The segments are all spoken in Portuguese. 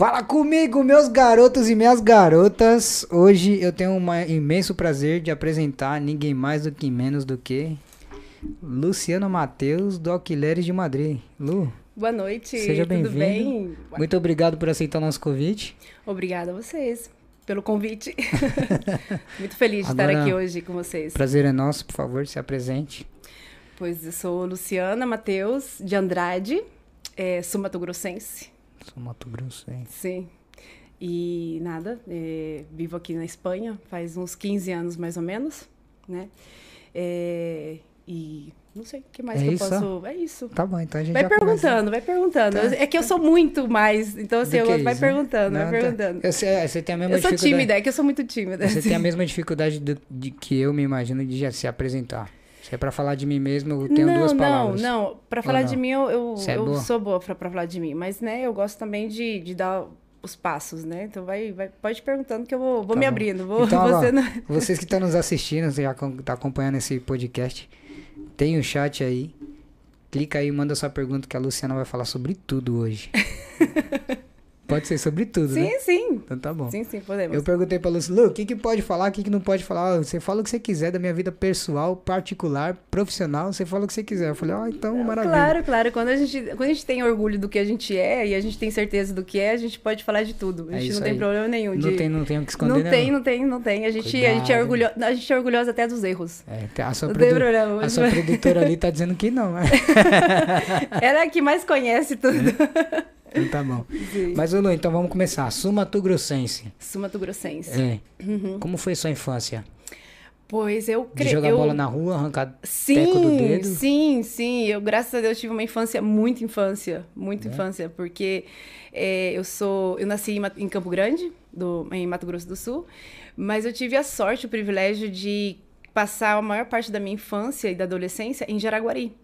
Fala comigo, meus garotos e minhas garotas. Hoje eu tenho um imenso prazer de apresentar ninguém mais do que menos do que Luciano Matheus, do Alquileres de Madrid. Lu. Boa noite. Seja bem-vindo. Bem? Muito obrigado por aceitar o nosso convite. Obrigada a vocês pelo convite. Muito feliz de Agora, estar aqui hoje com vocês. Prazer é nosso, por favor, se apresente. Pois eu sou Luciana Matheus de Andrade, é, sou mato-grossense. Sou mato-grossense. Sim. E nada, é, vivo aqui na Espanha faz uns 15 anos mais ou menos, né? É, e não sei o que mais é que eu posso. É isso. Tá bom, então a gente Vai perguntando, começa... vai perguntando. Tá. É que eu sou muito mais. Então, assim, eu, vai isso, né? perguntando, né? vai perguntando. Eu sei, você tem a mesma eu sou tímida, é que eu sou muito tímida. Você assim. tem a mesma dificuldade de, de, que eu me imagino de já se apresentar. Se é pra falar de mim mesmo, eu tenho não, duas palavras. Não, não. Pra falar não? de mim, eu, eu, é eu boa? sou boa pra, pra falar de mim. Mas, né, eu gosto também de, de dar os passos, né? Então vai, vai pode perguntando que eu vou, vou tá me bom. abrindo. Vou, então, você não... vocês que estão nos assistindo, já está acompanhando esse podcast, tem o um chat aí. Clica aí e manda sua pergunta que a Luciana vai falar sobre tudo hoje. Pode ser sobre tudo, sim, né? Sim, sim. Então tá bom. Sim, sim, podemos. Eu perguntei pra Lucy, Lu, o que, que pode falar, o que, que não pode falar? Você fala o que você quiser da minha vida pessoal, particular, profissional, você fala o que você quiser. Eu falei, ó, oh, então, maravilha. Claro, claro. Quando a, gente, quando a gente tem orgulho do que a gente é e a gente tem certeza do que é, a gente pode falar de tudo. A é gente é não tem aí. problema nenhum. De... Não tem, não tem o que esconder, Não né, tem, não tem, não tem. A gente, a gente, é orgulho... a gente é orgulhosa até dos erros. É, a sua, não produ... problema, a sua produtora ali tá dizendo que não, né? Ela é a que mais conhece tudo. É. Então tá bom. Sim. Mas, Lu, então vamos começar. Sumato Grossense. Sumato Grossense. É. Uhum. Como foi sua infância? Pois eu creio. Jogar eu... bola na rua, arrancar sim, teco do dedo? Sim, sim. Eu, graças a Deus, tive uma infância, muita infância. Muita é. infância, porque é, eu sou. Eu nasci em, em Campo Grande, do, em Mato Grosso do Sul, mas eu tive a sorte, o privilégio de passar a maior parte da minha infância e da adolescência em Jaraguari,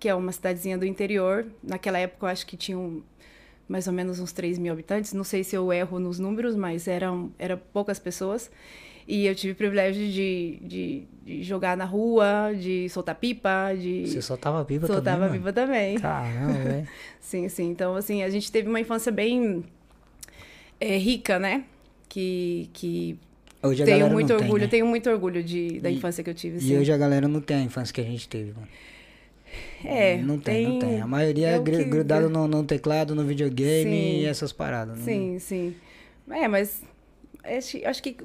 que é uma cidadezinha do interior. Naquela época, eu acho que tinha um, mais ou menos uns 3 mil habitantes. Não sei se eu erro nos números, mas eram era poucas pessoas. E eu tive o privilégio de, de, de, jogar na rua, de soltar pipa, de... Você soltava pipa soltava também, pipa também. Caramba, velho. sim, sim. Então, assim, a gente teve uma infância bem é, rica, né? Que, que hoje a tenho muito orgulho, tem, né? tenho muito orgulho de, da e, infância que eu tive. E sim. hoje a galera não tem a infância que a gente teve, mano. É, não tem, tem, não tem. A maioria é, é que... grudado no, no, teclado, no videogame sim. e essas paradas. Né? Sim, sim. É, mas acho que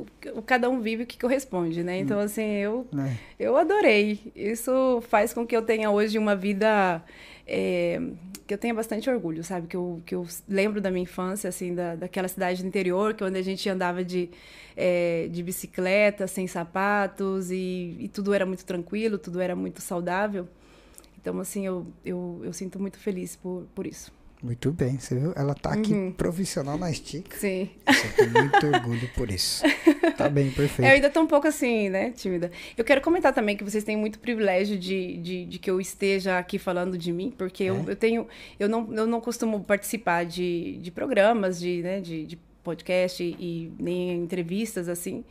cada um vive o que corresponde, né? Então, assim, eu, é. eu adorei. Isso faz com que eu tenha hoje uma vida é, que eu tenha bastante orgulho, sabe? Que eu, que eu lembro da minha infância, assim, da, daquela cidade do interior, que é onde a gente andava de, é, de bicicleta, sem sapatos, e, e tudo era muito tranquilo, tudo era muito saudável. Então, assim, eu, eu, eu sinto muito feliz por, por isso. Muito bem, você viu? Ela tá aqui uhum. profissional na estica. Sim. Você tem muito orgulho por isso. Tá bem, perfeito. Eu ainda tô um pouco assim, né, tímida. Eu quero comentar também que vocês têm muito privilégio de, de, de que eu esteja aqui falando de mim, porque é? eu, eu tenho. Eu não, eu não costumo participar de, de programas, de, né, de, de podcast e, e nem entrevistas assim.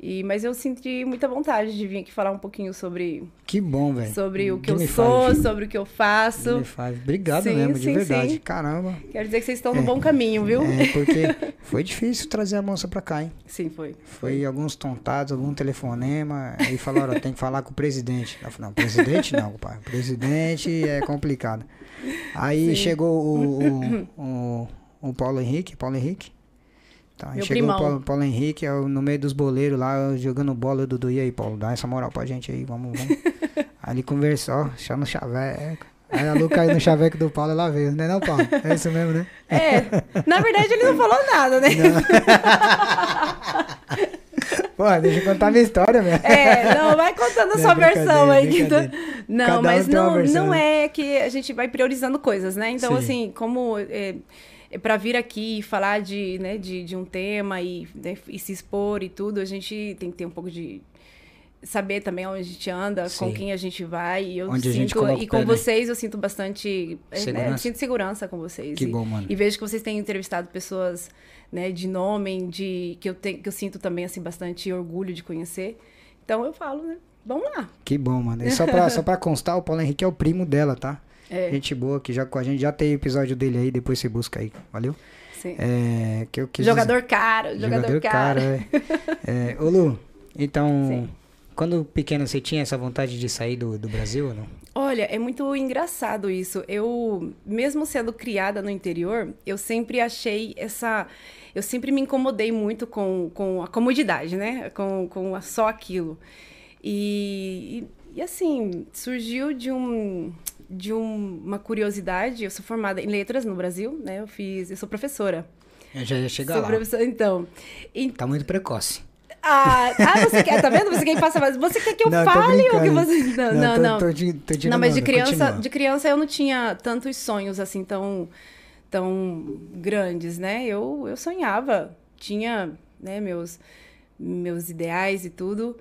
E, mas eu senti muita vontade de vir aqui falar um pouquinho sobre. Que bom, velho. Sobre o que, eu sou, faz. sobre o que eu faço. Faz. Obrigado sim, mesmo, de sim, verdade. Sim. Caramba. Quero dizer que vocês estão no é, bom caminho, viu? É, porque foi difícil trazer a moça pra cá, hein? Sim, foi. Foi, foi. alguns tontados, algum telefonema. Aí falaram, tem que falar com o presidente. Eu falei, não, presidente não, pai. Presidente é complicado. Aí chegou o, o, o, o Paulo Henrique, Paulo Henrique. Tá, Meu chegou primão. o Paulo, Paulo Henrique no meio dos boleiros lá, jogando bola, Dudu. E aí, Paulo, dá essa moral pra gente aí, vamos, vamos. aí ele conversou, só no chaveco. Aí a Lu caiu no chaveco do Paulo, ela veio, né não, Paulo? É isso mesmo, né? É, na verdade ele não falou nada, né? Pô, deixa eu contar minha história, velho. É, não, vai contando a sua versão aí. Que Não, Cada mas um não, não é que a gente vai priorizando coisas, né? Então, Sim. assim, como... É, para vir aqui e falar de, né, de, de um tema e, né, e se expor e tudo, a gente tem que ter um pouco de saber também onde a gente anda, Sim. com quem a gente vai. E eu onde sinto e com né? vocês né? eu sinto bastante é, segurança. Né, sinto segurança com vocês. Que e, bom, mano. E vejo que vocês têm entrevistado pessoas, né, de nome, de que eu tenho que eu sinto também assim bastante orgulho de conhecer. Então eu falo, né? Vamos lá. Que bom, mano. E só pra, só pra constar, o Paulo Henrique é o primo dela, tá? É. Gente boa, que já com a gente já tem episódio dele aí, depois você busca aí. Valeu? Sim. É, que eu quis jogador dizer... caro, jogador, jogador caro. caro é. é, ô Lu, então, Sim. quando pequena você tinha essa vontade de sair do, do Brasil ou não? Olha, é muito engraçado isso. Eu, mesmo sendo criada no interior, eu sempre achei essa. Eu sempre me incomodei muito com, com a comodidade, né? Com, com só aquilo. E, e, e assim, surgiu de um de um, uma curiosidade. Eu sou formada em letras no Brasil, né? Eu fiz, eu sou professora. Eu já ia chegar sou lá. Professora, então. E... Tá muito precoce. Ah, ah, você quer, tá vendo? Você quer que faça mais. Você quer que eu não, fale ou que você. Não, não, não. Tô, tô, tô, tô não, mas de criança, de criança eu não tinha tantos sonhos assim tão, tão grandes, né? Eu, eu sonhava, tinha, né, meus, meus ideais e tudo,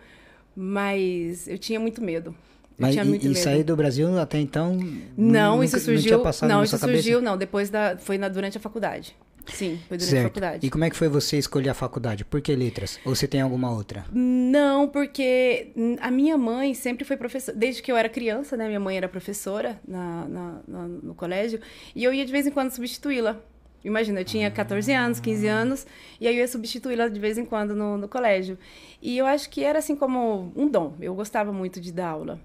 mas eu tinha muito medo. Mas e, e sair do Brasil até então? Não, nunca, isso surgiu. Não, não isso surgiu, cabeça? não, depois da. Foi na, durante a faculdade. Sim, foi durante certo. a faculdade. E como é que foi você escolher a faculdade? Por que letras? Ou você tem alguma outra? Não, porque a minha mãe sempre foi professora. Desde que eu era criança, né? Minha mãe era professora na, na, na no colégio. E eu ia de vez em quando substituí-la. Imagina, eu tinha 14 anos, 15 anos, e aí eu ia substituí-la de vez em quando no, no colégio. E eu acho que era assim como um dom. Eu gostava muito de dar aula.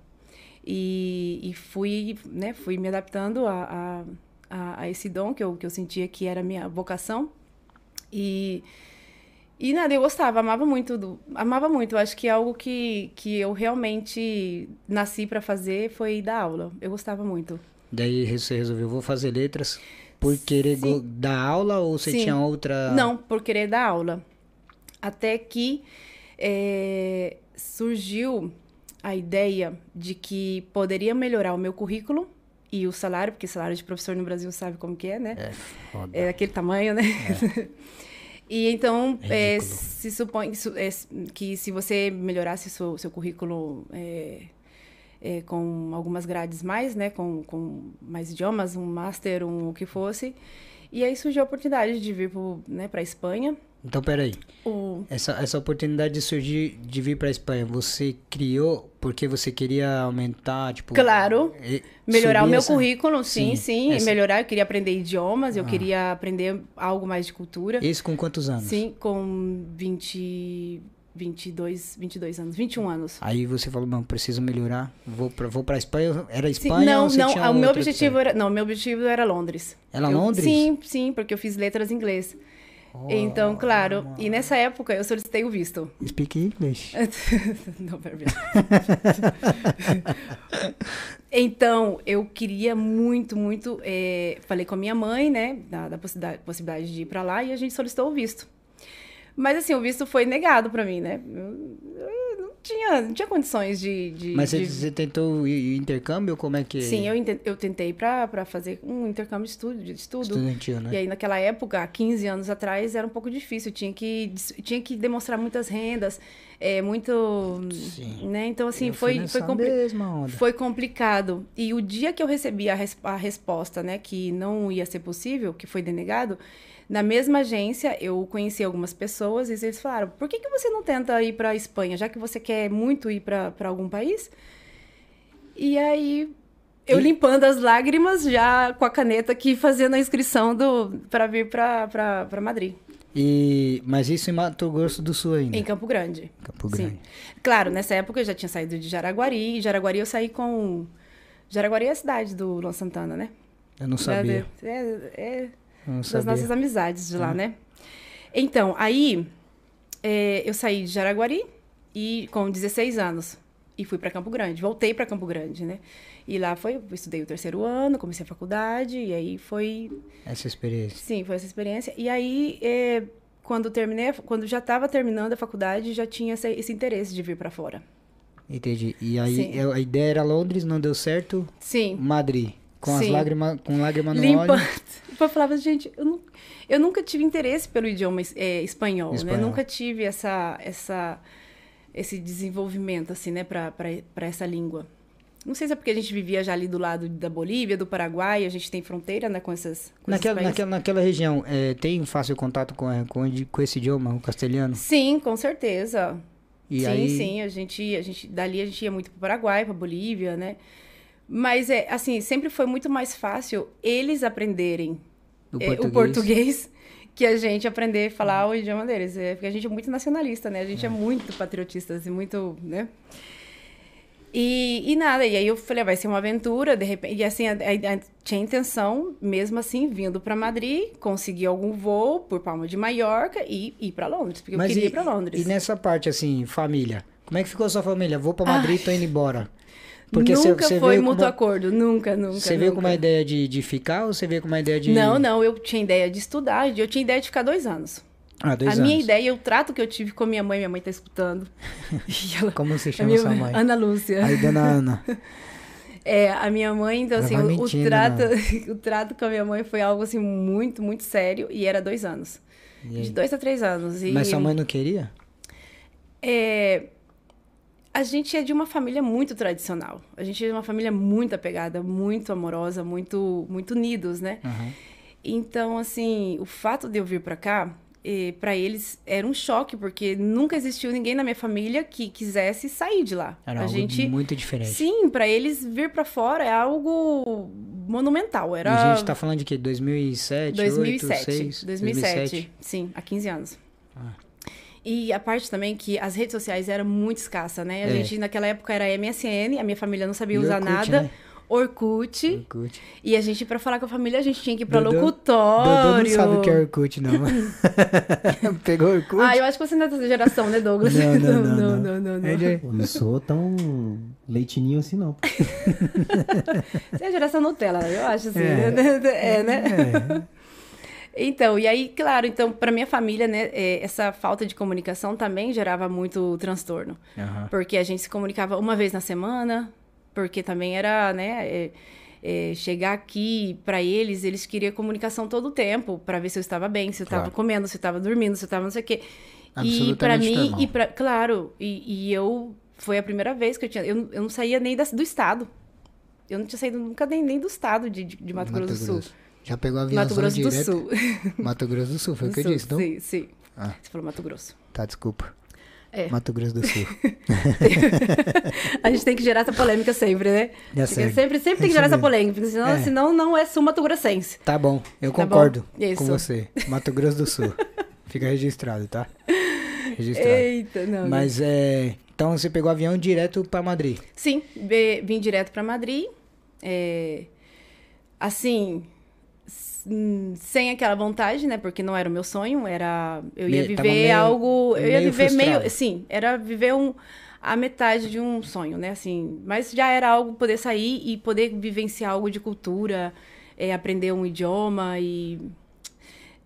E, e fui, né, fui me adaptando a, a, a, esse dom que eu, que eu sentia que era a minha vocação. E, e nada, eu gostava, amava muito, do, amava muito. Acho que algo que, que eu realmente nasci para fazer foi dar aula. Eu gostava muito. Daí você resolveu, vou fazer letras por querer dar aula ou você Sim. tinha outra... Não, por querer dar aula. Até que é, surgiu a ideia de que poderia melhorar o meu currículo e o salário, porque salário de professor no Brasil sabe como que é, né? É, foda. é aquele tamanho, né? É. e então é, se supõe é, que se você melhorasse seu, seu currículo é, é, com algumas grades mais, né? Com, com mais idiomas, um master, um o que fosse. E aí surgiu a oportunidade de vir para né, a Espanha então, peraí. O... Essa, essa oportunidade de surgir, de vir para Espanha, você criou porque você queria aumentar, tipo... Claro. Melhorar o meu essa... currículo, sim, sim. sim essa... Melhorar, eu queria aprender idiomas, eu ah. queria aprender algo mais de cultura. Isso com quantos anos? Sim, com 20... 22, 22 anos, 21 anos. Aí você falou, não, preciso melhorar, vou para vou para Espanha. Era Espanha sim, não, não, o meu objetivo era, não, meu objetivo era Londres. Era eu, Londres? Sim, sim, porque eu fiz letras em inglês. Oh, então, claro, e nessa época eu solicitei o visto. Speak English. Não, Então, eu queria muito, muito. É, falei com a minha mãe, né, da, da possibilidade, de ir para lá e a gente solicitou o visto. Mas assim, o visto foi negado para mim, né? Eu, eu tinha, não tinha condições de. de Mas de... Você, tentou intercâmbio? Como é que. Sim, eu, eu tentei para fazer um intercâmbio de estudo, de estudo. Estudantil, né? E aí, naquela época, 15 anos atrás, era um pouco difícil. Tinha que, tinha que demonstrar muitas rendas, é, muito. Sim. Né? Então, assim, eu foi, foi, compli foi complicado. E o dia que eu recebi a, res a resposta, né, que não ia ser possível, que foi denegado na mesma agência, eu conheci algumas pessoas e eles falaram: por que, que você não tenta ir para a Espanha, já que você quer muito ir para algum país? E aí, eu e... limpando as lágrimas, já com a caneta aqui, fazendo a inscrição para vir para Madrid. E, mas isso em Mato Grosso do Sul ainda? Em Campo Grande. Campo Grande. Sim. Claro, nessa época eu já tinha saído de Jaraguari. E Jaraguari eu saí com. Jaraguari é a cidade do Luan Santana, né? Eu não sabia. É, é, das nossas amizades de lá, ah. né? Então, aí é, eu saí de Jaraguari e com 16 anos e fui para Campo Grande. Voltei para Campo Grande, né? E lá foi, eu estudei o terceiro ano, comecei a faculdade e aí foi essa experiência. Sim, foi essa experiência. E aí é, quando terminei, quando já estava terminando a faculdade, já tinha esse, esse interesse de vir para fora. Entendi. E aí Sim. a ideia era Londres, não deu certo? Sim. Madrid. Com Sim. as lágrimas, com lágrima no Limpa. olho. Eu falava, gente, eu, não, eu nunca tive interesse pelo idioma é, espanhol, espanhol, né? Nunca tive essa, essa, esse desenvolvimento, assim, né, para essa língua. Não sei se é porque a gente vivia já ali do lado da Bolívia, do Paraguai, a gente tem fronteira, né, com essas com naquela, naquela, naquela região, é, tem fácil contato com, com, com esse idioma, o castelhano? Sim, com certeza. E sim, aí... sim, a gente, a gente, dali a gente ia muito para o Paraguai, para Bolívia, né? Mas, é, assim, sempre foi muito mais fácil eles aprenderem português. É, o português que a gente aprender a falar o idioma deles. É, porque a gente é muito nacionalista, né? A gente é, é muito patriotista e assim, muito, né? E, e, nada, e aí eu falei, ah, vai ser uma aventura, de repente, e assim, a, a, a, tinha intenção, mesmo assim, vindo para Madrid, conseguir algum voo por Palma de Maiorca e ir para Londres, porque Mas eu queria e, ir para Londres. E nessa parte, assim, família, como é que ficou a sua família? Vou para Madrid, Ai. tô indo embora. Porque nunca cê, cê foi mútuo uma... acordo, nunca, nunca. Você veio com uma ideia de, de ficar ou você veio com uma ideia de. Não, não, eu tinha ideia de estudar, eu tinha ideia de ficar dois anos. Ah, dois a anos. minha ideia, o trato que eu tive com a minha mãe, minha mãe tá escutando. Ela, Como você chama sua mãe? Ana Lúcia. Aí, dona Ana. É, a minha mãe, então Ela assim, o, mentindo, o, trato, o trato com a minha mãe foi algo assim muito, muito sério e era dois anos. De dois a três anos. E, Mas sua mãe não queria? É, a gente é de uma família muito tradicional. A gente é de uma família muito apegada, muito amorosa, muito, muito unidos, né? Uhum. Então, assim, o fato de eu vir para cá, para eles era um choque, porque nunca existiu ninguém na minha família que quisesse sair de lá. Era a algo gente, muito diferente. Sim, para eles vir para fora é algo monumental. Era... E a gente tá falando de quê? 2007, 2007, 8, 6? 2007, 2007. sim, há 15 anos. Ah. E a parte também que as redes sociais eram muito escassa, né? A é. gente naquela época era MSN, a minha família não sabia e usar Orkut, nada. Né? Orkut. Orkut. E a gente, pra falar com a família, a gente tinha que ir pra Dodô, locutório. Dodô não sabe o que é Orkut, não. Pegou Orkut? Ah, eu acho que você não é dessa geração, né, Douglas? Não, não, não. não, não, não, não. É eu não sou tão leitinho assim, não. Você é a geração Nutella, eu acho assim. É, né? é né? É. Então, e aí, claro, então, para minha família, né, é, essa falta de comunicação também gerava muito transtorno. Uhum. Porque a gente se comunicava uma vez na semana, porque também era, né, é, é, chegar aqui para eles, eles queriam comunicação todo o tempo para ver se eu estava bem, se eu estava claro. comendo, se eu estava dormindo, se eu estava não sei o quê. E para mim, e pra, claro, e, e, eu foi a primeira vez que eu tinha, eu, eu não saía nem da, do estado. Eu não tinha saído nunca nem, nem do estado de, de, de Mato, Mato Grosso do Sul. Já pegou a avião Mato Grosso direto? do Sul. Mato Grosso do Sul, foi o que eu disse, não? Sim, sim. Ah. Você falou Mato Grosso. Tá, desculpa. É. Mato Grosso do Sul. a gente tem que gerar essa polêmica sempre, né? É sempre, sempre tem que gerar essa polêmica, senão, é. senão não é sul Mato Grossense. Tá bom, eu tá concordo bom? com você. Mato Grosso do Sul. Fica registrado, tá? Registrado. Eita, não. Mas é. Então você pegou avião direto para Madrid? Sim, vim direto para Madrid. É, assim, sem aquela vontade, né? Porque não era o meu sonho, era eu ia viver meio, algo, eu ia viver frustrado. meio, sim, era viver um a metade de um sonho, né? Assim, mas já era algo poder sair e poder vivenciar algo de cultura, é, aprender um idioma e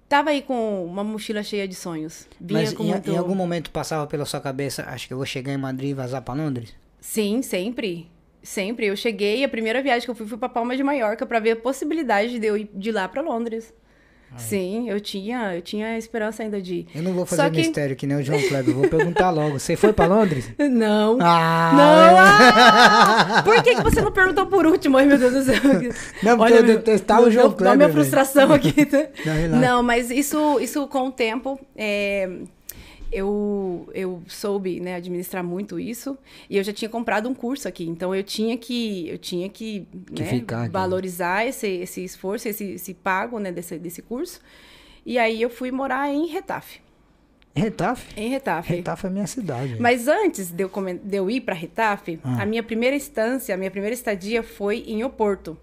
tava aí com uma mochila cheia de sonhos. Vinha mas em, muito... em algum momento passava pela sua cabeça, acho que eu vou chegar em Madrid e vazar para Londres? Sim, sempre. Sempre. Eu cheguei, a primeira viagem que eu fui foi para Palma de Maiorca para ver a possibilidade de eu ir de lá para Londres. Ai. Sim, eu tinha, eu tinha esperança ainda de ir. Eu não vou fazer que... mistério que nem o João Kleber, vou perguntar logo. Você foi para Londres? Não. Ah, não. Ah! Por que, que você não perguntou por último? Ai, meu Deus do céu. Não, porque Olha, eu detestava o João Kleber. Olha a minha frustração aqui. não, não, mas isso, isso com o tempo, é, eu, eu soube né, administrar muito isso e eu já tinha comprado um curso aqui, então eu tinha que eu tinha que, que né, valorizar esse, esse esforço, esse, esse pago né, desse, desse curso. E aí eu fui morar em Retafe. Retafe? Em Retafe. Retafe é minha cidade. Mas antes de eu, de eu ir para Retafe, ah. a minha primeira instância, a minha primeira estadia foi em Oporto.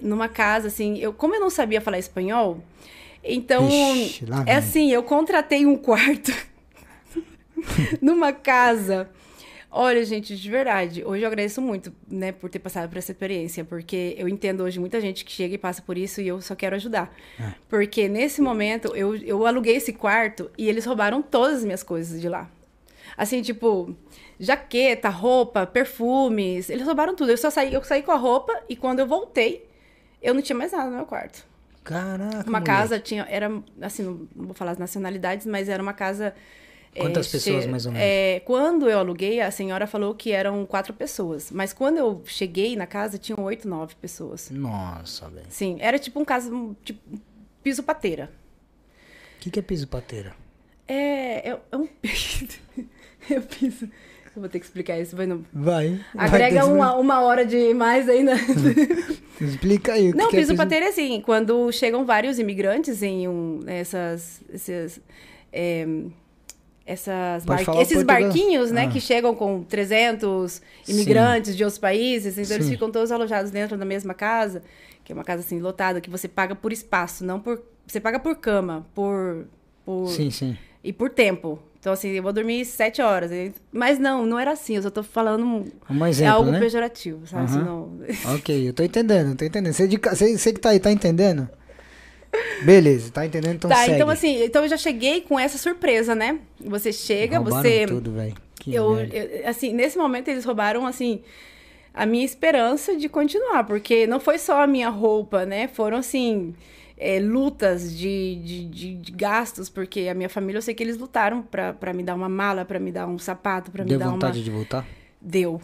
Numa casa, assim, eu, como eu não sabia falar espanhol, então, Ixi, é assim, eu contratei um quarto numa casa. Olha, gente, de verdade, hoje eu agradeço muito, né, por ter passado por essa experiência, porque eu entendo hoje muita gente que chega e passa por isso e eu só quero ajudar. É. Porque nesse momento eu, eu aluguei esse quarto e eles roubaram todas as minhas coisas de lá. Assim, tipo, jaqueta, roupa, perfumes, eles roubaram tudo. Eu só saí, eu saí com a roupa e quando eu voltei, eu não tinha mais nada no meu quarto. Caraca. Uma mulher. casa tinha, era assim, não vou falar as nacionalidades, mas era uma casa Quantas é, pessoas, mais ou menos? É, quando eu aluguei, a senhora falou que eram quatro pessoas. Mas quando eu cheguei na casa, tinham oito, nove pessoas. Nossa, velho. Sim, era tipo um caso, tipo, piso pateira. O que, que é piso pateira? É, é, é um... é piso... Eu vou ter que explicar isso, vai no... Vai. Agrega vai, uma, uma hora de mais ainda. Explica aí. o Não, que é piso piso- pateiro é assim, quando chegam vários imigrantes em um, essas, esses, é, essas esses barquinhos, né, Ah. que chegam com 300 imigrantes de outros países, então eles Sim. ficam todos alojados dentro da mesma casa, que é uma casa assim lotada, que você paga por espaço, não por você paga por cama, por, por Sim, sim. e por tempo. Então assim, eu vou dormir sete horas, mas não, não era assim. Eu só tô falando um- é exemplo, algo né? pejorativo, sabe? Aham. Senão- Ok, eu tô entendendo, tô entendendo. Você, de você, você que tá aí, tá entendendo? Beleza, tá entendendo? Então tá, segue. então assim, então eu já cheguei com essa surpresa, né? Você chega, Roubaram você. tudo, velho. Que Eu, eu- assim, nesse momento eles roubaram, assim, a minha esperança de continuar, porque não foi só a minha roupa, né? Foram, assim, é, lutas de, de, de- de gastos, porque a minha família, eu sei que eles lutaram pra, pra me dar uma mala, pra me dar um sapato, pra me Deu dar vontade uma... de voltar? Deu.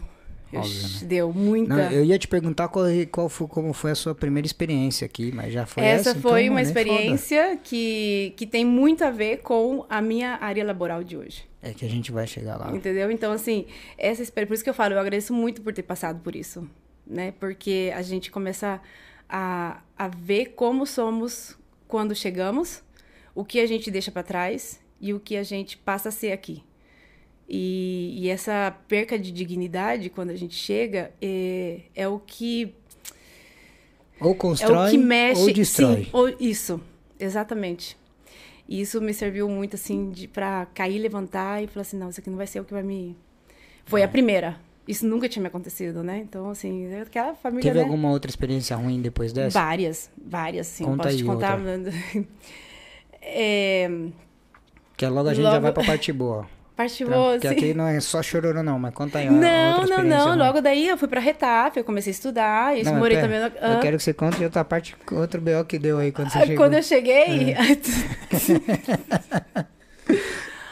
Óbvio, né? Deu muita. Não, eu ia te perguntar qual, qual foi, como foi a sua primeira experiência aqui, mas já foi Essa essa. foi então, uma foda. experiência que, que tem muito a ver com a minha área laboral de hoje. É que a gente vai chegar lá. Entendeu? Então, assim, essa experiência. Por isso que eu falo, eu agradeço muito por ter passado por isso. Né? Porque a gente começa a, a ver como somos quando chegamos, o que a gente deixa para trás e o que a gente passa a ser aqui. E, e essa perca de dignidade, quando a gente chega, é, é o que Ou é constrói o que mexe. ou destrói. Sim, ou- isso, exatamente. E isso me serviu muito, assim, de, pra cair, levantar e falar assim: não, isso aqui não vai ser o que vai me. Foi É. a primeira. Isso nunca tinha me acontecido, né? Então, assim, aquela família. Teve né? alguma outra experiência ruim depois dessa? Várias, várias, sim. Conta Posso aí te contar. É, Que logo a gente já Logo- vai pra parte boa. Parte boa, Porque assim. aqui não é só chororô não, mas conta aí. Não, não, não. ruim. Logo daí eu fui pra Retafe, eu comecei a estudar. Isso, Não, morei pera, também no. Eu Ah. quero que você conte outra parte, outro BO que deu aí quando você Ah, chegou. Quando eu cheguei.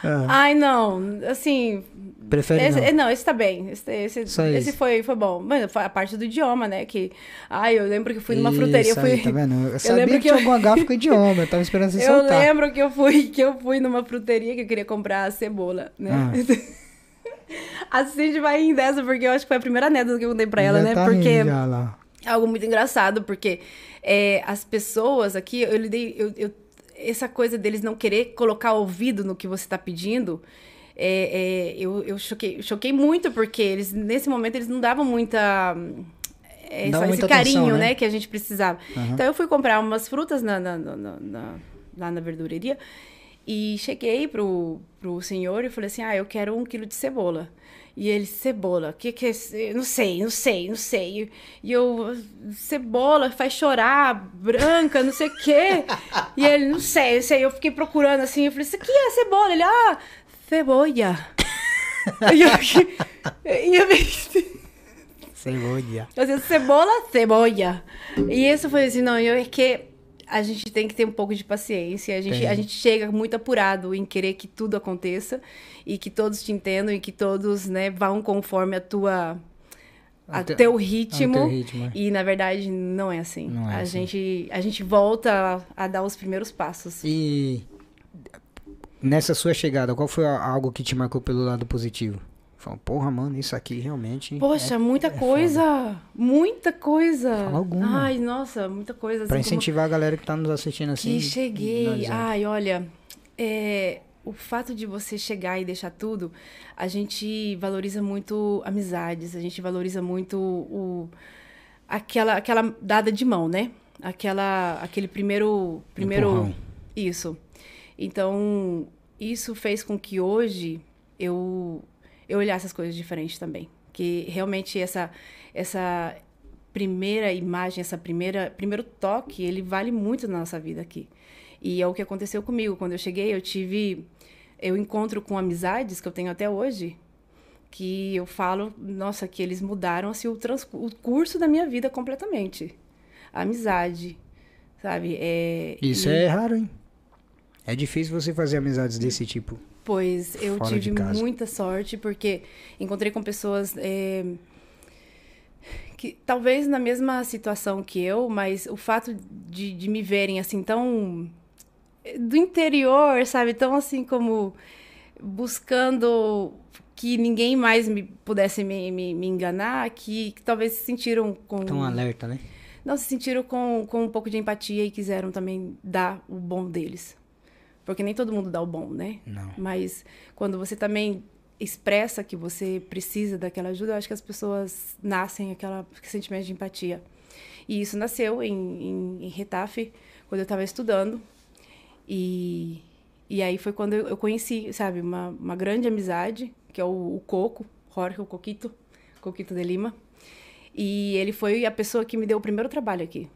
Ah, Ai, não. Assim. Prefere Esse, não. não, esse tá bem. Esse, esse, esse foi, foi bom. Mano, foi a parte do idioma, né? Que. Ai, eu lembro que eu fui numa Isso fruteria. eu aí, fui, tá vendo? Eu sabia lembro que, que tinha eu- alguma gafa com idioma, eu tava esperando você Eu soltar. lembro que eu fui que eu fui numa fruteria que eu queria comprar cebola, né? Ah. A Cindy vai rir dessa, porque eu acho que foi a primeira anedota que eu contei pra ela, Já né? tá porque é algo muito engraçado, porque é, as pessoas aqui, eu lidei. Eu, eu- essa coisa deles não querer colocar ouvido no que você tá pedindo. É, é, eu eu choquei, choquei muito, porque eles, nesse momento, eles não davam muita. é, Dava esse carinho, atenção, né? né, que a gente precisava. Aham. Então eu fui comprar umas frutas na, na- na- na- lá na verdureria e cheguei pro, pro senhor e falei assim: ah, eu quero um quilo de cebola. E ele, cebola, o que que é? Não sei, não sei, não sei. E eu, cebola, faz chorar, branca, não sei o quê. E ele, não sei, não sei. Eu fiquei procurando assim, eu falei, isso aqui é cebola. Ele, ah, cebola. e eu, e eu, Cebola. eu disse, cebola, cebola. E isso foi assim, não, eu é que a gente tem que ter um pouco de paciência. A gente, Tem. a gente chega muito apurado em querer que tudo aconteça e que todos te entendam e que todos, né, vão conforme a tua a teu- teu ritmo. teu ritmo, é. E na verdade não é assim. Não é a assim. gente a gente volta a, a dar os primeiros passos. E nessa sua chegada, qual foi algo que te marcou pelo lado positivo? Falou, porra, mano, isso aqui realmente. Poxa, muita coisa, muita coisa. Fala alguma. Ai, nossa, muita coisa. Pra assim, como- incentivar a galera que tá nos assistindo assim. Que cheguei. Ai, olha, é, o fato de você chegar e deixar tudo, a gente valoriza muito amizades, a gente valoriza muito o, aquela, aquela dada de mão, né? Aquela, aquele primeiro, primeiro, Empurrão. isso. Então, isso fez com que hoje eu eu olhasse as coisas diferente também, que realmente essa essa primeira imagem, essa primeira primeiro toque, ele vale muito na nossa vida aqui. E é o que aconteceu comigo quando eu cheguei, eu tive eu encontro com amizades que eu tenho até hoje, que eu falo, nossa, que eles mudaram assim, o, trans, o curso da minha vida completamente. A amizade, sabe? É, Isso e- é raro, hein? É difícil você fazer amizades desse tipo. Pois eu tive muita sorte, porque encontrei com pessoas é, que talvez na mesma situação que eu, mas o fato de, de me verem assim tão do interior, sabe? Tão assim como buscando que ninguém mais me pudesse me, me, me enganar, que, que, talvez se sentiram com. Tão alerta, né? Não, se sentiram com, com um pouco de empatia e quiseram também dar o bom deles. Porque nem todo mundo dá o bom, né? Não. Mas quando você também expressa que você precisa daquela ajuda, eu acho que as pessoas nascem aquela sentimento de empatia. E isso nasceu em, em, em Retafe, quando eu estava estudando. E, e aí foi quando eu, eu conheci, sabe, uma, uma grande amizade, que é o, o Coco, Jorge, o Coquito, Coquito de Lima. E ele foi a pessoa que me deu o primeiro trabalho aqui.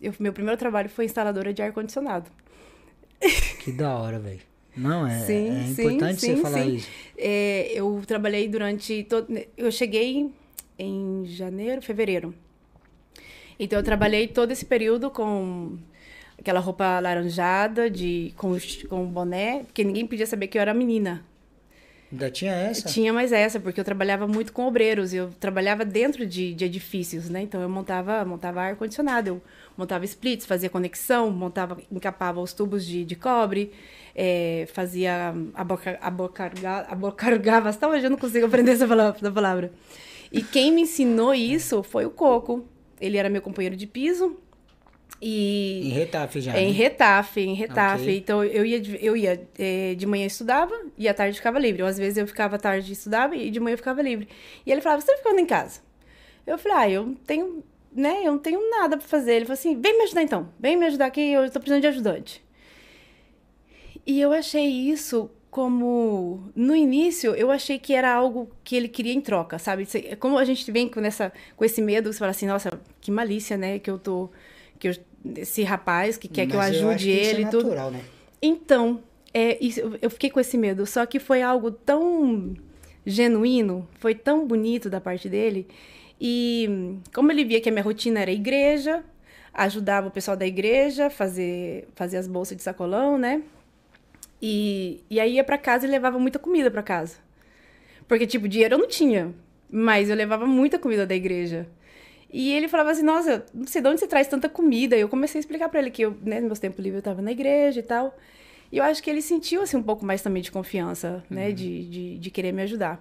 Eu, meu primeiro trabalho foi instaladora de ar-condicionado. Que da hora, velho. Não, é, sim, é importante sim, você falar sim. isso. É, eu trabalhei durante. Todo, eu cheguei em janeiro, fevereiro. Então eu trabalhei todo esse período com aquela roupa laranjada, de, com, com boné, porque ninguém podia saber que eu era menina. Ainda tinha essa? Tinha mais essa, porque eu trabalhava muito com obreiros. Eu trabalhava dentro de, de edifícios, né? Então eu montava, montava ar-condicionado, eu montava splits, fazia conexão, montava, encapava os tubos de, de cobre, é, fazia abocargava, abocargava, até hoje eu não consigo aprender essa palavra. E quem me ensinou isso foi o Coco. Ele era meu companheiro de piso, e em Retafe já. Em né? Retafe, em Retafe. Okay. Então eu ia, eu ia é, de manhã estudava e à tarde ficava livre. Ou às vezes eu ficava à tarde estudava e de manhã eu ficava livre. E ele falava: "Você tá ficando em casa?" Eu falei: "Ah, eu tenho, né, eu não tenho nada para fazer". Ele falou assim: "Vem me ajudar então. Vem me ajudar aqui, eu tô precisando de ajudante". E eu achei isso como no início eu achei que era algo que ele queria em troca, sabe? Como a gente vem com essa com esse medo, você fala assim: "Nossa, que malícia, né, que eu tô que eu, esse rapaz que quer Mas que eu ajude eu ele e é tudo. Natural, né? Então, é, isso, eu fiquei com esse medo. Só que foi algo tão genuíno, foi tão bonito da parte dele. E como ele via que a minha rotina era igreja, ajudava o pessoal da igreja, fazer, fazer as bolsas de sacolão, né? E, e aí ia para casa e levava muita comida para casa. Porque, tipo, dinheiro eu não tinha, mas eu levava muita comida da igreja. E ele falava assim, nossa, não sei de onde você traz tanta comida. E eu comecei a explicar para ele que eu, né, no meus tempos livres eu estava na igreja e tal. E eu acho que ele sentiu, assim, um pouco mais também de confiança, né, uhum. de, de, de, querer me ajudar.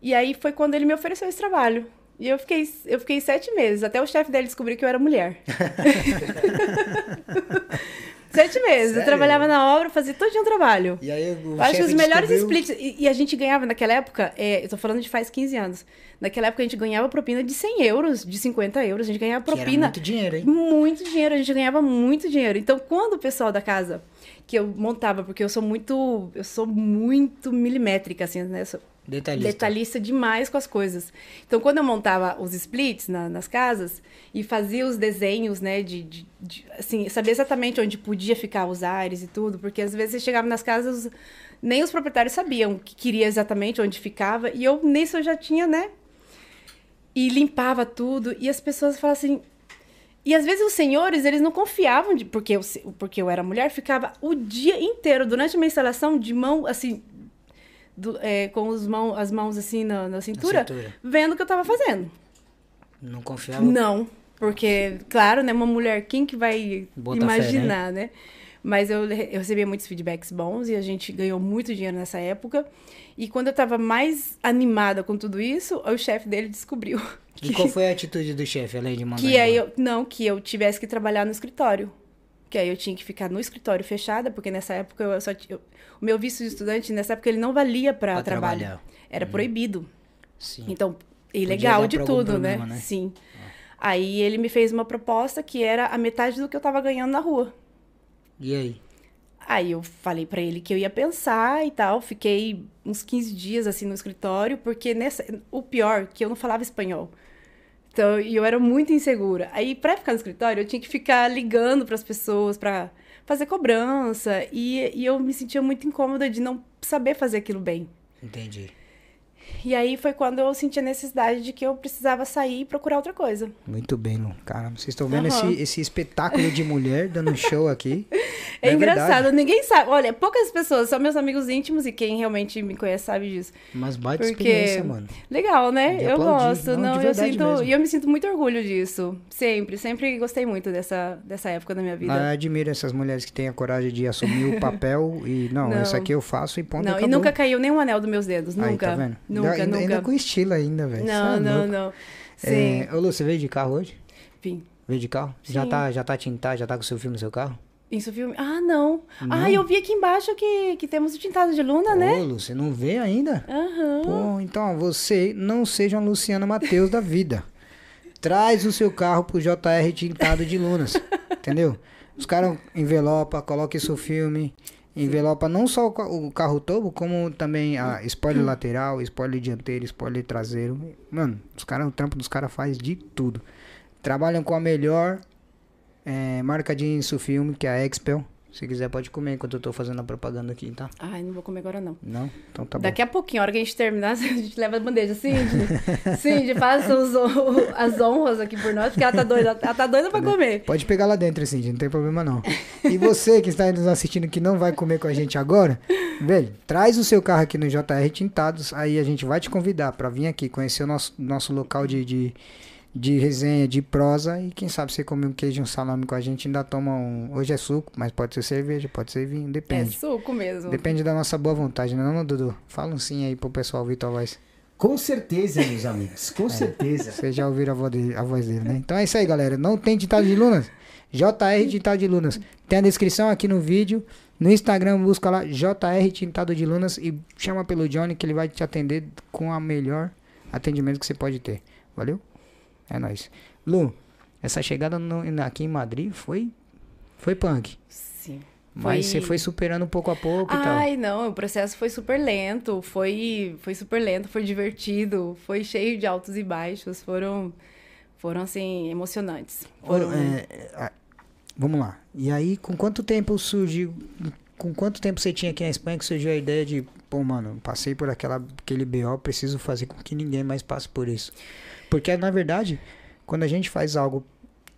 E aí foi quando ele me ofereceu esse trabalho. E eu fiquei, eu fiquei sete meses, até o chefe dele descobriu que eu era mulher. Sete meses. Sério? Eu trabalhava na obra, fazia todo dia um trabalho. E aí o Acho que os melhores descobriu... splits. E, e, a gente ganhava naquela época, é, eu tô falando de faz 15 anos. Naquela época a gente ganhava propina de 100 euros, de 50 euros. A gente ganhava propina. Muito dinheiro, hein? Muito dinheiro. A gente ganhava muito dinheiro. Então, quando o pessoal da casa que eu montava, porque eu sou muito. Eu sou muito milimétrica, assim, né? Sou, Detalhista. Detalhista demais com as coisas. Então, quando eu montava os splits na, nas casas e fazia os desenhos, né, de, de, de, assim, saber exatamente onde podia ficar os ares e tudo, porque às vezes você chegava nas casas, nem os proprietários sabiam que queria exatamente onde ficava, e eu nisso eu já tinha, né? E limpava tudo, e as pessoas falavam assim, e às vezes os senhores, eles não confiavam, de, porque, eu, porque eu era mulher, ficava o dia inteiro, durante uma instalação, de mão, assim, do, é, com os mão, as mãos assim na, na, cintura, na, cintura, vendo o que eu tava fazendo. Não confiava? Não, porque, claro, né, uma mulher, quem que vai Bota imaginar, fé, né? né? Mas eu, eu recebia muitos feedbacks bons e a gente ganhou muito dinheiro nessa época. E quando eu tava mais animada com tudo isso, o chefe dele descobriu. Que, e qual foi a atitude do chefe, além de mandar que aí eu Não, que eu tivesse que trabalhar no escritório. Que aí eu tinha que ficar no escritório fechada, porque nessa época eu só eu, o meu visto de estudante, nessa época, ele não valia para trabalho. Trabalhar. Era uhum. proibido. Sim. Então, ilegal de tudo, né? problema, né? né? Sim. Ah. Aí ele me fez uma proposta que era a metade do que eu tava ganhando na rua. E aí? Aí eu falei para ele que eu ia pensar e tal. Fiquei uns 15 dias assim no escritório, porque nessa, o pior, que eu não falava espanhol. Então, e eu era muito insegura. Aí, para ficar no escritório, eu tinha que ficar ligando para as pessoas para fazer cobrança. E, e eu me sentia muito incômoda de não saber fazer aquilo bem. Entendi. E aí foi quando eu senti a necessidade de que eu precisava sair e procurar outra coisa. Muito bem, Lu. Caramba, vocês estão vendo Aham. esse, esse espetáculo de mulher dando show aqui. É, engraçado, verdade. ninguém sabe. Olha, poucas pessoas, são meus amigos íntimos e quem realmente me conhece sabe disso. Mas baita Porque- experiência, mano. Legal, né? De eu aplaudir. gosto. Não, Não, eu sinto. mesmo. E eu me sinto muito orgulho disso. Sempre, sempre gostei muito dessa, dessa época da minha vida. Eu admiro essas mulheres que têm a coragem de assumir o papel e, não, Não. isso aqui eu faço e ponto não, e acabou. nunca caiu nenhum anel dos meus dedos. Aí, nunca. tá vendo? Nunca, ainda, nunca. ainda com estilo ainda, velho. Não, é não, não. Sim. É, ô, Lu, você veio de carro hoje? Enfim. Veio de carro? Já Sim. tá, já tá tintado, já tá com o seu filme no seu carro? Isso filme. Ah, não. Não? Ah, eu vi aqui embaixo que, que temos o tintado de Luna, né? Ô, Lu, você não vê ainda? Aham. Pô, então, você não seja uma Luciana Matheus da vida. Traz o seu carro pro JR Tintado de Lunas. entendeu? Os caras envelopa, coloque seu filme. Envelopa não só o ca- o carro todo, como também a spoiler lateral, spoiler dianteiro, spoiler traseiro. Mano, os caras, o trampo dos caras faz de tudo. Trabalham com a melhor eh, marca de insufilme, que é a Expel. Se quiser pode comer enquanto eu tô fazendo a propaganda aqui, tá? Ai, não vou comer agora, não. Não? Então tá bom. Daqui a pouquinho, a hora que a gente terminar, a gente leva a bandeja. Cindy, Cindy, faça os as honras aqui por nós, porque ela tá doida. Ela tá doida pra comer. Pode pegar lá dentro, assim, não tem problema não. E você que está nos assistindo que não vai comer com a gente agora, velho, traz o seu carro aqui no JR Tintados, aí a gente vai te convidar para vir aqui conhecer o nosso, nosso local de, de, de resenha, de prosa e quem sabe você comer um queijo e um salame com a gente, ainda toma um... Hoje é suco, mas pode ser cerveja, pode ser vinho, É depende. suco mesmo. Depende da nossa boa vontade, né não, Dudu? Fala um sim aí pro pessoal ouvir tua voz. Com certeza, meus amigos. É. Com certeza. Vocês já ouviram a voz, dele, a voz dele, né? Então é isso aí, galera. Não tem ditado de Lunas? JR Tintado de Lunas. Tem a descrição aqui no vídeo. No Instagram, busca lá JR Tintado de Lunas e chama pelo Johnny que ele vai te atender com a melhor atendimento que você pode ter. Valeu? É nóis. Lu, essa chegada no- aqui em Madrid foi, foi punk. Sim. Mas Foi- você foi superando pouco a pouco e tal. Ai, não, o processo foi super lento, foi, foi super lento, foi divertido, foi cheio de altos e baixos, foram, foram assim, emocionantes. Foram, É, é, vamos lá. E aí, com quanto tempo surgiu. Com quanto tempo você tinha aqui na Espanha que surgiu a ideia de, pô, mano, passei por aquela, aquele BO, preciso fazer com que ninguém mais passe por isso. Porque, na verdade, quando a gente faz algo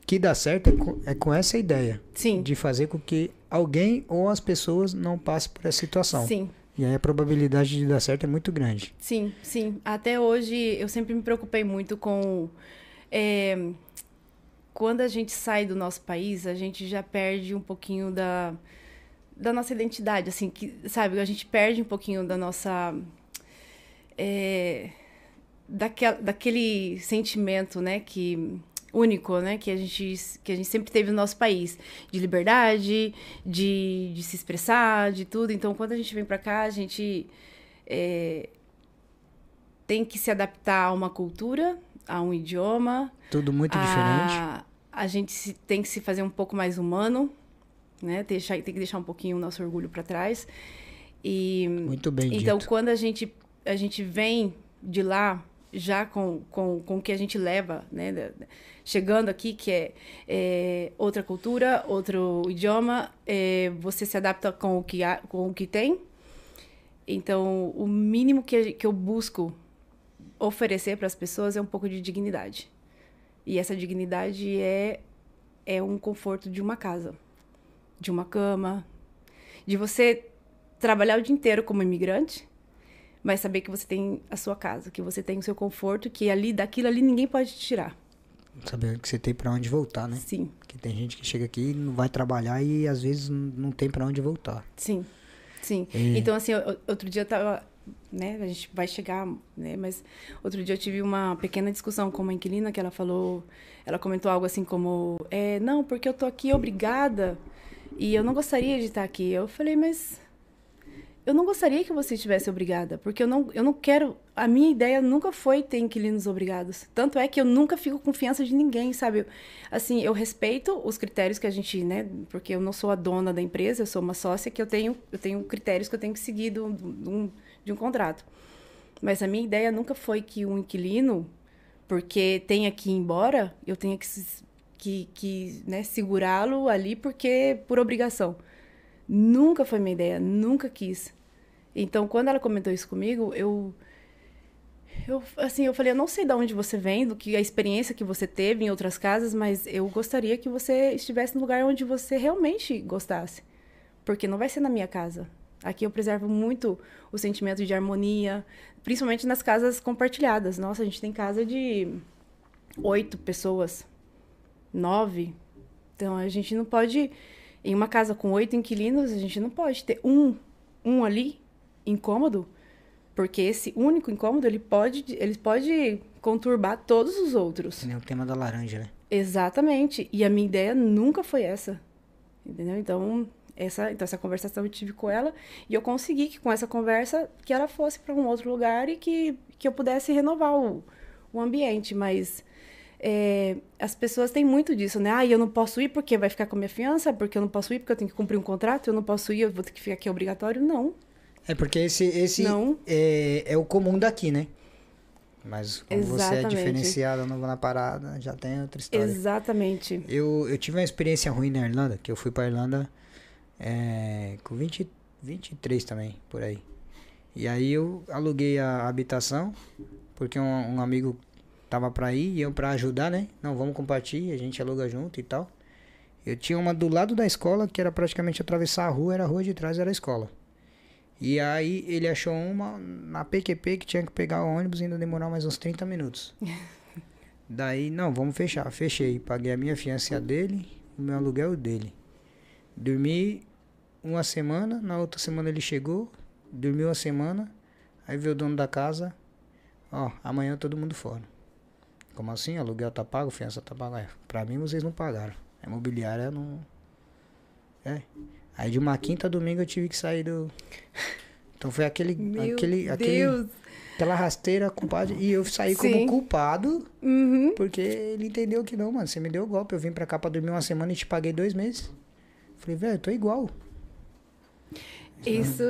que dá certo, é com, é com essa ideia Sim, de fazer com que alguém ou as pessoas não passem por essa situação. sim, E aí a probabilidade de dar certo é muito grande. sim, sim. Até hoje eu sempre me preocupei muito com. é, quando a gente sai do nosso país, a gente já perde um pouquinho da, da nossa identidade, assim, que, sabe? A gente perde um pouquinho da nossa. é, daquela, daquele sentimento, né, que único, né, que a gente que a gente sempre teve no nosso país, de liberdade, de, de se expressar, de tudo. Então, quando a gente vem para cá, a gente é, tem que se adaptar a uma cultura, a um idioma, Tudo muito diferente. a, a gente se- tem que se fazer um pouco mais humano, né? Deixar, tem que deixar um pouquinho o nosso orgulho para trás. E Muito bem então, dito. quando a gente, a gente vem de lá, já com, com, com o que a gente leva, né? chegando aqui, que é, é, outra cultura, outro idioma, é, você se adapta com o que, há, com o que tem. Então, o mínimo que, que eu busco oferecer para as pessoas é um pouco de dignidade. E essa dignidade é, é um conforto de uma casa, de uma cama, de você trabalhar o dia inteiro como imigrante, mas saber que você tem a sua casa, que você tem o seu conforto, que ali daquilo ali ninguém pode te tirar. Saber que você tem pra onde voltar, né? Sim, Porque tem gente que chega aqui e não vai trabalhar e às vezes não tem pra onde voltar. sim, sim. É. Então, assim, outro dia eu tava, né, a gente vai chegar, né, mas outro dia eu tive uma pequena discussão com uma inquilina que ela falou, ela comentou algo assim como, é, não, porque eu tô aqui obrigada e eu não gostaria de estar aqui. Eu falei, mas eu não gostaria que você estivesse obrigada, porque eu não, eu não quero. A minha ideia nunca foi ter inquilinos obrigados. Tanto é que eu nunca fico com confiança de ninguém, sabe? Assim, eu respeito os critérios que a gente, né? Porque eu não sou a dona da empresa, eu sou uma sócia que eu tenho, eu tenho critérios que eu tenho que seguir do- um- de um contrato. Mas a minha ideia nunca foi que um inquilino, porque tenha que ir embora, eu tenha que, que, que né, segurá-lo ali porque por obrigação. Nunca foi minha ideia, nunca quis. Então, quando ela comentou isso comigo, eu Eu, assim, eu falei, eu não sei de onde você vem, do que a experiência que você teve em outras casas, mas eu gostaria que você estivesse no lugar onde você realmente gostasse. Porque não vai ser na minha casa. Aqui eu preservo muito o sentimento de harmonia, principalmente nas casas compartilhadas. Nossa, a gente tem casa de oito pessoas, nove. Então a gente não pode, em uma casa com oito inquilinos, a gente não pode ter um, um ali incômodo, porque esse único incômodo ele pode, ele pode conturbar todos os outros. Nem o tema da laranja, né? Exatamente. E a minha ideia nunca foi essa. Entendeu? Então, essa, então essa conversação eu tive com ela e eu consegui que com essa conversa que ela fosse para um outro lugar e que, que eu pudesse renovar o, o ambiente, mas é, as pessoas têm muito disso, né? Ah, eu não posso ir porque vai ficar com a minha fiança, porque eu não posso ir porque eu tenho que cumprir um contrato, eu não posso ir, eu vou ter que ficar aqui obrigatório. Não. É porque esse, esse Não. é, é o comum daqui, né? Mas como você é Exatamente. diferenciada na parada, já tem outra história. Exatamente. Eu, eu tive uma experiência ruim na Irlanda, que eu fui pra Irlanda é, com 20, 23 também, por aí. E aí eu aluguei a habitação, porque um, um amigo tava pra ir e eu pra ajudar, né? Não, vamos compartilhar, a gente aluga junto e tal. Eu tinha uma do lado da escola, que era praticamente atravessar a rua, era a rua de trás, era a escola. E aí ele achou uma na PQP que tinha que pegar o ônibus e ainda demorar mais uns 30 minutos. Daí, não, vamos fechar. Fechei. Paguei a minha fiança e a dele, o meu aluguel dele. Dormi uma semana, na outra semana ele chegou, dormiu uma semana, aí veio o dono da casa, ó, amanhã todo mundo fora. Como assim? Aluguel tá pago, fiança tá paga. É, pra mim vocês não pagaram. A imobiliária não. É. Aí de uma quinta a domingo eu tive que sair do. Então foi aquele. Meu aquele, aquele Deus. aquela rasteira culpado. E eu saí como Sim. culpado, Uhum. porque ele entendeu que não, mano. Você me deu golpe. Eu vim pra cá pra dormir uma semana e te paguei dois meses. Falei, velho, eu tô igual. Isso.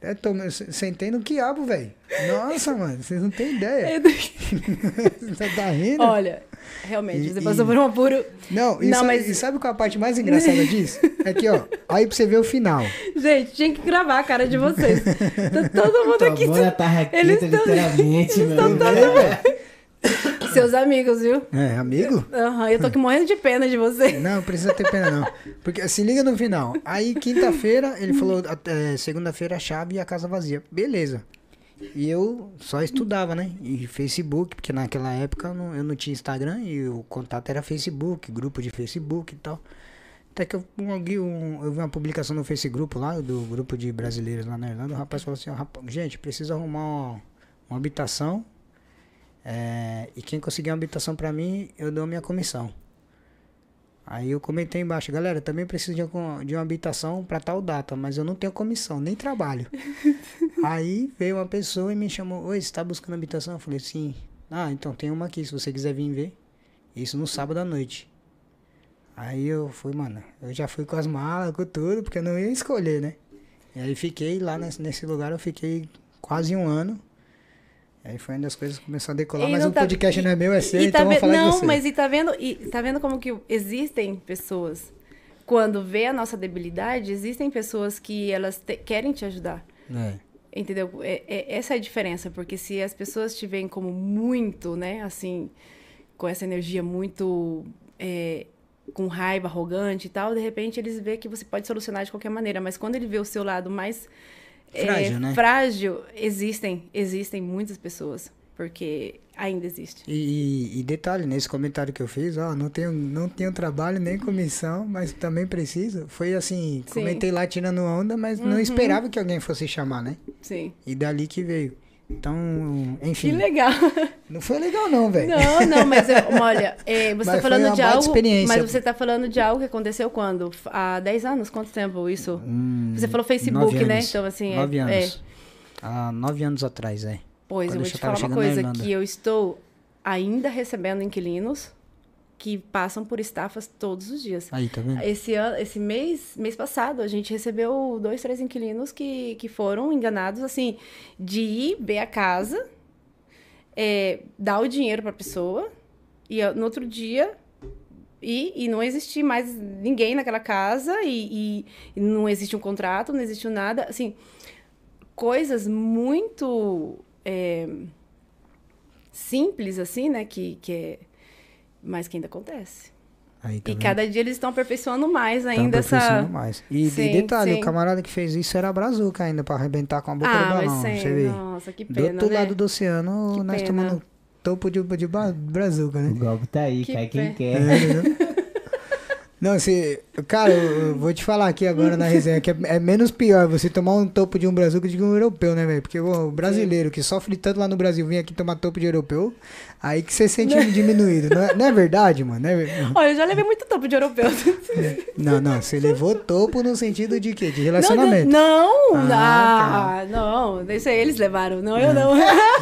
É, tô, sentei no quiabo, velho. Nossa, mano, vocês não têm ideia. Você tá rindo? Olha, realmente, E- você e- passou por um apuro. Não, e, Não, sabe, mas- e sabe qual é a parte mais engraçada disso? É que, ó, aí pra você ver o final. Gente, tinha que gravar a cara de vocês. Tá todo mundo Tua aqui. tá Eles raqueta, tão- literalmente, eles tão mano. Seus amigos, viu? É, amigo? Aham, eu tô aqui morrendo de pena de você. Não, não precisa ter pena, não. Porque se liga no final. Aí, quinta-feira, ele falou, até segunda-feira a chave e a casa vazia. Beleza. E eu só estudava, né? E Facebook, porque naquela época eu não, eu não tinha Instagram e o contato era Facebook, grupo de Facebook e tal. Até que eu, um, eu vi uma publicação no Facebook lá, do grupo de brasileiros lá na Irlanda. O rapaz falou assim: ó, "Rapa- gente, precisa arrumar uma, uma habitação. É, e quem conseguir uma habitação pra mim, eu dou a minha comissão. Aí eu comentei embaixo, galera, também preciso de, algum- de uma habitação para tal data, mas eu não tenho comissão, nem trabalho. Aí veio uma pessoa e me chamou, oi, você tá buscando habitação? Eu falei, sim. Ah, então tem uma aqui, se você quiser vir ver. Isso no sábado à noite. Aí eu fui, mano, eu já fui com as malas, com tudo, porque eu não ia escolher, né? E aí fiquei lá nesse, nesse lugar, eu fiquei quase um ano. Aí foi onde as coisas começaram a decolar, E mas o tá- podcast não é meu, é seu, E então tá vamos falar Não, de você. mas e tá vendo? E tá vendo como que existem pessoas quando vê a nossa debilidade, existem pessoas que elas te- querem te ajudar. É. Entendeu? É, é- essa é a diferença, porque se as pessoas te veem como muito, né, assim, com essa energia muito é, com raiva, arrogante e tal, de repente eles veem que você pode solucionar de qualquer maneira, mas quando ele vê o seu lado mais é, Frágil, né? frágil, existem, existem muitas pessoas, porque ainda existe. E, e- detalhe, nesse comentário que eu fiz, ó, não tenho, não tenho trabalho nem comissão, mas também preciso. Foi assim, Sim. comentei lá tirando onda, mas não esperava que alguém fosse chamar, né? Sim. E dali que veio. Então, Que enfim, legal. não foi legal não, velho. Não, não, mas eu- olha, é, você tá foi falando de algo. Mas você tá falando de algo que aconteceu quando? Há 10 anos? Quanto tempo isso? Hum, Você falou Facebook, né? Então, assim, é- Nove é. anos. Há nove anos atrás, é. Pois, Quando eu eu vou já te falar uma coisa, que eu estou ainda recebendo inquilinos que passam por estafas todos os dias. Aí, tá vendo? Esse, ano, esse mês, mês passado, a gente recebeu dois, três inquilinos que, que foram enganados, assim, de ir ver a casa, é, dar o dinheiro para a pessoa, e ó, no outro dia e, e não existir mais ninguém naquela casa, e, e- e não existe um contrato, não existe nada, assim, coisas muito é, simples, assim, né? Que, que é... Mas que ainda acontece. Aí, tá e vendo? cada dia eles estão aperfeiçoando mais ainda aperfeiçoando essa... mais. E, Sim, e detalhe, sim. o camarada que fez isso era brazuca ainda, pra arrebentar com a boca Ah, do mas balão. sem... Você vê. Nossa, que do pena, outro né? lado do oceano, Que nós pena. tomando topo de, de brazuca, O né? golpe tá aí, Que cai quem pé. quer. É? Não, se. Cara, eu eu vou te falar aqui agora na resenha que é, é menos pior você tomar um topo de um brazuca que um europeu, né, velho? Porque o brasileiro que sofre tanto lá no Brasil vir aqui tomar topo de europeu, aí que você sente diminuído. Não é, não é verdade, mano? Não, é Olha, eu já levei muito topo de europeu. não, não, você levou topo no sentido de quê? De Não, relacionamento. não, Ah, ah, não, isso aí eles levaram, não eu não.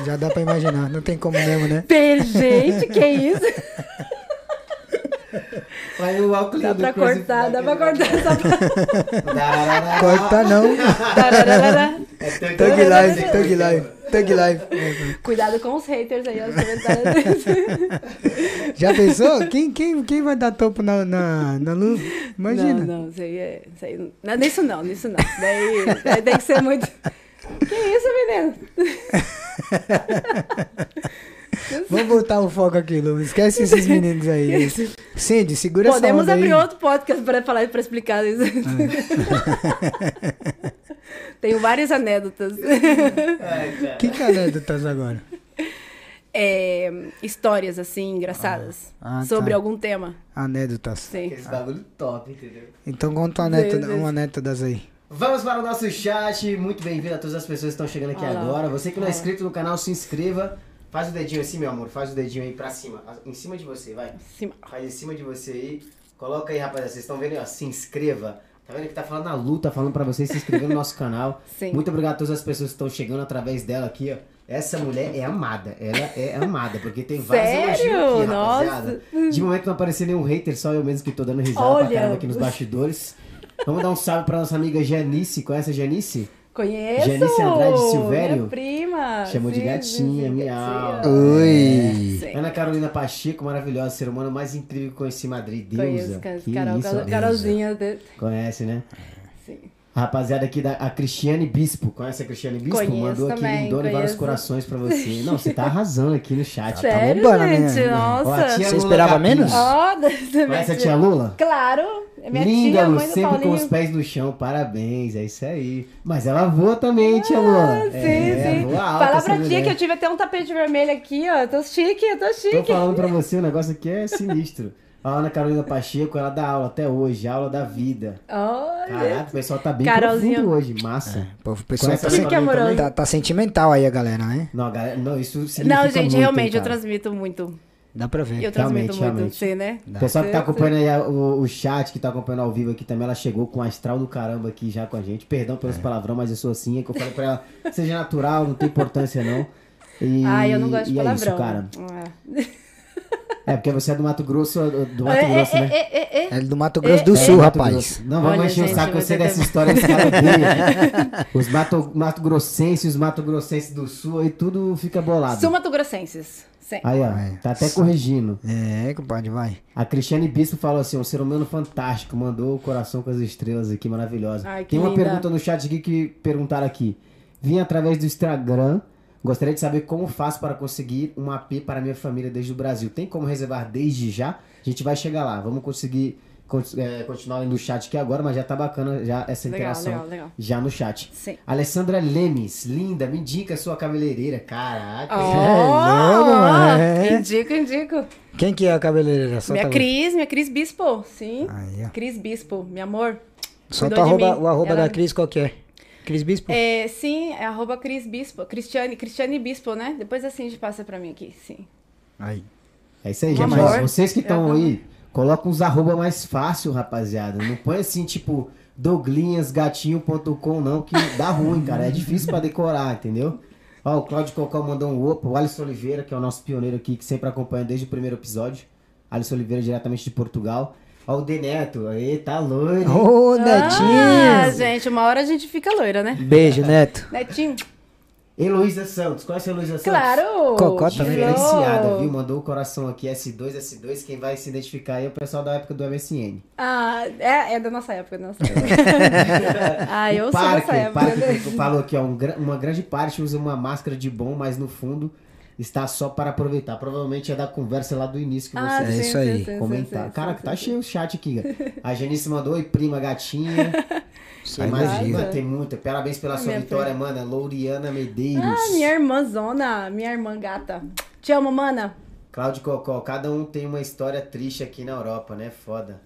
Já dá pra imaginar, não tem como mesmo, né? Per- Gente, que isso? Vai o óculos Dá pra cortar, dá pra cortar essa parte. Corta não. É Tug live, tug live, tug live. Cuidado com os haters aí, os comentários. Já pensou? Quem, quem, quem vai dar topo na, na, na luz? Imagina. Não, não, isso aí é. Isso aí, não, nisso não, nisso não. Daí, daí tem que ser muito. Que isso, menino? Vamos voltar o foco aqui, Lu. Esquece esses meninos aí. Cindy, segura Podemos essa onda abrir aí. outro podcast para falar para explicar isso. Tenho várias anedotas. Ai, cara. Que que é anedotas agora? É, histórias assim, engraçadas. Ah, tá. sobre algum tema. Anedotas. Sim. Esse bagulho top, entendeu? Então conta uma anedota, uma anedotas aí. Vamos para o nosso chat. Muito bem-vindo a todas as pessoas que estão chegando aqui Olha lá. agora. Você que não é inscrito no canal, se inscreva. Faz o dedinho assim, meu amor. Faz o dedinho aí pra cima. Em cima de você, vai. Sim. Faz em cima de você aí. Coloca aí, rapaziada. Vocês estão vendo aí, ó. Se inscreva. Tá vendo que tá falando a Lu, tá falando pra vocês se inscrever no nosso canal. Sim. Muito obrigado a todas as pessoas que estão chegando através dela aqui, ó. Essa mulher é amada. Ela é amada, porque tem vários Sério? elogios aqui, Nossa. rapaziada. De momento não apareceu nenhum hater, só eu mesmo que tô dando risada Olha. pra caramba aqui nos bastidores. Vamos dar um salve pra nossa amiga Janice. Conhece a Janice? Conheço! Janice Andrade Silvério? Minha prima! Chamou de Sim, gatinha, sim, sim, miau. gatinha. Oi. Sim. Ana Carolina Pacheco, maravilhosa, ser humano mais incrível que conheci em Madrid. Deusa. Conheço. Que Carol, isso. Carolzinha. de- Conhece, né? A rapaziada aqui da a Cristiane Bispo. Conhece a Cristiane Bispo? Conheço Mandou aqui também, lindona e vários corações pra você. Não, você tá arrasando aqui no chat. Sério, bombando a gente? Ó, a Nossa! tia Você Lula esperava Capim. menos? Ó, da- Conhece a tia Lula? Claro! É minha Linda, tia, Lu, sempre com Paulinho. os pés no chão. Parabéns, é isso aí. Mas ela voa também, tia Lula. Ah, sim, é, sim. voa alto Fala pra tia mulher. que eu tive até um tapete vermelho aqui, ó. Eu Tô chique, eu tô Tô chique. falando pra você, o negócio aqui é sinistro. A Ana Carolina Pacheco, ela dá aula até hoje, aula da vida. Olha. Caraca, o pessoal tá bem Carolzinha. profundo hoje, massa. Pô, O pessoal Conhece tá, amoroso. também? tá, tá sentimental aí a galera, né? Não, galera, não, isso significa Não, gente, muito, realmente, hein, eu transmito muito. Dá pra ver. Eu transmito Realmente, muito, realmente. você, né? O pessoal que tá Sim, acompanhando aí o, o chat, que tá acompanhando ao vivo aqui também, ela chegou com um astral do caramba aqui já com a gente. Perdão É. pelos palavrão, mas eu sou assim, é que eu falei pra ela, seja natural, não tem importância não. E, Ai, eu não gosto de e palavrão. É isso, cara. Ah. É, porque você é do Mato Grosso, do Mato É, Grosso, é, né? é, é, é. É do Mato Grosso do É, Sul, rapaz. Grosso. Não, vamos Olha, encher o saco você dessa tempo. história. Os Mato, Mato Grossenses, os Mato Grossenses do Sul, aí tudo fica bolado. Sul Mato Grossenses. Sim. Aí, ó, tá até corrigindo. É, compadre, vai. A Cristiane Bispo falou assim, um ser humano fantástico, mandou o coração com as estrelas aqui, maravilhosa. Ai, que Tem uma linda. pergunta no chat aqui que perguntaram aqui. Vim através do Instagram, gostaria de saber como faço para conseguir um AP para minha família desde o Brasil. Tem como reservar desde já? A gente vai chegar lá, vamos conseguir con- é, continuar lendo o chat aqui agora, mas já tá bacana já essa Legal, interação legal, legal. já no chat. Sim. Alessandra Lemes, linda, me indica a sua cabeleireira. Caraca. Oh, é. indico, indico. Quem que é a cabeleireira? Solta minha a- Cris, minha Cris Bispo, sim. Cris Bispo, meu amor. O de arroba, o arroba Ela- da Cris, qual que é? Cris Bispo? É, sim, é arroba Cris Bispo. Cristiane, Cristiane Bispo, né? Depois assim a gente passa pra mim aqui, sim. Aí. É isso aí, gente. Mas vocês que estão amo. aí, coloca uns arroba mais fácil, rapaziada. Não põe assim, tipo, douglinhasgatinho.com não, que dá ruim, cara. É difícil pra decorar, entendeu? Ó, o Claudio Cocó mandou um opa. O Alisson Oliveira, que é o nosso pioneiro aqui, que sempre acompanha desde o primeiro episódio. Alisson Oliveira, diretamente de Portugal. Ó, o Deneto. Aí, tá loiro. Ô, Ah, Netinho! gente, uma hora a gente fica loira, né? Beijo, Neto. Netinho, Heloísa Santos. Conhece a Heloísa Santos? claro! Cocó também, né? Diferenciada, viu? Mandou o coração aqui, S2, S2. Quem vai se identificar aí é o pessoal da época do MSN. Ah, é, é da nossa época, da nossa época. ah, eu o sou Parker, dessa época. Parker né? falou que ó, um uma grande parte usa uma máscara de bom, mas no fundo está só para aproveitar. Provavelmente é da conversa lá do início que Ah, você É sim, isso aí. sim, comentar. sim, Cara, sim, tá sim, cheio o chat aqui. cara. A Janice mandou, oi, prima gatinha. Sai Tem muita. Parabéns pela Ah, sua minha vitória, mana. Louriana Medeiros. Ah, minha irmãzona, minha irmã gata. Te amo, mana. Cláudio Cocó, cada um tem uma história triste aqui na Europa, né? Foda.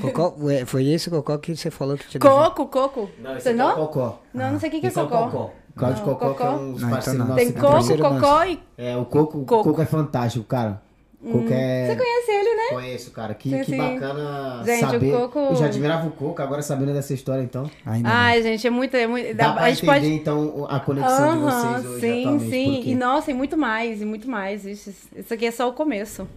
Cocó, foi esse Cocó que você falou que te deixou? Coco, coco. Não, esse Você aqui é o não? Cocó. Não, não sei o que, que é é o cocó. Cocó. Cláudio Não, Cocó, que é Cocó. um dos Não, então parceiros não. nossos. Tem aqui. coco, parceiro cocó e... É, o Coco, Coco. Coco é fantástico, cara. Coco é... Você conhece ele, né? Conheço, cara. Que, Sim, que bacana Gente, o saber. Coco- Eu já admirava o Coco, agora sabendo dessa história, então. Ainda não. Ai, gente, é muito... É muito Dá dá- pra a gente entender, pode... então, a conexão de Aham, vocês hoje sim, sim. porque- E nossa, e muito mais, e muito mais. Isso aqui é só o começo.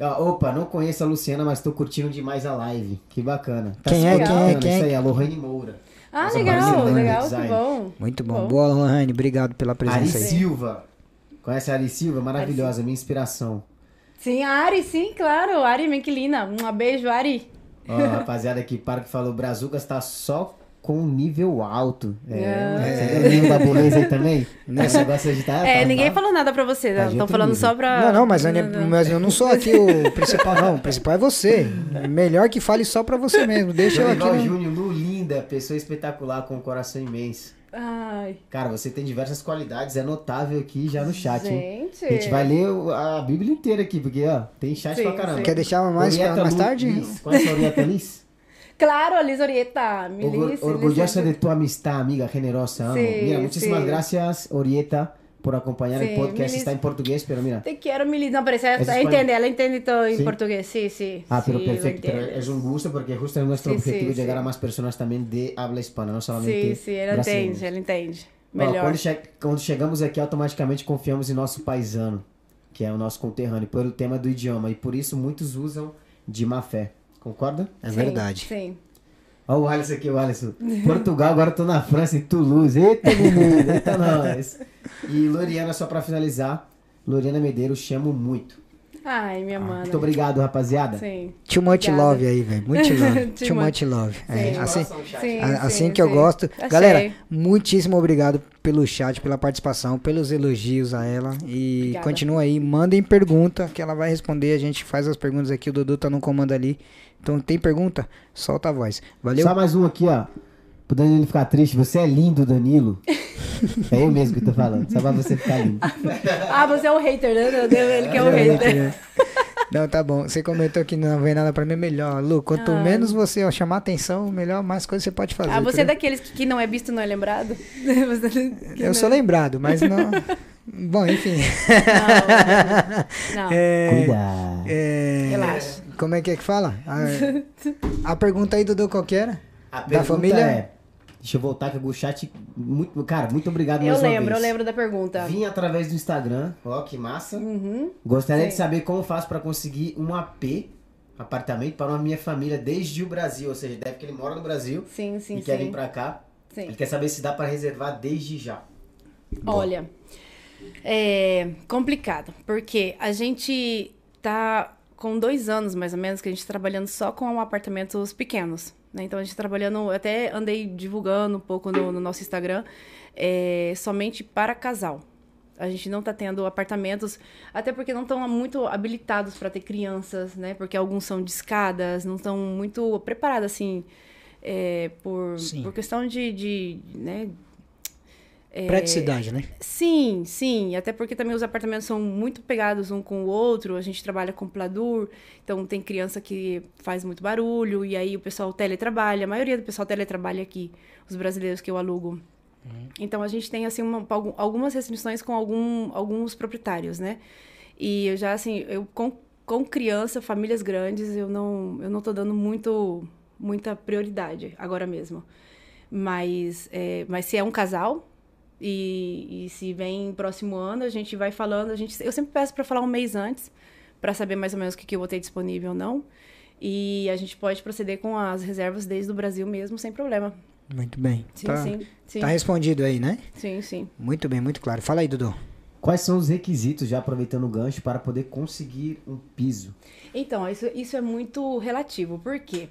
Ah, Opa, não conheço a Luciana, mas tô curtindo demais a live. Que bacana. Tá Quem é, quem é, quem é? Isso aí, a Lohane Moura. Ah, Nossa, legal, legal, que bom. Muito bom. Bom. Boa, Lohane. Obrigado pela Ari presença aí. Silva. Conhece a Ari Silva? Maravilhosa, minha inspiração. Sim, a Ari, sim, claro. Ari Menquilina. Um beijo, Ari. Ó, rapaziada aqui, para que falou, Brazucas tá só com nível alto. É, É. você viu o aí também? Esse negócio de tá, É, tá- ninguém tá- falou nada pra você, Tá de estão falando nível. só pra... Não, não, mas, eu nem- mas eu não sou aqui o principal, não. O principal é você. Melhor que fale só pra você mesmo. Deixa eu aqui. Dorival no- Júnior, Lu linda, pessoa espetacular, com um coração imenso. Ai, Cara, você tem diversas qualidades, é notável aqui já no chat, hein? gente. A gente vai ler a Bíblia inteira aqui, porque, ó, tem chat Sim, pra caramba. sim. Quer deixar mais, Orieta mais tarde? Liz. Conhece a Orieta Liz? Claro, Liz Orieta. Milice, Orgullosa de tu amistad, amiga generosa. Amo. Sí, mira, muchísimas sí. gracias, Orieta, por acompañar el Sí, podcast. Milis- Está en portugués, pero mira. Te quero, Milice. Não, ela, Es ela entende, ela entende todo em Sí. português. Sim, sim. Ah, pero sí, perfecto. Pero entiende. es un gusto porque justo es nuestro Sí, sí, objetivo llegar sí. a más personas también de habla hispana, no solamente Sim, sim, ela entende, ela entende. Ó, Melhor. quando, che- quando chegamos aqui, automaticamente confiamos em nosso paisano, que é o nosso conterrâneo, pelo tema do idioma. E por isso muitos usam de má fé. Concorda? É verdade. Sim. Olha o Alisson aqui, o Alisson. Portugal, agora tô na França, em Toulouse. Eita, menino, eita nós. E Loriana, só pra finalizar, Loriana Medeiros, chamo muito. Ai, minha mana. Muito obrigado, rapaziada. Sim. Too much Obrigada. love aí, velho. Muito love. Too Too much. love. É, Sim. assim, Sim, assim sim, que eu gosto. Achei. Galera, muitíssimo obrigado pelo chat, pela participação, pelos elogios a ela. E Obrigada. continua aí, mandem pergunta que ela vai responder. A gente faz as perguntas aqui, o Dudu tá no comando ali. Então tem pergunta? Solta a voz. Valeu? Só mais um aqui, ó. Pro Danilo ficar triste. Você é lindo, Danilo. É eu mesmo que tô falando. Só pra você ficar lindo. Ah, você é o hater, né? Ele que é o hater. Não, tá bom. Você comentou que não vem nada pra mim, é melhor. Lu, quanto Ah. menos você ó, chamar atenção, melhor, mais coisas você pode fazer. Ah, você é entendeu? daqueles que, que não é visto, não é lembrado? Eu não- sou lembrado, mas não. Bom, enfim. Não. não. É, Cuidado. é, Relaxa. Como é que é que fala? A, a pergunta aí, Dudu, qual que era? A Da pergunta família? é... Deixa eu voltar que o chat... Muito, cara, muito obrigado Eu uma lembro, eu lembro da pergunta. Vim através do Instagram. Ó, que massa. Uhum. Gostaria de Sim. saber como faço para conseguir um AP, apartamento, para a minha família desde o Brasil. Ou seja, deve que ele mora no Brasil Sim, sim, e quer vir sim. para cá. Sim. Ele quer saber se dá para reservar desde já. Olha, é complicado, porque a gente tá com dois anos, mais ou menos, que a gente tá trabalhando só com apartamentos pequenos, né? Então, a gente trabalhando, até andei divulgando um pouco no, no nosso Instagram, é, somente para casal. A gente não tá tendo apartamentos, até porque não estão muito habilitados para ter crianças, né? Porque alguns são de escadas, não estão muito preparados, assim, é, por, Sim. por questão de, de né? É, Praticidade, né? Sim, sim. Até porque também os apartamentos são muito pegados um com o outro. A gente trabalha com pladur, então tem criança que faz muito barulho, e aí o pessoal teletrabalha. A maioria do pessoal teletrabalha aqui, os brasileiros que eu alugo. Então a gente tem assim uma- algum- algumas restrições com algum- alguns proprietários, né? E eu já assim, eu com, com criança, famílias grandes, eu não eu não tô dando muito muita prioridade agora mesmo. Mas é, mas se é um casal e, e se vem próximo ano, a gente vai falando, a gente eu sempre peço para falar um mês antes para saber mais ou menos o que, que eu vou ter disponível ou não. E a gente pode proceder com as reservas desde o Brasil mesmo, sem problema. Muito bem. Sim, tá, sim, sim. tá respondido aí, né? Sim, sim. Muito bem, muito claro. Fala aí, Dudu. Quais são os requisitos, já aproveitando o gancho, para poder conseguir um piso? Então, isso, isso é muito relativo, porque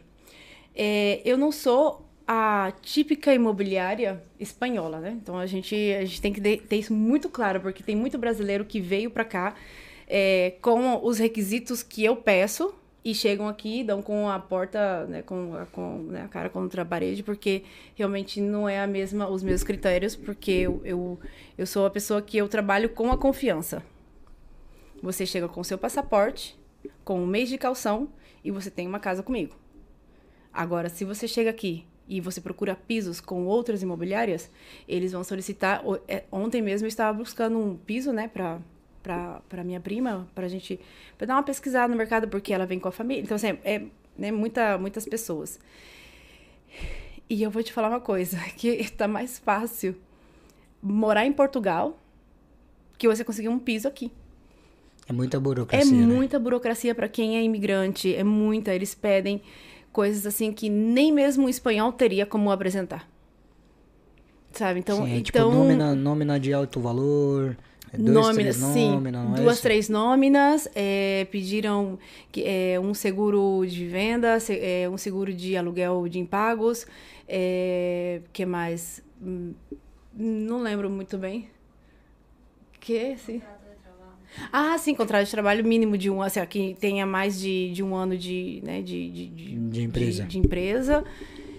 é, eu não sou a típica imobiliária espanhola, né? Então a gente, a gente tem que ter isso muito claro, porque tem muito brasileiro que veio para cá é, com os requisitos que eu peço e chegam aqui dão com a porta, né, com, a, com né, a cara contra a parede, porque realmente não é a mesma os meus critérios, porque eu, eu, eu sou a pessoa que eu trabalho com a confiança. Você chega com seu passaporte, com um mês de calção e você tem uma casa comigo. Agora, se você chega aqui e você procura pisos com outras imobiliárias, eles vão solicitar. É, ontem mesmo eu estava buscando um piso, né, para para minha prima, para a gente pra dar uma pesquisada no mercado, porque ela vem com a família. Então, assim, é né, muita, muitas pessoas. E eu vou te falar uma coisa, que está mais fácil morar em Portugal que você conseguir um piso aqui. É muita burocracia. É né? muita burocracia para quem é imigrante, é muita. Eles pedem coisas assim que nem mesmo o espanhol teria como apresentar. Sabe? Então, Sim, é, então tipo, nómina, nómina de alto valor. é Dois, nóminas, três sim. nómina, é Duas, isso? três nóminas. é, pediram que, é, um seguro de venda, se- é, um seguro de aluguel de impagos. É, que mais? Hum, Não lembro muito bem. Que? Sim. Ah, sim, contrato de trabalho mínimo de um ano, assim, que tenha mais de, de um ano de, né, de, de, De empresa. De, de empresa.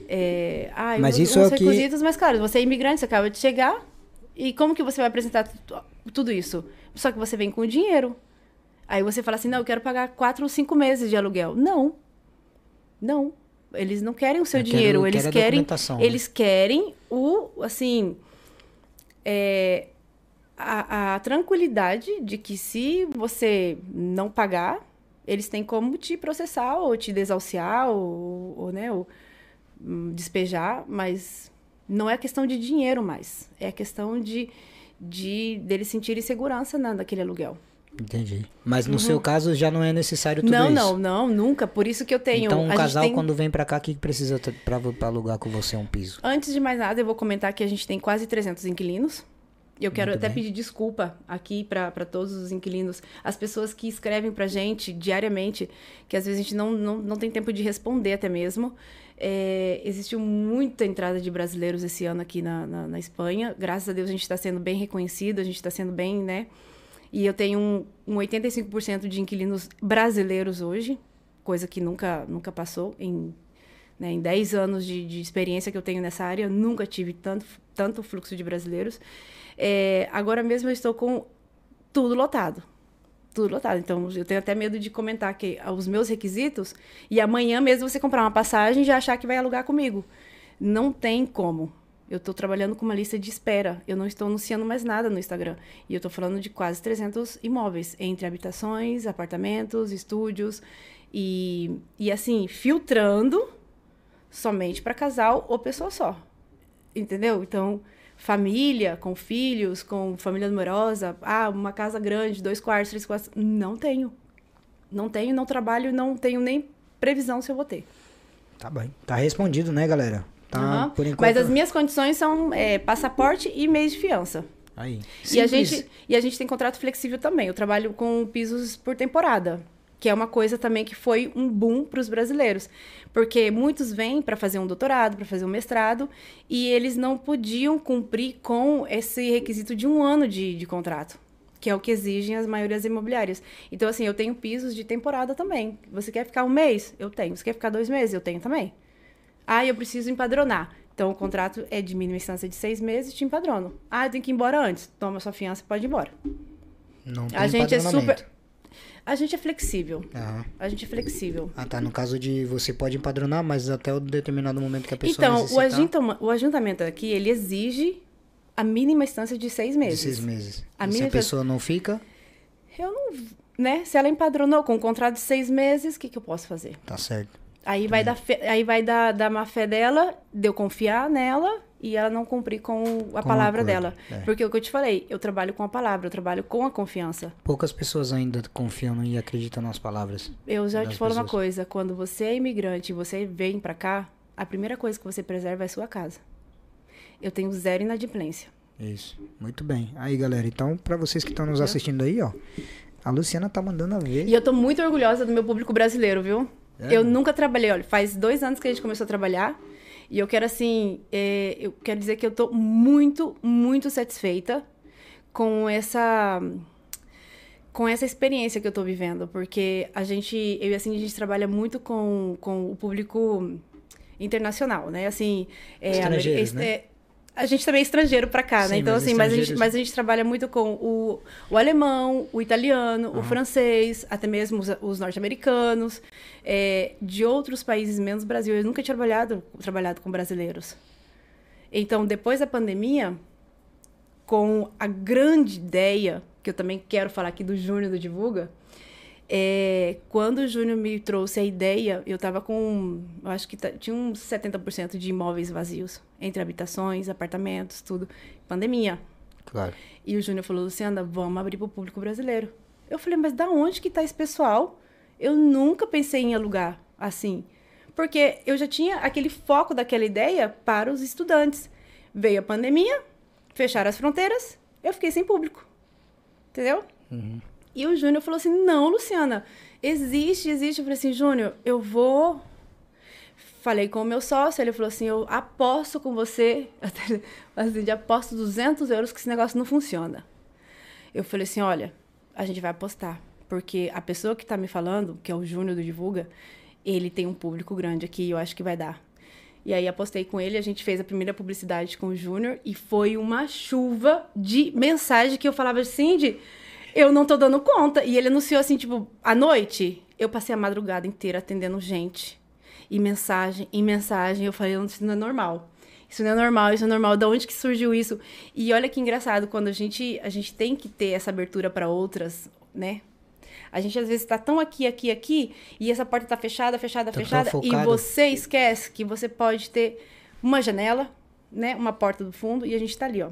É, ah, Mas isso é o que- requisitos, mas claro, você é imigrante, você acaba de chegar, e como que você vai apresentar tu- tudo isso? Só que você vem com o dinheiro. Aí você fala assim, não, eu quero pagar quatro ou cinco meses de aluguel. Não. Não. Eles não querem o seu Eu quero- dinheiro, eu eles quero querem, né? eles querem o, assim, é, a, a tranquilidade de que se você não pagar, eles têm como te processar ou te desalciar ou, ou, né, ou hum, despejar, mas não é questão de dinheiro mais, é questão de, de deles sentirem segurança na, naquele aluguel. Entendi. Mas no seu caso já não é necessário tudo Uhum. não, isso. não, não, nunca. Por isso que eu tenho. Então, um casal, tem- quando vem pra cá, o que precisa pra alugar com você um piso? Antes de mais nada, eu vou comentar que a gente tem quase 300 inquilinos. Eu quero Muito até bem. pedir desculpa aqui para todos os inquilinos, as pessoas que escrevem pra gente diariamente, que às vezes a gente não, não, não tem tempo de responder até mesmo. É, existiu muita entrada de brasileiros esse ano aqui na, na, na Espanha. Graças a Deus a gente está sendo bem reconhecido, a gente está sendo bem, né? E eu tenho um, um 85% de inquilinos brasileiros hoje, coisa que nunca, nunca passou em né, em 10 anos de, de experiência que eu tenho nessa área, eu nunca tive tanto, tanto fluxo de brasileiros. É, agora mesmo eu estou com tudo lotado. Tudo lotado. Então, eu tenho até medo de comentar que os meus requisitos e amanhã mesmo você comprar uma passagem e já achar que vai alugar comigo. Não tem como. Eu estou trabalhando com uma lista de espera. Eu não estou anunciando mais nada no Instagram. E eu estou falando de quase 300 imóveis, entre habitações, apartamentos, estúdios. E, e assim, filtrando somente para casal ou pessoa só. Entendeu? Então, família, com filhos, com família numerosa, ah, uma casa grande, dois quartos, três quartos. Não tenho. Não tenho, não trabalho, não tenho nem previsão se eu vou ter. Tá bem. Tá respondido, né, galera? Tá, Aham. por enquanto... Mas as minhas condições são é, passaporte e mês de fiança. Aí. E a, gente, e a gente tem contrato flexível também. Eu trabalho com pisos por temporada, que é uma coisa também que foi um boom para os brasileiros. Porque muitos vêm para fazer um doutorado, para fazer um mestrado, e eles não podiam cumprir com esse requisito de um ano de, de contrato, que é o que exigem as maiorias imobiliárias. Então, assim, eu tenho pisos de temporada também. Você quer ficar um mês? Eu tenho. Você quer ficar dois meses? Eu tenho também. Ah, eu preciso empadronar. Então, o contrato é de mínima instância de seis meses, te empadrono. Ah, eu tenho que ir embora antes. Toma sua fiança e pode ir embora. Não tem A gente é super. A gente é flexível. Aham. A gente é flexível. Ah, tá. No caso de você pode empadronar, mas até o determinado momento que a pessoa Então, o, necessitar ajuntama- o ajuntamento aqui, ele exige a mínima instância de seis de meses. seis meses. A e se minha a pessoa não fica, Eu não. Né? Se ela empadronou com um contrato de seis meses, o que, que eu posso fazer? tá certo. Aí vai, dar fe- aí vai dar, dar má fé dela, de eu confiar nela e ela não cumprir com a Com palavra dela. é. Porque é o que eu te falei, eu trabalho com a palavra, eu trabalho com a confiança. Poucas pessoas ainda confiam e acreditam nas palavras. Eu já te falo uma pessoas. coisa, quando você é imigrante e você vem pra cá, a primeira coisa que você preserva é a sua casa. Eu tenho zero inadimplência. Isso. Muito bem. Aí, galera, então, pra vocês que estão nos assistindo aí, ó, a Luciana tá mandando a ver. E eu tô muito orgulhosa do meu público brasileiro, viu? É? Eu nunca trabalhei, olha, faz dois anos que a gente começou a trabalhar E eu quero, assim, é, eu quero dizer que eu tô muito, muito satisfeita com essa com essa experiência que eu tô vivendo, porque a gente, eu e assim, a gente trabalha muito com, com o público internacional, né? Assim, é, Estrangeiros, né? É, a gente também é estrangeiro para cá, né? Sim, né? Então, mas assim, mas a, gente, mas a gente trabalha muito com o, o alemão, o italiano, uhum. o francês, até mesmo os, os norte-americanos, é, de outros países menos Brasil. Eu nunca tinha trabalhado, trabalhado com brasileiros. Então, depois da pandemia, com a grande ideia, que eu também quero falar aqui do Júnior do Divulga, é, quando o Júnior me trouxe a ideia, eu estava com, eu acho que tinha uns 70% de imóveis vazios, entre habitações, apartamentos, tudo. Pandemia. Claro. E o Júnior falou, Luciana, vamos abrir para o público brasileiro. Eu falei, mas da onde que está esse pessoal? Eu nunca pensei em alugar assim. Porque eu já tinha aquele foco daquela ideia para os estudantes. Veio a pandemia, fecharam as fronteiras, eu fiquei sem público. Entendeu? Uhum. E o Júnior falou assim: não, Luciana, existe, existe. Eu falei assim: Júnior, eu vou. Falei com o meu sócio, ele falou assim: eu aposto com você, assim, aposto 200 euros que esse negócio não funciona. Eu falei assim: olha, a gente vai apostar. Porque a pessoa que está me falando, que é o Júnior do Divulga, ele tem um público grande aqui e eu acho que vai dar. E aí apostei com ele, a gente fez a primeira publicidade com o Júnior e foi uma chuva de mensagem que eu falava assim de eu não tô dando conta. E ele anunciou assim, tipo, à noite, eu passei a madrugada inteira atendendo gente. E mensagem, e mensagem. Eu falei, isso não é normal. Isso não é normal, isso é normal. Da onde que surgiu isso? E olha que engraçado, quando a gente, a gente tem que ter essa abertura para outras, né? A gente às vezes está tão aqui, aqui, aqui, e essa porta está fechada, fechada, tá fechada, e você esquece que você pode ter uma janela, né? Uma porta do fundo, e a gente está ali, ó.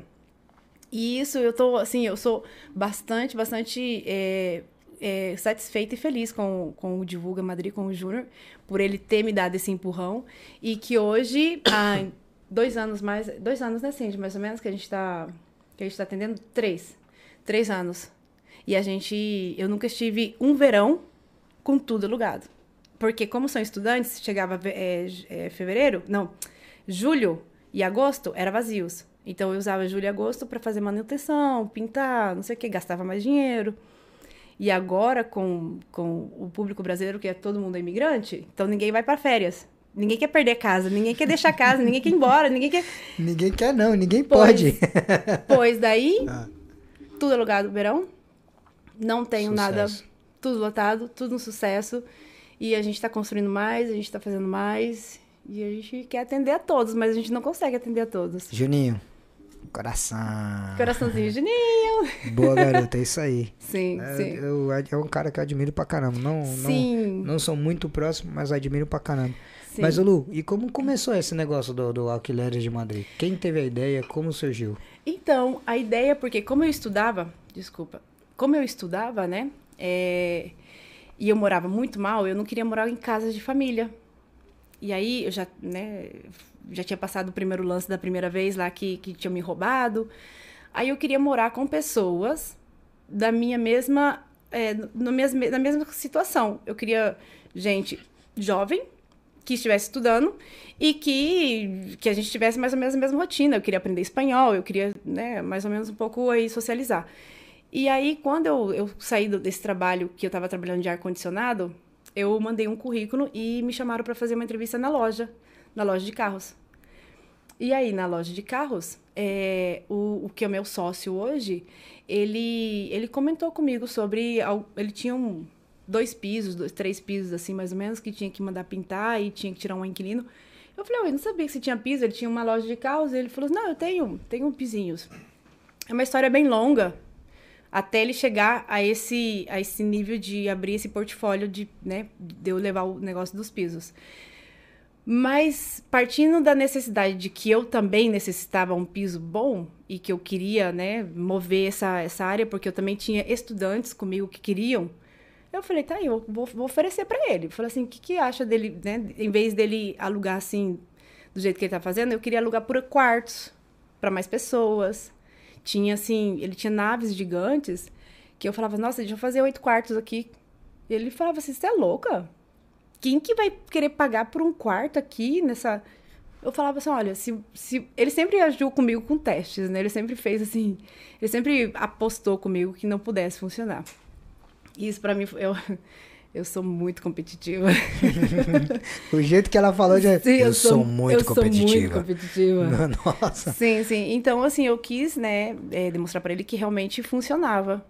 E isso eu tô, assim, eu sou bastante, bastante é, é, satisfeita e feliz com, com o Divulga Madrid, com o Júnior, por ele ter me dado esse empurrão. E que hoje, há dois anos mais, dois anos, né, Cindy, mais ou menos, que a gente está que a gente tá atendendo? Três. Três anos. E a gente, eu nunca estive um verão com tudo alugado. Porque como são estudantes, chegava é, é, fevereiro, não, julho e agosto, era vazios. Então eu usava julho e agosto para fazer manutenção, pintar, não sei o que, gastava mais dinheiro. E agora, com, com o público brasileiro, que é todo mundo é imigrante, então ninguém vai para férias. Ninguém quer perder casa, ninguém quer deixar casa, ninguém quer ir embora, ninguém quer. Ninguém quer, não, ninguém pois, pode. Pois daí, ah. tudo alugado no verão, não tenho sucesso. nada, tudo lotado, tudo um sucesso. E a gente está construindo mais, a gente está fazendo mais. E a gente quer atender a todos, mas a gente não consegue atender a todos. Juninho, Coração. Coraçãozinho Juninho. Boa, garota, é isso aí. Sim, é, sim. Eu, é um cara que eu admiro pra caramba. Não, sim. não, não sou muito próximo, mas admiro pra caramba. Sim. Mas, Lu, e como começou esse negócio do, do Alquileres de Madrid? Quem teve a ideia? Como surgiu? Então, a ideia, porque como eu estudava, desculpa, como eu estudava, né, é, e eu morava muito mal, eu não queria morar em casa de família. E aí, eu já, né, já tinha passado o primeiro lance da primeira vez lá que, que tinham me roubado. Aí eu queria morar com pessoas da minha mesma, é, no mesmo, na mesma situação. Eu queria gente jovem, que estivesse estudando e que, que a gente tivesse mais ou menos a mesma rotina. Eu queria aprender espanhol, eu queria, né, mais ou menos um pouco aí socializar. E aí, quando eu, eu saí desse trabalho, que eu estava trabalhando de ar-condicionado, eu mandei um currículo e me chamaram para fazer uma entrevista na loja, na loja de carros. E aí, na loja de carros, é, o, o que é meu sócio hoje, ele, ele comentou comigo sobre. Ele tinha um, dois pisos, dois, três pisos, assim, mais ou menos, que tinha que mandar pintar e tinha que tirar um inquilino. Eu falei, eu não sabia que você tinha piso, ele tinha uma loja de carros. Ele falou, não, eu tenho, tenho pisinhos. É uma história bem longa, até ele chegar a esse, a esse nível de abrir esse portfólio de, né, de eu levar o negócio dos pisos. Mas partindo da necessidade de que eu também necessitava um piso bom e que eu queria, né, mover essa, essa área, porque eu também tinha estudantes comigo que queriam, eu falei, tá aí, eu vou, vou oferecer para ele. Eu falei assim, o que, que acha dele, né, em vez dele alugar assim, do jeito que ele tá fazendo, eu queria alugar por quartos, para mais pessoas. Tinha assim, ele tinha naves gigantes que eu falava, nossa, deixa eu fazer oito quartos aqui. E ele falava assim, você é louca? Quem que vai querer pagar por um quarto aqui nessa. eu falava assim, olha, se, se ele sempre agiu comigo com testes, né? Ele sempre fez assim, ele sempre apostou comigo que não pudesse funcionar. E isso para mim eu eu sou muito competitiva. o jeito que ela falou já sim, eu, eu sou, sou, muito eu competitiva. Sou muito competitiva. Nossa. Sim, sim. Então assim, eu quis, né, é, demonstrar para ele que realmente funcionava.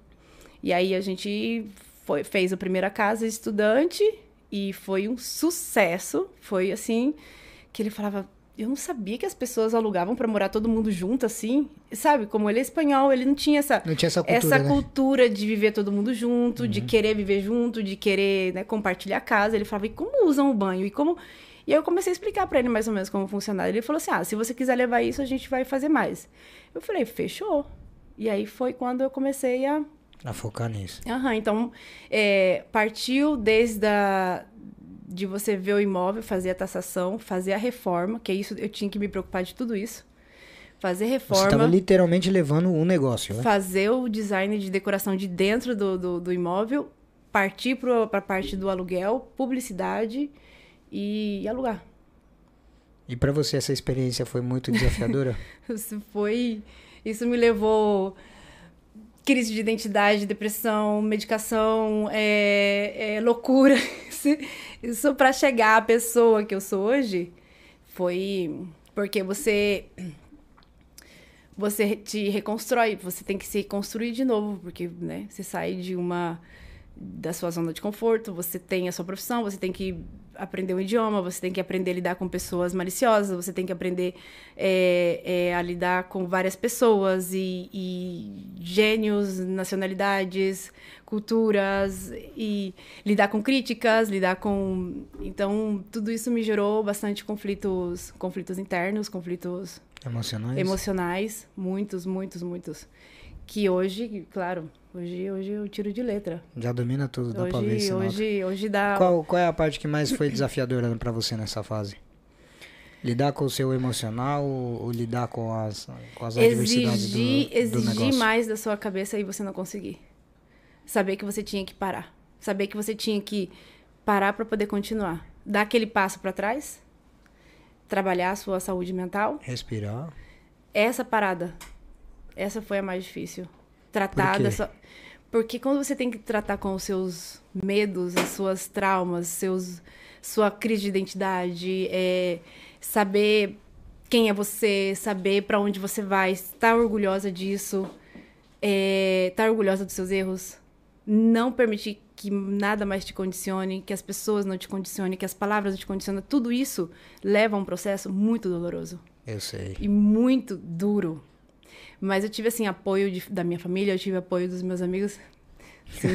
E aí a gente foi, fez a primeira casa estudante e foi um sucesso. Foi assim que ele falava, eu não sabia que as pessoas alugavam para morar todo mundo junto assim, sabe? Como ele é espanhol, ele não tinha essa não tinha essa cultura, essa né? cultura de viver todo mundo junto, Uhum. de querer viver junto, de querer né, compartilhar a casa. Ele falava, e como usam o banho? E como e aí eu comecei a explicar para ele mais ou menos como funcionava. Ele falou assim: "Ah, se você quiser levar isso, a gente vai fazer mais". Eu falei: "Fechou". E aí foi quando eu comecei a A focar nisso. Aham, então é, partiu desde a, de você ver o imóvel, fazer a taxação, fazer a reforma, que é isso, eu tinha que me preocupar de tudo isso. Fazer Você estava reforma, literalmente levando um negócio, né? fazer o design de decoração de dentro do, do, do imóvel, partir para a parte do aluguel, publicidade e, alugar. E para você essa experiência foi muito desafiadora? Isso foi. Isso me levou crise de identidade, depressão, medicação, é, é, loucura. Isso, para chegar à pessoa que eu sou hoje foi porque você você te reconstrói, você tem que se construir de novo, porque né, você sai de uma da sua zona de conforto, você tem a sua profissão, você tem que aprender um idioma, você tem que aprender a lidar com pessoas maliciosas, você tem que aprender é, é, a lidar com várias pessoas e, e, gênios, nacionalidades, culturas e lidar com críticas, lidar com então tudo isso me gerou bastante conflitos, conflitos internos, conflitos emocionais, emocionais, muitos, muitos, muitos, que hoje, claro, Hoje, hoje eu tiro de letra. Já domina tudo, dá hoje, pra ver isso. Hoje, hoje dá. Qual, qual é a parte que mais foi desafiadora pra você nessa fase? Lidar com o seu emocional ou, lidar com as, com as adversidades do, do exigir mais da sua cabeça e você não conseguir. Saber que você tinha que parar. Saber que você tinha que parar para poder continuar. Dar aquele passo para trás. Trabalhar a sua saúde mental. Respirar. Essa parada. Essa foi a mais difícil. Tratar Por dessa. Porque quando você tem que tratar com os seus medos, as suas traumas, seus, sua crise de identidade, é, saber quem é você, saber para onde você vai, estar orgulhosa disso, é, estar orgulhosa dos seus erros, não permitir que nada mais te condicione, que as pessoas não te condicionem, que as palavras não te condicionem, tudo isso leva a um processo muito doloroso. Eu sei. E muito duro. Mas eu tive, assim, apoio de, da minha família, eu tive apoio dos meus amigos. Sim.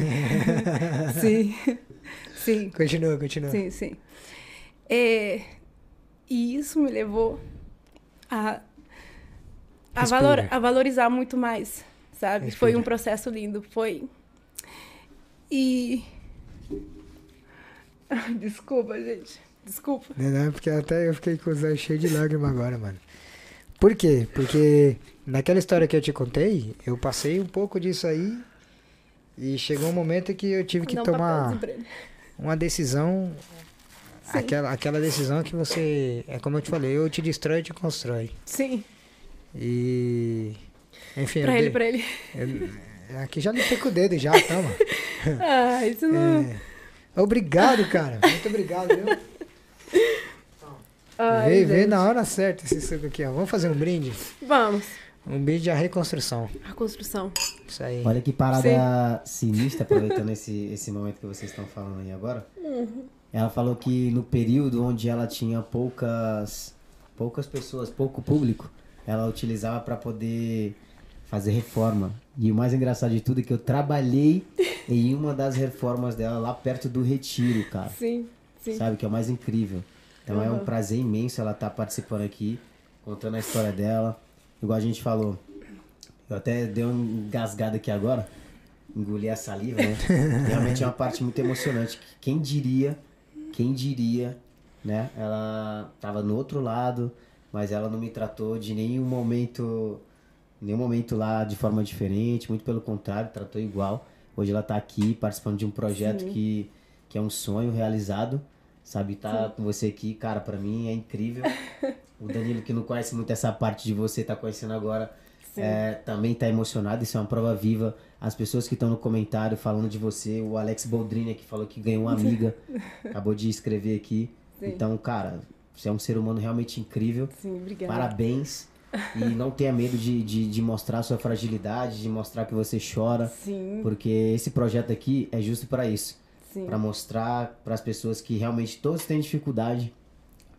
sim. Sim. Continua, continua. Sim, sim. É, e isso me levou a, a, valor, a valorizar muito mais, sabe? Respira. Foi um processo lindo, foi... E... Desculpa, gente. Desculpa. Não, porque até eu fiquei com os olhos cheios de lágrimas agora, mano. Por quê? Porque naquela história que eu te contei, eu passei um pouco disso aí e chegou um momento que eu tive que Não, tomar uma decisão. Sim. Aquela, aquela decisão que você. É como eu te falei, eu te destrói e te constrói. Sim, E. Enfim, pra ele, dei- pra ele. eu- aqui já limpei com o dedo já, toma. Ah, isso não... É. Obrigado, cara. Muito obrigado, viu? Ai, veio gente. na hora certa esse suco aqui, ó. Vamos fazer um brinde? Vamos. Um brinde à reconstrução. A construção. Isso aí. Olha que parada sinistra, aproveitando esse, esse momento que vocês estão falando aí agora. Ela falou que no período onde ela tinha poucas poucas pessoas, pouco público, ela utilizava para poder fazer reforma. E o mais engraçado de tudo é que eu trabalhei em uma das reformas dela lá perto do Retiro, cara. Sim, sim. Sabe? Que é o mais incrível. Então é um Uhum. prazer imenso ela estar participando aqui, contando a história dela. Igual a gente falou. Eu até dei uma engasgada aqui agora. Engoli a saliva, né? Realmente é uma parte muito emocionante. Quem diria, quem diria, né? Ela tava no outro lado, mas ela não me tratou de nenhum momento, nenhum momento lá de forma diferente, muito pelo contrário, tratou igual. Hoje ela tá aqui participando de um projeto Sim. que, que é um sonho realizado, sabe? Estar com você aqui, cara, pra mim é incrível. o Danilo, que não conhece muito essa parte de você, tá conhecendo agora, é, também tá emocionado. Isso é uma prova viva. As pessoas que estão no comentário falando de você, o Alex Boldrini que falou que ganhou uma amiga, acabou de escrever aqui. Sim. Então, cara, você é um ser humano realmente incrível. Sim, obrigada. Parabéns. E não tenha medo de, de, de mostrar sua fragilidade, de mostrar que você chora. Sim, Porque esse projeto aqui é justo para isso. Para mostrar para as pessoas que realmente todos têm dificuldade,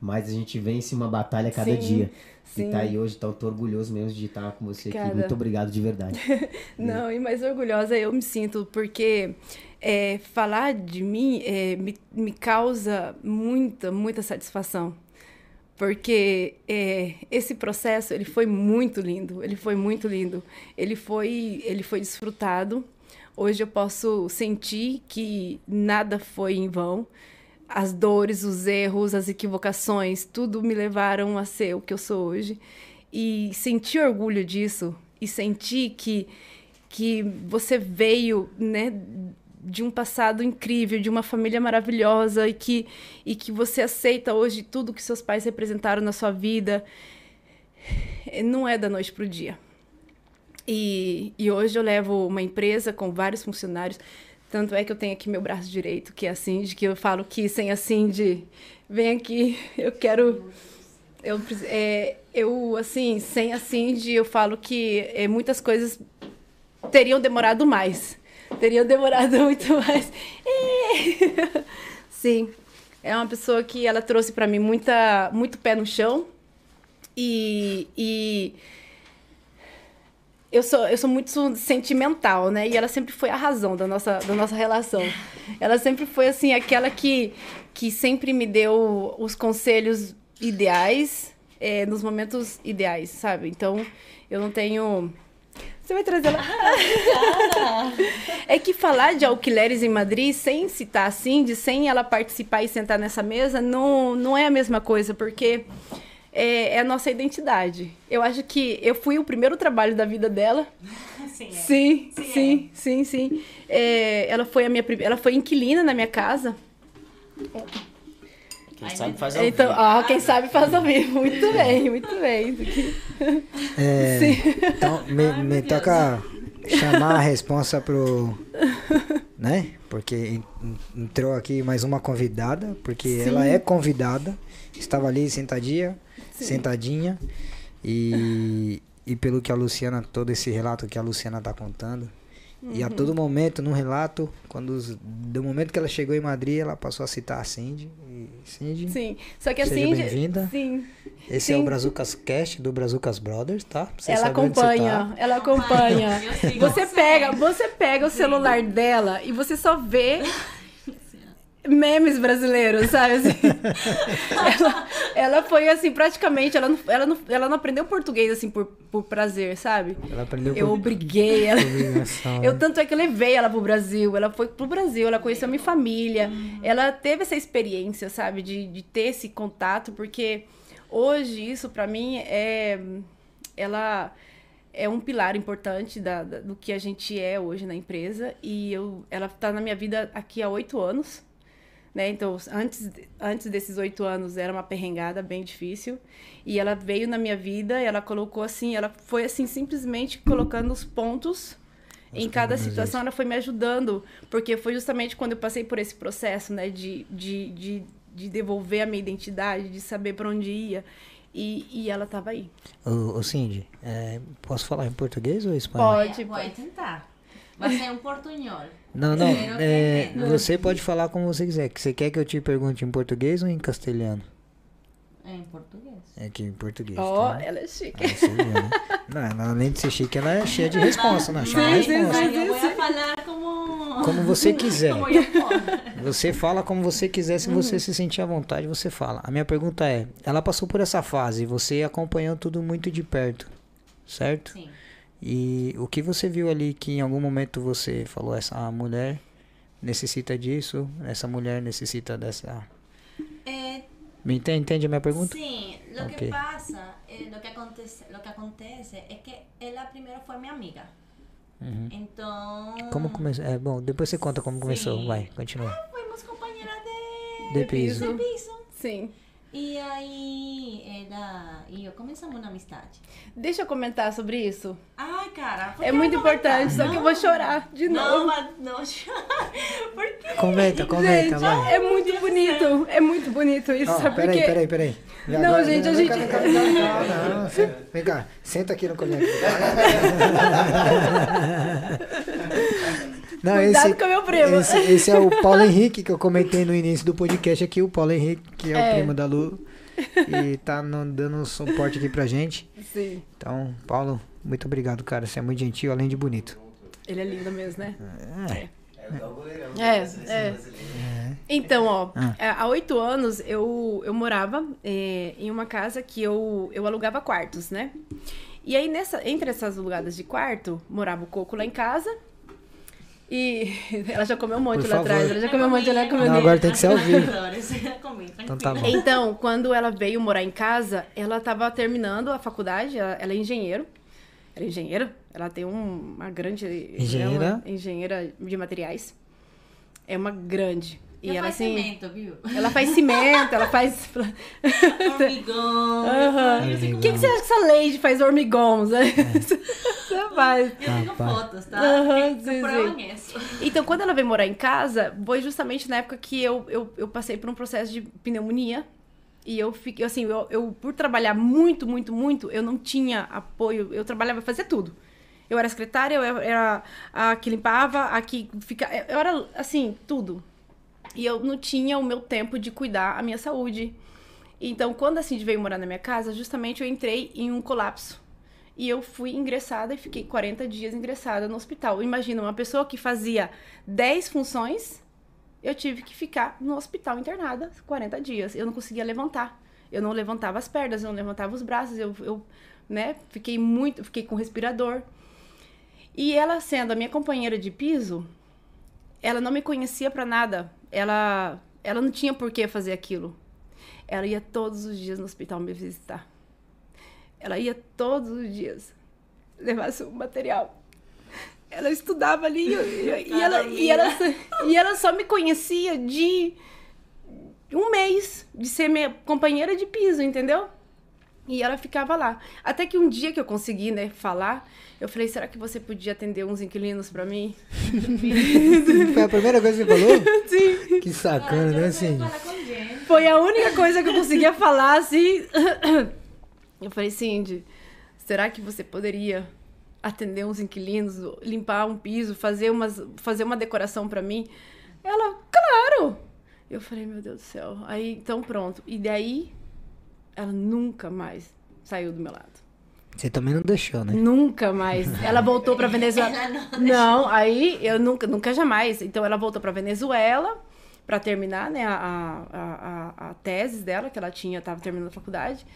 mas a gente vence uma batalha a cada Sim, dia. sim. E tá aí hoje, eu tô orgulhoso mesmo de estar com você Cara. aqui. Muito obrigado de verdade. Não, e mais orgulhosa eu me sinto, porque é, falar de mim é, me, me causa muita, muita satisfação. Porque é, esse processo, ele foi muito lindo, ele foi muito lindo. Ele foi, ele foi desfrutado. Hoje eu posso sentir que nada foi em vão. As dores, os erros, as equivocações, tudo me levaram a ser o que eu sou hoje. E sentir orgulho disso e sentir que, que você veio, né, de um passado incrível, de uma família maravilhosa e que, e que você aceita hoje tudo que seus pais representaram na sua vida, não é da noite para o dia. E, e hoje eu levo uma empresa com vários funcionários. Tanto é que eu tenho aqui meu braço direito, que é a Cindy, que eu falo que sem a Cindy, vem aqui, eu quero. Eu, é, eu assim, sem a Cindy, eu falo que é, muitas coisas teriam demorado mais. Teriam demorado muito mais. É. Sim. É uma pessoa que ela trouxe para mim muita, muito pé no chão. E, e eu sou, eu sou muito sentimental, né? E ela sempre foi a razão da nossa, da nossa relação. Ela sempre foi, assim, aquela que, que sempre me deu os conselhos ideais é, nos momentos ideais, sabe? Então, eu não tenho... Você vai trazer ela... É que falar de alquileres em Madrid sem citar a Cindy, sem ela participar e sentar nessa mesa, não, não é a mesma coisa, porque é, é a nossa identidade. Eu acho que eu fui o primeiro trabalho da vida dela. Sim, é. Sim, Sim, sim, sim, sim. É, ela foi a minha ela foi inquilina na minha casa. Quem Ai, sabe faz ao Então, vivo. ah, quem sabe faz ao vivo. Muito bem, muito bem. É, então, me, Ai, me toca chamar a responsa pro. Né? Porque en- en- entrou aqui mais uma convidada, porque Sim. ela é convidada, estava ali sentadinha, Sim. sentadinha, e, e pelo que a Luciana, todo esse relato que a Luciana tá contando, e Uhum. a todo momento, no relato, quando os- do momento que ela chegou em Madrid, ela passou a citar a Cindy. E Cindy, Sim. Só que Seja assim. bem-vinda. Sim. esse é o. Brazucas Cast do Brazucas Brothers, tá? Você Ela você tá. acompanha, ela acompanha. Você. pega, você pega o celular dela e você só vê memes brasileiros, sabe? assim? ela, ela foi assim, praticamente, ela não, ela não, ela não aprendeu português assim por, por prazer, sabe? Ela aprendeu Eu por obriguei ela. Eu né? tanto é que eu levei ela pro Brasil, ela foi pro Brasil, ela conheceu minha família, ela teve essa experiência, sabe, de, de ter esse contato, porque hoje isso pra mim é ela é um pilar importante da, da- do que a gente é hoje na empresa e eu ela tá na minha vida aqui há oito anos. Né? Então, antes, antes desses oito anos era uma perrengada bem difícil. E ela veio na minha vida, ela colocou assim, ela foi assim, simplesmente colocando os pontos em cada situação, ela foi me ajudando. Porque foi justamente quando eu passei por esse processo, né? De, de, de, de devolver a minha identidade, de saber para onde ia. E, e ela tava aí. Ô, ô Cindy, é, posso falar em português ou em espanhol? Pode. Vou tentar. Vai ser um portunhol. Não, não. É, você pode falar como você quiser. Que Você quer que eu te pergunte em português ou em castelhano? Em português. É que em português. Ó, tá? ela é chique. Ah, você viu, né? Não, ela, além de ser chique, ela é cheia de resposta, né? Cheia Mas, de resposta. mas eu vou falar como... Como você quiser. Como. Você fala como você quiser, se você se sentir à vontade, você fala. A minha pergunta é: ela passou por essa fase, você acompanhou tudo muito de perto, certo? Sim. E o que você viu ali que em algum momento você falou, essa mulher necessita disso, essa mulher necessita dessa. Eh, Me entende, entende a minha pergunta? Sim, lo Ok. que pasa, eh, lo, que acontece, lo que acontece es que ella primero fue mi amiga. Uhum. Entonces... Como começou? É, bom, depois você conta como começou. Sim. Vai, continua. Fuimos compañeras de... De piso. de piso. Sim. E aí ela e eu começamos uma amizade. Deixa eu comentar sobre isso. Ai, cara. por É muito não importante, só que eu vou chorar de Não, novo. mas não chorar. Por quê? Comenta, comenta, Gente, vai. é muito bonito. É muito bonito isso, Ó, sabe por peraí, quê? peraí, peraí. E Não, gente, a vem cá, gente- Vem cá, vem cá, vem cá. Não, senta- Vem cá, senta aqui no conector. Não, Cuidado com o meu primo. Esse, esse é o Paulo Henrique que eu comentei no início do podcast aqui. O Paulo Henrique, que é, o É. primo da Lu. E tá no- dando suporte aqui pra gente. Sim. Então, Paulo, muito obrigado, cara. Você é muito gentil, além de bonito. Ele é lindo mesmo, né? É. É o. É, é. Então, ó, Ah. é, há oito anos eu, eu morava é, em uma casa que eu, eu alugava quartos, né? E aí, nessa, entre essas alugadas de quarto, morava o Coco lá em casa. E ela já comeu um monte Por lá favor. atrás. Ela já comeu um monte, ela comeu Não, agora tem que ser ao vivo. Então tá bom. Então, quando ela veio morar em casa, ela estava terminando a faculdade, ela, ela é engenheiro. Ela é engenheira, ela tem um- uma grande... Engenheira? é uma engenheira de materiais. É uma grande. E ela, faz assim... cimento, viu? Ela faz cimento, ela faz... Hormigão. Aham. O que, que você acha que essa Lady faz hormigões? né? Você faz. Eu tenho Rapaz. fotos, tá? Aham, que sim, sim. Então, quando ela veio morar em casa, foi justamente na época que eu, eu, eu passei por um processo de pneumonia. E eu fiquei, assim, eu, eu, por trabalhar muito, muito, muito, eu não tinha apoio. Eu trabalhava, fazia tudo. Eu era secretária, eu era a que limpava, a que fica, eu era, assim, tudo. E eu não tinha o meu tempo de cuidar a minha saúde. Então, quando a Cindy veio morar na minha casa, justamente eu entrei em um colapso. E eu fui ingressada e fiquei 40 dias ingressada no hospital. Imagina, uma pessoa que fazia 10 funções, eu tive que ficar no hospital internada 40 dias. Eu não conseguia levantar. Eu não levantava as pernas, eu não levantava os braços, eu, eu né, fiquei muito, fiquei com respirador. E ela sendo a minha companheira de piso, ela não me conhecia pra nada. Ela, ela não tinha por que fazer aquilo. Ela ia todos os dias no hospital me visitar. Ela ia todos os dias levar seu material. Ela estudava ali e, e- ela, e, ela, e ela só me conhecia de um mês de ser minha companheira de piso, entendeu? E ela ficava lá. Até que um dia que eu consegui, né, falar, eu falei, será que você podia atender uns inquilinos pra mim? Foi a primeira coisa que você falou? Sim. Que sacana, né, assim? Foi a única coisa que eu conseguia falar, assim. Eu falei, Cindy, será que você poderia atender uns inquilinos, limpar um piso, fazer, umas, fazer uma decoração pra mim? Ela, claro! Eu falei, meu Deus do céu. Aí, então pronto. E daí, ela nunca mais saiu do meu lado. Você também não deixou, né? Nunca mais. Ela voltou pra Venezuela. Não, aí eu nunca, nunca jamais. Então ela voltou pra Venezuela pra terminar, né, a, a, a, a tese dela, que ela tinha, tava terminando a faculdade.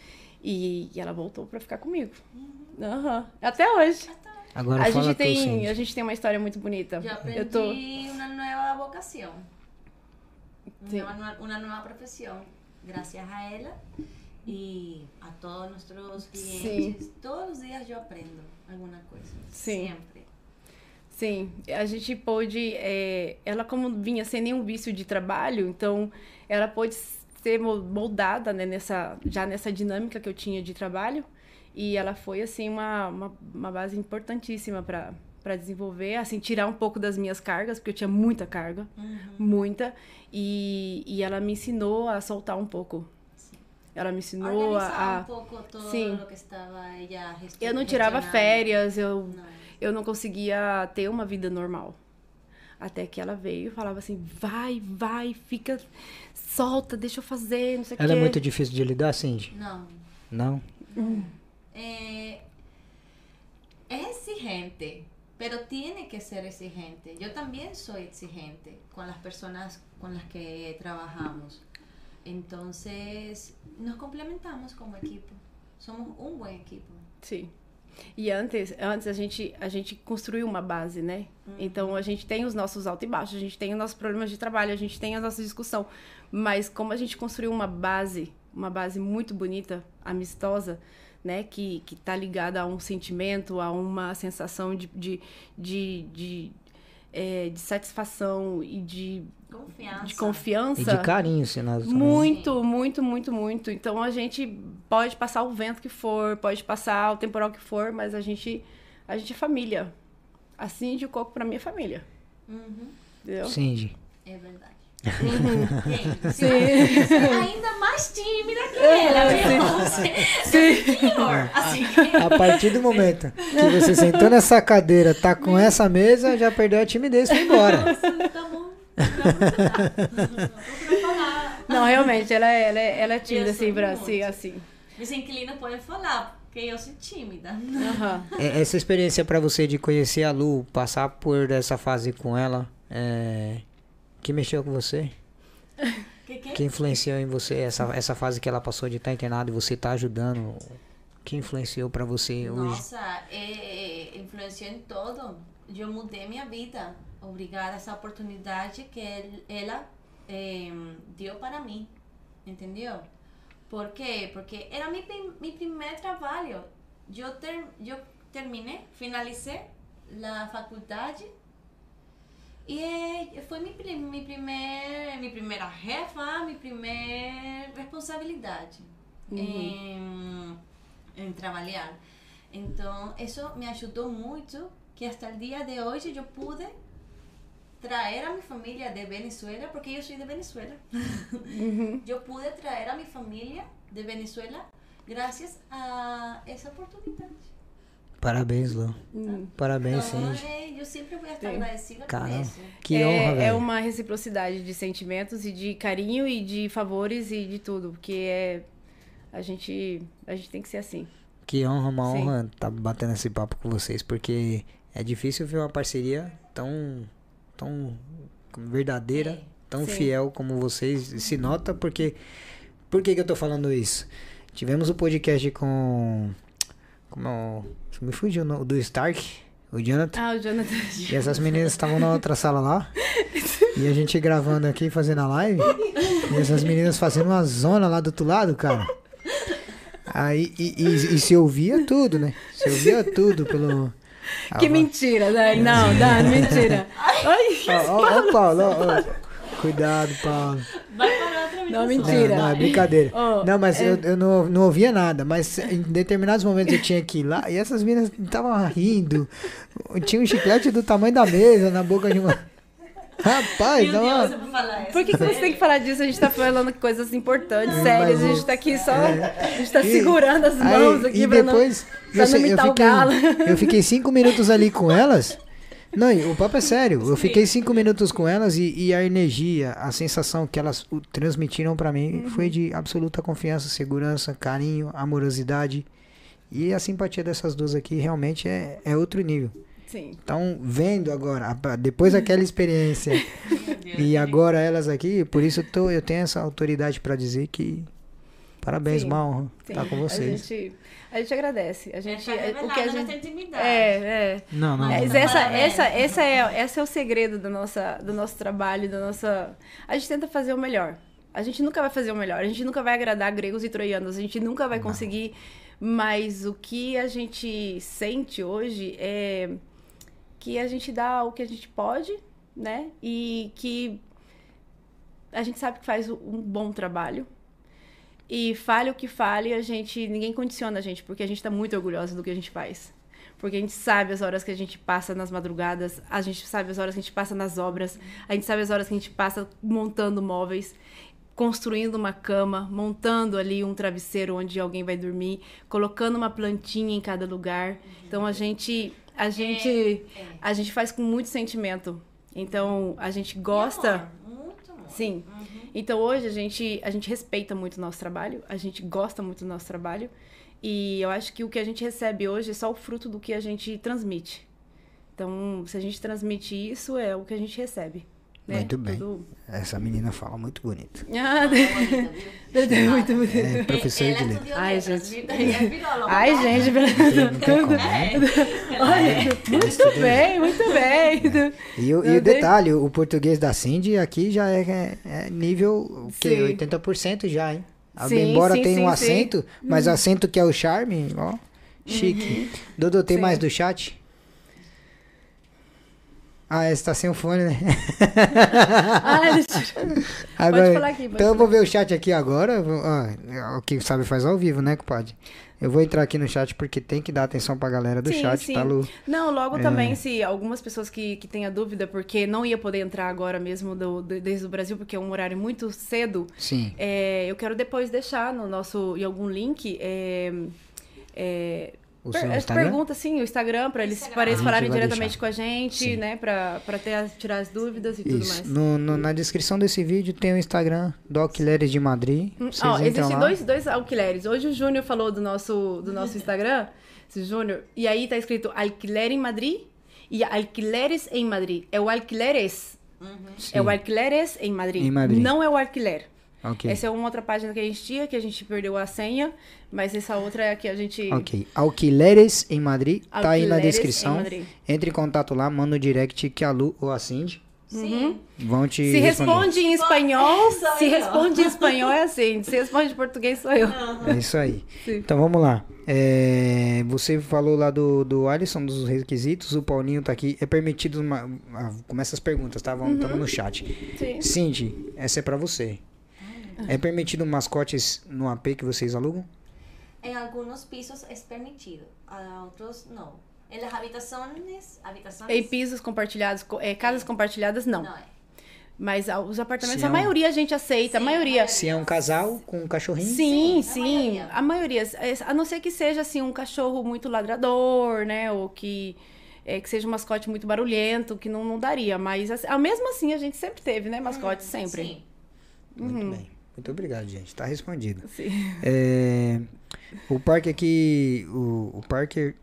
E, e ela voltou pra ficar comigo. Aham. Até hoje. Agora A fala gente, tem, a gente tem uma história muito bonita. Eu aprendi Eu tô. una nueva vocación, Sí. una, una nueva profesión, gracias a ella y a todos nuestros clientes. Todos los días yo aprendo alguna cosa, Sí. siempre. Sim, a gente pôde. é, ela, como vinha sem nenhum vício de trabalho, então ela pôde ser mo- moldada né, nessa, já nessa dinâmica que eu tinha de trabalho. E ela foi, assim, uma, uma, uma base importantíssima para para desenvolver, assim, tirar um pouco das minhas cargas, porque eu tinha muita carga, muita. E, e ela me ensinou a soltar um pouco. Ela me ensinou Organizar a. a un poco todo lo que estaba ella eu não tirava férias, eu No. eu não conseguia ter uma vida normal. Até que ela veio e falava assim: vai, vai, fica, solta, deixa eu fazer, não sei o Ela quê. é muito difícil de lidar, Cindy? No. Não? Eh, es exigente, pero tiene que ser exigente. Yo también soy exigente con las personas con las que trabajamos. Entonces, nos complementamos como equipo. Somos un buen equipo. Sim. E antes, antes a gente, a gente construiu uma base, né? Então a gente tem os nossos altos e baixos, a gente tem os nossos problemas de trabalho, a gente tem a nossa discussão. Mas como a gente construiu uma base, uma base muito bonita, amistosa, né? Que, que tá ligada a um sentimento, a uma sensação de, de, de, de, é, de satisfação e de, Confiança. de confiança. E de carinho, Sinasa. também. Muito, muito, muito, muito. Então a gente pode passar o vento que for, pode passar o temporal que for, mas a gente, a gente é família. Assim de coco pra minha família. Uhum, Entendeu? Cindy. é verdade. Uhum. Gente, Sim. é ainda mais tímida que ela, viu? Você Sim. pior, assim. A partir do momento que você sentou nessa cadeira, tá com essa mesa, já perdeu a timidez e foi embora. Nossa, tá bom. Não. Não, realmente, ela é, ela é, ela é tímida, Eu sou assim, pra, assim, assim. Meus inquilinos podem falar, porque eu sou tímida. É, Essa experiência pra você de conhecer a Lu, passar por essa fase com ela, é... que mexeu com você? Que que? Que influenciou em você essa, essa fase que ela passou de estar internada e você tá ajudando? Que influenciou pra você hoje? Nossa, é, influenciou em todo. Eu mudei minha vida. Obrigada a essa oportunidade que el- ela eh, deu para mim. Entendeu? Por quê? Porque era meu, meu primeiro trabalho. Eu, ter, eu terminei, finalizei a faculdade e eh, foi minha, minha, primeira, minha primeira refa, minha primeira responsabilidade em, em trabalhar. Então, isso me ajudou muito, que até o dia de hoje eu pude trazer a minha família de Venezuela, porque eu sou de Venezuela. eu pude trazer a minha família de Venezuela graças a essa oportunidade. Parabéns, Lu. Hum. Parabéns, Então, Cindy. eh, eu sempre vou estar Sim. agradecida por Caramba. isso. Que é, honra, é velho. uma reciprocidade de sentimentos e de carinho e de favores e de tudo, porque é a gente a gente tem que ser assim. Que honra, uma Sim. honra estar batendo esse papo com vocês, porque é difícil ver uma parceria tão, tão verdadeira, É. tão Sim. fiel como vocês. E Se nota porque. Por que, que eu tô falando isso? Tivemos o podcast com. Como. Me fugiu o do Stark, o Jonathan. Ah, o Jonathan. E essas meninas estavam na outra sala lá. E a gente gravando aqui, fazendo a live. E essas meninas fazendo uma zona lá do outro lado, cara. Aí, e, e, e se ouvia tudo, né? Se ouvia tudo pelo. Que Ah, mentira, Dani. Não, Dani, mentira. Ai, Ó, Paulo, ó, ó. Cuidado, Paulo. Vai para outra Não, Não, mentira. não, é brincadeira. Ó, não, mas é- eu, eu não, não ouvia nada. Mas em determinados momentos eu tinha que ir lá e essas meninas estavam rindo. Tinha um chiclete do tamanho da mesa na boca de uma. Rapaz, Meu dá uma. Deus, eu vou falar isso. Por que, que você tem que falar disso? A gente tá falando coisas importantes, sérias. A gente tá aqui só. A gente tá E- segurando as mãos aí, aqui e pra depois, não, pra não eu imitar o galo. fiquei, eu fiquei cinco minutos ali com elas. Não, o papo é sério. Eu fiquei cinco minutos com elas e, e a energia, a sensação que elas transmitiram pra mim Uhum. foi de absoluta confiança, segurança, carinho, amorosidade. E a simpatia dessas duas aqui realmente é, é outro nível. Sim. Então, vendo agora, a- depois daquela experiência e agora elas aqui, por isso eu, tô, eu tenho essa autoridade pra dizer que parabéns, Sim. estar com A vocês. gente, a gente agradece. A A gente, tá é, o que a revelando gente é, é. Não, não. Mas Nossa, essa, parabéns. essa, essa é, esse é o segredo do, nossa, do nosso trabalho, da nossa. A gente tenta fazer o melhor. A gente nunca vai fazer o melhor. A gente nunca vai agradar gregos e troianos. A gente nunca vai conseguir. Mas o que a gente sente hoje é que a gente dá o que a gente pode, né? E que a gente sabe que faz um bom trabalho. E fale o que fale, a gente ninguém condiciona a gente, porque a gente tá muito orgulhosa do que a gente faz. Porque a gente sabe as horas que a gente passa nas madrugadas, a gente sabe as horas que a gente passa nas obras, a gente sabe as horas que a gente passa montando móveis, construindo uma cama, montando ali um travesseiro onde alguém vai dormir, colocando uma plantinha em cada lugar. Então a gente a gente é. a gente faz com muito sentimento. Então a gente E gosta amor, Muito amor. Sim. Uhum. Então hoje a gente, a gente respeita muito o nosso trabalho, a gente gosta muito do nosso trabalho. E eu acho que o que a gente recebe hoje é só o fruto do que a gente transmite. Então, se a gente transmite isso, é o que a gente recebe. Né? Muito bem. Tudo- Essa menina fala muito bonito. Ah, Bonita, viu? é muito bonito. É professora de letras. estudiou Ai, gente. É. Ai, gente, Não tem como, né? olha, muito bem, muito bem. E, o, e o detalhe, o português da Cindy aqui já é, é- é nível o quê? Sim. 80% já, hein? A- Sim, Embora sim, tenha sim, um sim. acento, mas o acento que é o charme, ó, chique. Dodô, tem Sim. mais do chat? Ah, é, você tá sem o fone, né? Ah, deixa... Agora, falar aqui, pode então eu falar. vou ver o chat aqui agora. Ó, o que sabe faz ao vivo, né, compadre? Eu vou entrar aqui no chat porque tem que dar atenção pra galera do Sim, chat, sim. tá, Lu? Não, logo É. também, se algumas pessoas que, que tenham dúvida, porque não ia poder entrar agora mesmo do, do- desde o Brasil, porque é um horário muito cedo, Sim. é, eu quero depois deixar no nosso, em algum link, é, é, O per- seu as perguntas, sim, o Instagram, para eles, Instagram. para eles A gente falarem diretamente deixar. com a gente, Sim. né, pra, pra ter, as- tirar as dúvidas e tudo Isso. mais. No, no- na descrição desse vídeo tem o Instagram do Alquileres de Madrid. Hum, Ó, existem lá. dois, dois alquileres. Hoje o Júnior falou do nosso, do nosso Instagram, esse Júnior, e aí tá escrito Alquiler em Madrid e Alquileres em Madrid. É o Alquileres. Sim. É o Alquileres em Madrid. Em Madrid. Não é o Alquiler. Ok. Essa é uma outra página que a gente tinha, que a gente perdeu a senha, mas essa outra é a que a gente... Ok. Alquileres em Madrid. tá aí na Alquileres descrição. em Madrid. Entre em contato lá, manda o direct que a Lu ou a Cindy Sim. vão te Se responder. responde em espanhol, Sou se eu. responde em espanhol é assim, se responde em português sou eu. É isso aí. Sim. Então vamos lá. É, você falou lá do, do Alisson, dos requisitos, o Paulinho tá aqui. É permitido uma. ah, começa as perguntas, tá? Vamos tamo no chat. Sim. Cindy, essa é pra você. É permitido mascotes no AP que vocês alugam? En algunos pisos es permitido, a otros no. En las habitaciones, habitaciones Em pisos compartilhados, co- é, casas compartilhadas, não. no es. Mas os apartamentos, a é um- maioria a gente aceita, a Sim, maioria. Se é um casal com um cachorrinho? Sim, Sim, a sim, maioria. a maioria. É, A não ser que seja assim um cachorro muito ladrador, né? Ou que, é, que seja um mascote muito barulhento, que não, não daria. Mas assim, mesmo assim a gente sempre teve, né? Mascote sempre. Sí. Muito bem. Muito obrigado, gente. Tá respondido. Sim. É, o Parker aqui. O, o Parker.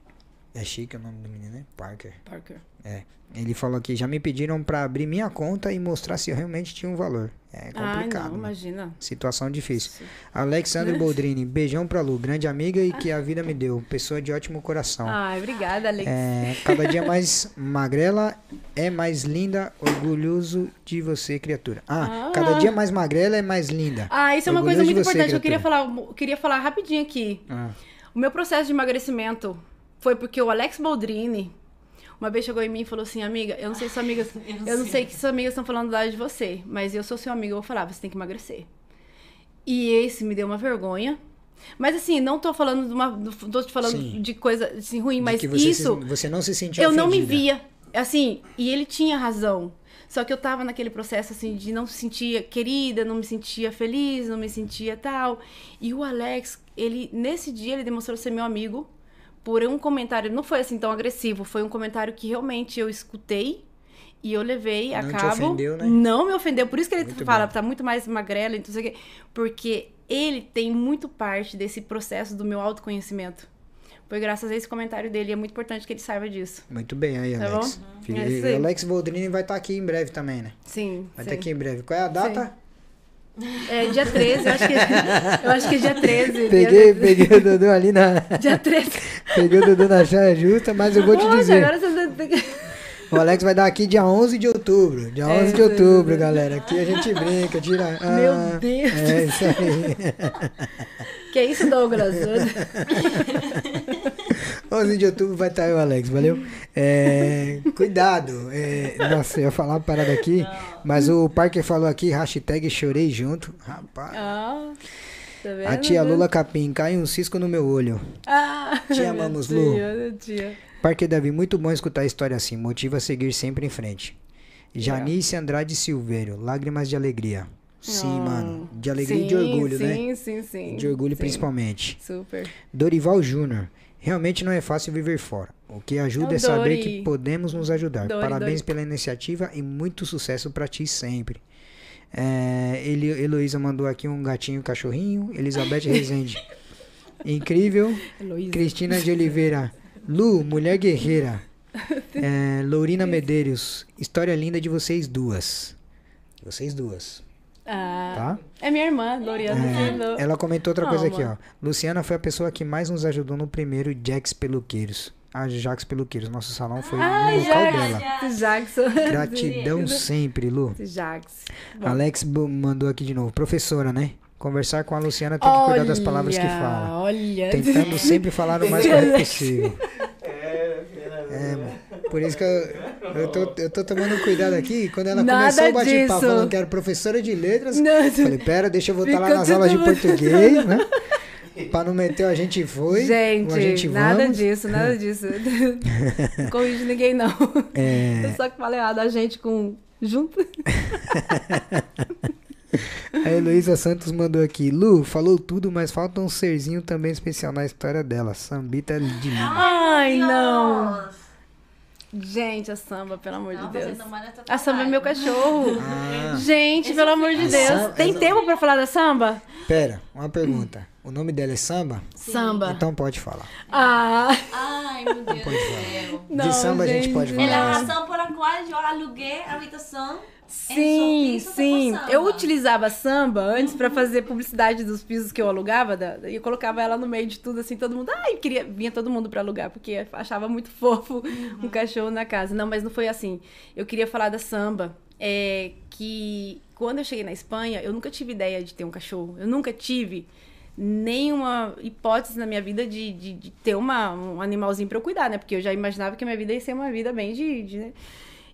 É chique o nome do menino, né? Parker. Parker. É. Ele falou aqui, já me pediram pra abrir minha conta e mostrar se eu realmente tinha um valor. É Ah, complicado. não, né? imagina. Situação difícil. Alexandre Boldrini, beijão pra Lu, grande amiga e que a vida me deu. Pessoa de ótimo coração. Ai, obrigada, Alex. É, cada dia mais magrela é mais linda, orgulhoso de você, criatura. Ah, Ah. cada dia mais magrela é mais linda. Ah, isso é uma coisa muito você, importante. Eu queria criatura. falar, queria falar rapidinho aqui. Ah, O meu processo de emagrecimento foi porque o Alex Boldrini uma vez chegou em mim e falou assim, amiga, eu não sei se suas amigas, eu não sei que suas amigas estão falando lá de você, mas eu sou seu amigo, eu vou falar, você tem que emagrecer. E esse me deu uma vergonha. Mas assim, não tô falando de uma, tô te falando Sim. de coisa assim ruim, de mas que você, isso se- você não se sentiu eu não me ofendida. via. Assim, e ele tinha razão. Só que eu tava naquele processo, assim, de não se sentia querida, não me sentia feliz, não me sentia tal. E o Alex, ele, nesse dia, ele demonstrou ser meu amigo por um comentário. Não foi assim tão agressivo, foi um comentário que realmente eu escutei e eu levei a Não te cabo. ofendeu, né? Não me ofendeu. Por isso que ele Muito fala, bom. tá muito mais magrela e não sei o quê. Porque ele tem muito parte desse processo do meu autoconhecimento. Foi graças a esse comentário dele. É muito importante que ele saiba disso. Muito bem aí, Tá Alex. bom? Filho, É e aí. o Alex Boldrini vai estar aqui em breve também, né? Sim. Vai sim. estar aqui em breve. Qual é a data? É dia 13, eu acho que, eu acho que é dia 13. Peguei, dia, peguei o Dudu ali na. Dia 13. Peguei o Dudu na saia justa, mas eu vou te Poxa, dizer. agora você... O Alex vai dar aqui dia 11 de outubro. Dia 11 de É, outubro, galera. Aqui a gente brinca, tira. Ah, Meu Deus É isso aí. Que isso, Douglas? 11 de outubro vai estar eu, Alex, valeu? É, cuidado. é, nossa, eu ia falar uma parada aqui, mas o Parker falou aqui, hashtag chorei junto. Rapaz. Ah, tá vendo? A tia Lula Capim, cai um cisco no meu olho. Ah, Te amamos, Lu. tia. Parker Davi, muito bom escutar a história assim, motiva a seguir sempre em frente. Janice Andrade Silvério, lágrimas de alegria. Sim, Ah, mano. De alegria e de sim, orgulho, né? Sim, sim, sim. De orgulho Sim, principalmente. Super. Dorival Júnior. Realmente não é fácil viver fora. O que ajuda É é saber Dori. que podemos nos ajudar. Dori, Parabéns Dori. pela iniciativa e muito sucesso pra ti sempre. É, ele, Heloísa mandou aqui um gatinho um cachorrinho. Elizabeth Rezende. Incrível. Heloísa. Cristina de Oliveira. Lu, mulher guerreira. É, Lourina Medeiros. História linda de vocês duas. Vocês duas, Ah, tá? É minha irmã, Loriana. É, ela comentou outra coisa aqui, ó. Calma. Luciana foi a pessoa que mais nos ajudou no primeiro Jax Peluqueiros. Ah, Jax Peluqueiros. Nosso salão foi Ai, no local Jax. dela. Jackson. Gratidão sempre, Lu. Jax. Bom. Alex mandou aqui de novo. Professora, né? Conversar com a Luciana tem que cuidar das palavras que Olha, fala. Olha. Tentando sempre falar o mais correto possível. É, mano. Por isso que eu, Eu tô, eu tô tomando cuidado aqui. Quando ela Nada começou o bate-papo falando que era professora de letras, eu falei, pera, deixa eu voltar lá nas aulas de português, né? Pra não meter o a gente foi, Gente, a gente nada vamos. disso, nada disso. Não corrige ninguém, não. É. Eu só que falei errado, a gente com. Junto. A Heloísa Santos mandou aqui. Lu, falou tudo, mas falta um serzinho também especial na história dela. Sambita de Lima. Ai, não. Dios. Gente, a samba, pelo amor de Estamos Deus. A samba é meu cachorro. Ah, Gente, pelo amor de Deus. samba- Tem essa- tempo pra falar da samba? pera, uma pergunta. O nome dela é Samba? Samba. Então pode falar. Ah, Ai, meu Deus do céu. não, de samba a gente pode É falar. a assim. razão por a qual eu aluguei a habitação Sim, pista sim. samba. Eu utilizava samba antes pra fazer publicidade dos pisos que eu alugava, da- e eu colocava ela no meio de tudo, assim, todo mundo, ai, queria, vinha todo mundo pra alugar, porque achava muito fofo um cachorro na casa. Não, mas não foi assim. Eu queria falar da samba, é que quando eu cheguei na Espanha, eu nunca tive ideia de ter um cachorro. Eu nunca tive nenhuma hipótese na minha vida de, de, de ter uma, um animalzinho pra eu cuidar, né? Porque eu já imaginava que a minha vida ia ser uma vida bem de, de né?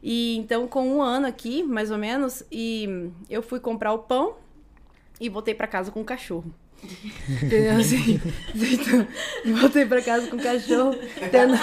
E então, com um ano aqui, mais ou menos, e eu fui comprar o pão e voltei pra casa com o cachorro. Entendeu? Assim, então, voltei pra casa com o cachorro, tendo,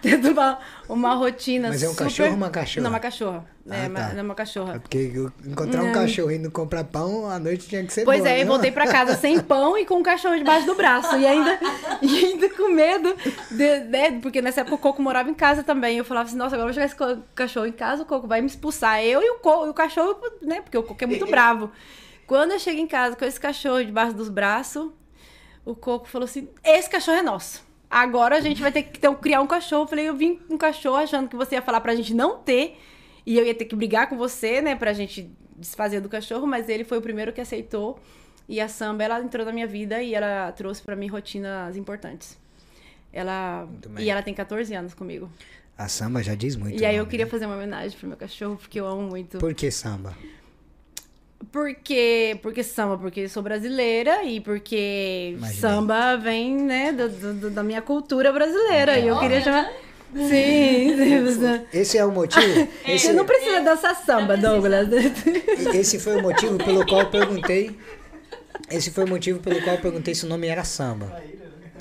tendo uma, uma rotina Mas é um super- cachorro ou uma cachorra? Não, uma cachorra. Ah, é, tá. uma, é uma cachorra. É porque encontrar um Não. cachorro indo comprar pão, à noite tinha que ser Pois bom, é, eu né? voltei pra casa sem pão e com o cachorro debaixo do braço. E ainda, e ainda com medo, de, né, porque nessa época o Coco morava em casa também. Eu falava assim, nossa, agora eu vou jogar esse cachorro em casa, o Coco vai me expulsar. Eu e o, Co- e o cachorro, né, porque o Coco é muito bravo. Quando eu chego em casa com esse cachorro debaixo dos braços, o Coco falou assim, esse cachorro é nosso. Agora a gente vai ter que ter, criar um cachorro. Eu falei, eu vim com um cachorro achando que você ia falar pra gente não ter. E eu ia ter que brigar com você, né, pra gente desfazer do cachorro, mas ele foi o primeiro que aceitou. E a samba, ela entrou na minha vida e ela trouxe pra mim rotinas importantes. Ela e ela tem 14 anos comigo. A samba já diz muito. e aí eu nome, queria né? fazer uma homenagem pro meu cachorro, porque eu amo muito. Por que samba? Porque, porque samba, porque sou brasileira e porque Imaginei. samba vem, né, do- do- da minha cultura brasileira. E eu queria chamar. Sim, sim. você- Esse é o motivo? Esse, Você não precisa dançar samba, Douglas. esse foi o motivo pelo qual eu perguntei. Esse foi o motivo pelo qual eu perguntei se o nome era samba.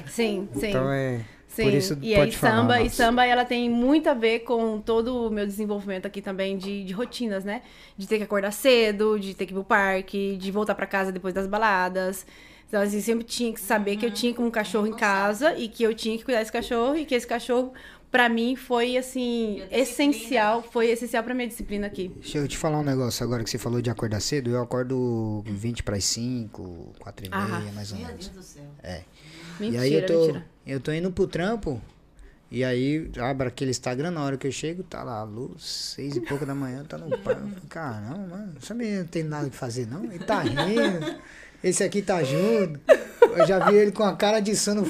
Sim, sim. Então é. Sim, Por isso e pode aí falar. samba, e samba ela tem muito a ver com todo o meu desenvolvimento aqui também de, de rotinas, né? De ter que acordar cedo, de ter que ir pro parque, de voltar pra casa depois das baladas. Então, assim, sempre tinha que saber que eu tinha um cachorro em casa e que eu tinha que cuidar desse cachorro e que esse cachorro, pra mim, foi, assim, essencial, foi essencial pra minha disciplina aqui. Deixa eu te falar um negócio agora que você falou de acordar cedo. Eu acordo 20 para as 5, 4 e meia, Ah, mais ou Meu menos. Deus do céu. Mentira, e aí eu tô, mentira. eu tô indo pro trampo. E aí abro aquele Instagram na hora que eu chego, tá lá, luz, seis e pouco da manhã, tá no falei, Caramba, mano, essa menina não tem nada que fazer, não? Ele tá rindo. Esse aqui tá junto. Eu já vi ele com a cara de sono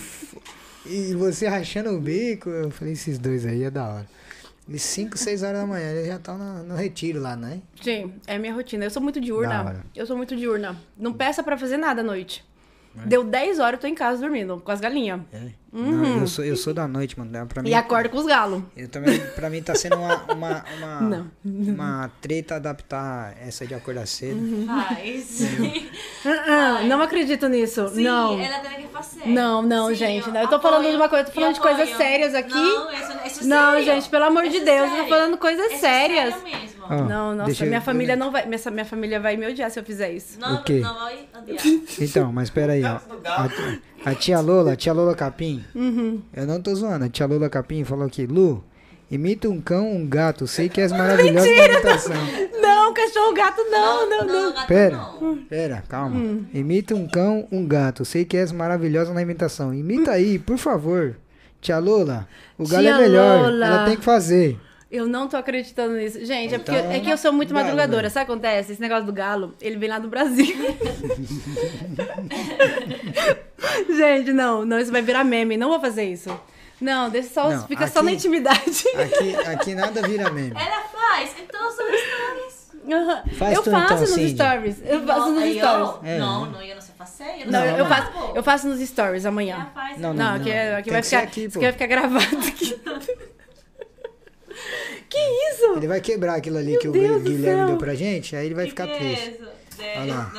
e você rachando o bico. Eu falei, esses dois aí é da hora. E 5, 6 horas da manhã, eles já estão no, no retiro lá, né? Sim, é minha rotina. Eu sou muito diurna. Eu sou muito diurna. Não peça pra fazer nada à noite. Deu 10 horas, eu tô em casa dormindo, com as galinhas. É. Não, eu, sou, eu sou da noite, mano. dá Pra mim, Uhum. E acordo com os galos. Eu também, pra mim tá sendo uma, uma, uma, Não. uma treta adaptar essa de acordar cedo. Uhum. Ai, sim. Ah, ah, não acredito nisso. Sim, não. ela tem que fazer. Não, não, gente, não. Eu tô falando de uma coisa- tô falando de coisas apoio. sérias aqui. Não, isso, isso é Não, sério. gente, pelo amor de Isso é Deus, eu tô sério. falando coisas Isso é sérias. sério mesmo. Ó, não, nossa, deixa eu- minha família não vai. Minha, minha família vai me odiar se eu fizer isso. Não, O quê? não vai odiar. Então, mas peraí, ó. A, a tia Lola, a tia Lola Capim, Uhum. eu não tô zoando, a tia Lola Capim falou aqui, Lu, imita um cão, um gato, sei que és maravilhosa na imitação. Não, cachorro, gato, não, não, não. gato Pera, não. pera, calma. Hum. Imita um cão, um gato, sei que és maravilhosa na imitação. Imita aí, por favor. Tia Lola, o galo é melhor, Lola. ela tem que fazer. Eu não tô acreditando nisso. Gente, é, porque, Então, é que eu sou muito galo, madrugadora. né? Sabe o que acontece? Esse negócio do galo, ele vem lá do Brasil. Gente, não, não, isso vai virar meme. Não vou fazer isso. Não, deixa só, Não, fica só aqui- na intimidade. Aqui, aqui nada vira meme. Ela faz todos os stories. Aham. Faz eu tu faço então, nos Cindy. stories. Eu faço Não, nos eu- stories. É. Não, não, eu não sei fazer. Não, eu, eu não. faço, eu faço nos stories Ela amanhã. faz. Não, Não, aqui, é- aqui vai ficar, aqui, isso pô. aqui vai ficar gravado aqui. Que isso? Ele vai quebrar aquilo ali Meu que o Deus do Guilherme céu. deu pra gente, aí ele vai ¿Qué ficar qué triste. es eso? De- Olha lá.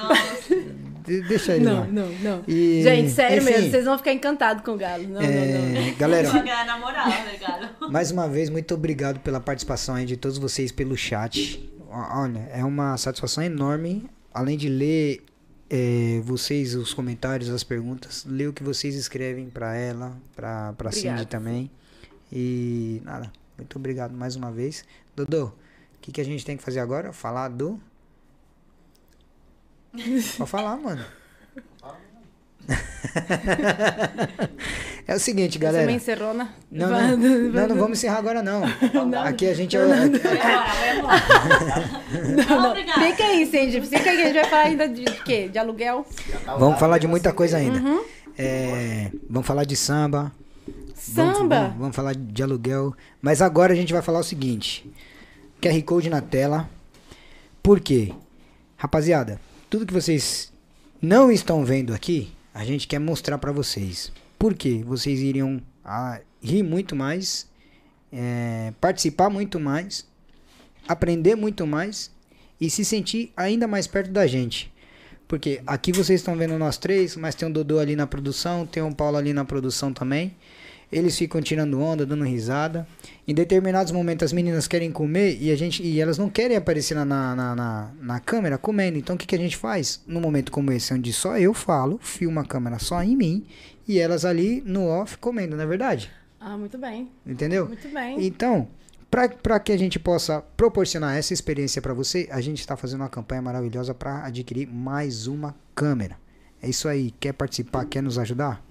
Deixa ele Não, lá. não, não. E, Gente, sério enfim, mesmo, vocês vão ficar encantados com o galo. Não, não, não. é, Va galera, a quedar enamorado del galo. mais uma vez, muito obrigado pela participação aí de todos vocês pelo chat. Olha, é uma satisfação enorme, além de ler é, vocês, os comentários, as perguntas, ler o que vocês escrevem pra ela, pra, pra Cindy também. E nada, muito obrigado mais uma vez. Dodô, o que, que a gente tem que fazer agora? Falar do. Pode falar, mano. é o seguinte, galera. uma encerrona. Não, não, não, não vamos encerrar agora não. Aqui a gente é, Voy embora, voy embora. Não, Obrigada. Fica aí, Cindy. Fica aí, a gente vai falar ainda de quê? De aluguel? Vamos falar de muita coisa ainda. Uhum. É, vamos falar de samba. Samba. vamos- vamos falar de aluguel. Mas agora a gente vai falar o seguinte: QR Code na tela. Por quê? Rapaziada, tudo que vocês não estão vendo aqui, a gente quer mostrar pra vocês. Por quê? Vocês iriam ah, rir muito mais, é, participar muito mais, aprender muito mais e se sentir ainda mais perto da gente. Porque aqui vocês estão vendo nós três, mas tem o Dodô ali na produção, tem o Paulo ali na produção também. Eles ficam tirando onda, dando risada. Em determinados momentos as meninas querem comer e a gente e elas não querem aparecer na, na, na, na- câmera comendo. Então o que, que a gente faz? Num momento como esse, onde só eu falo, filma a câmera só em mim e elas ali no off comendo, não é verdade? Ah, muito bem. Entendeu? Muito bem. Então, para que a gente possa proporcionar essa experiência para você, a gente está fazendo uma campanha maravilhosa para adquirir mais uma câmera. É isso aí. Quer participar? Quer nos ajudar?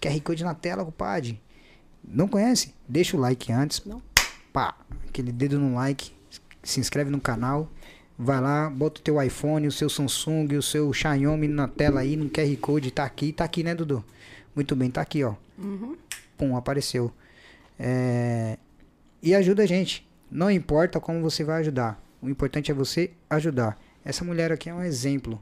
QR Code na tela, compadre. Não conhece? Deixa o like antes. Não. Pá, aquele dedo no like. Se inscreve no canal. Vai lá, bota o teu iPhone, o seu Samsung, o seu Xiaomi na tela aí, no QR Code. Tá aqui, tá aqui, né, Dudu? Muito bem, tá aqui, ó. Pum, apareceu. É, e ajuda a gente. Não importa como você vai ajudar. O importante é você ajudar. Essa mulher aqui é um exemplo.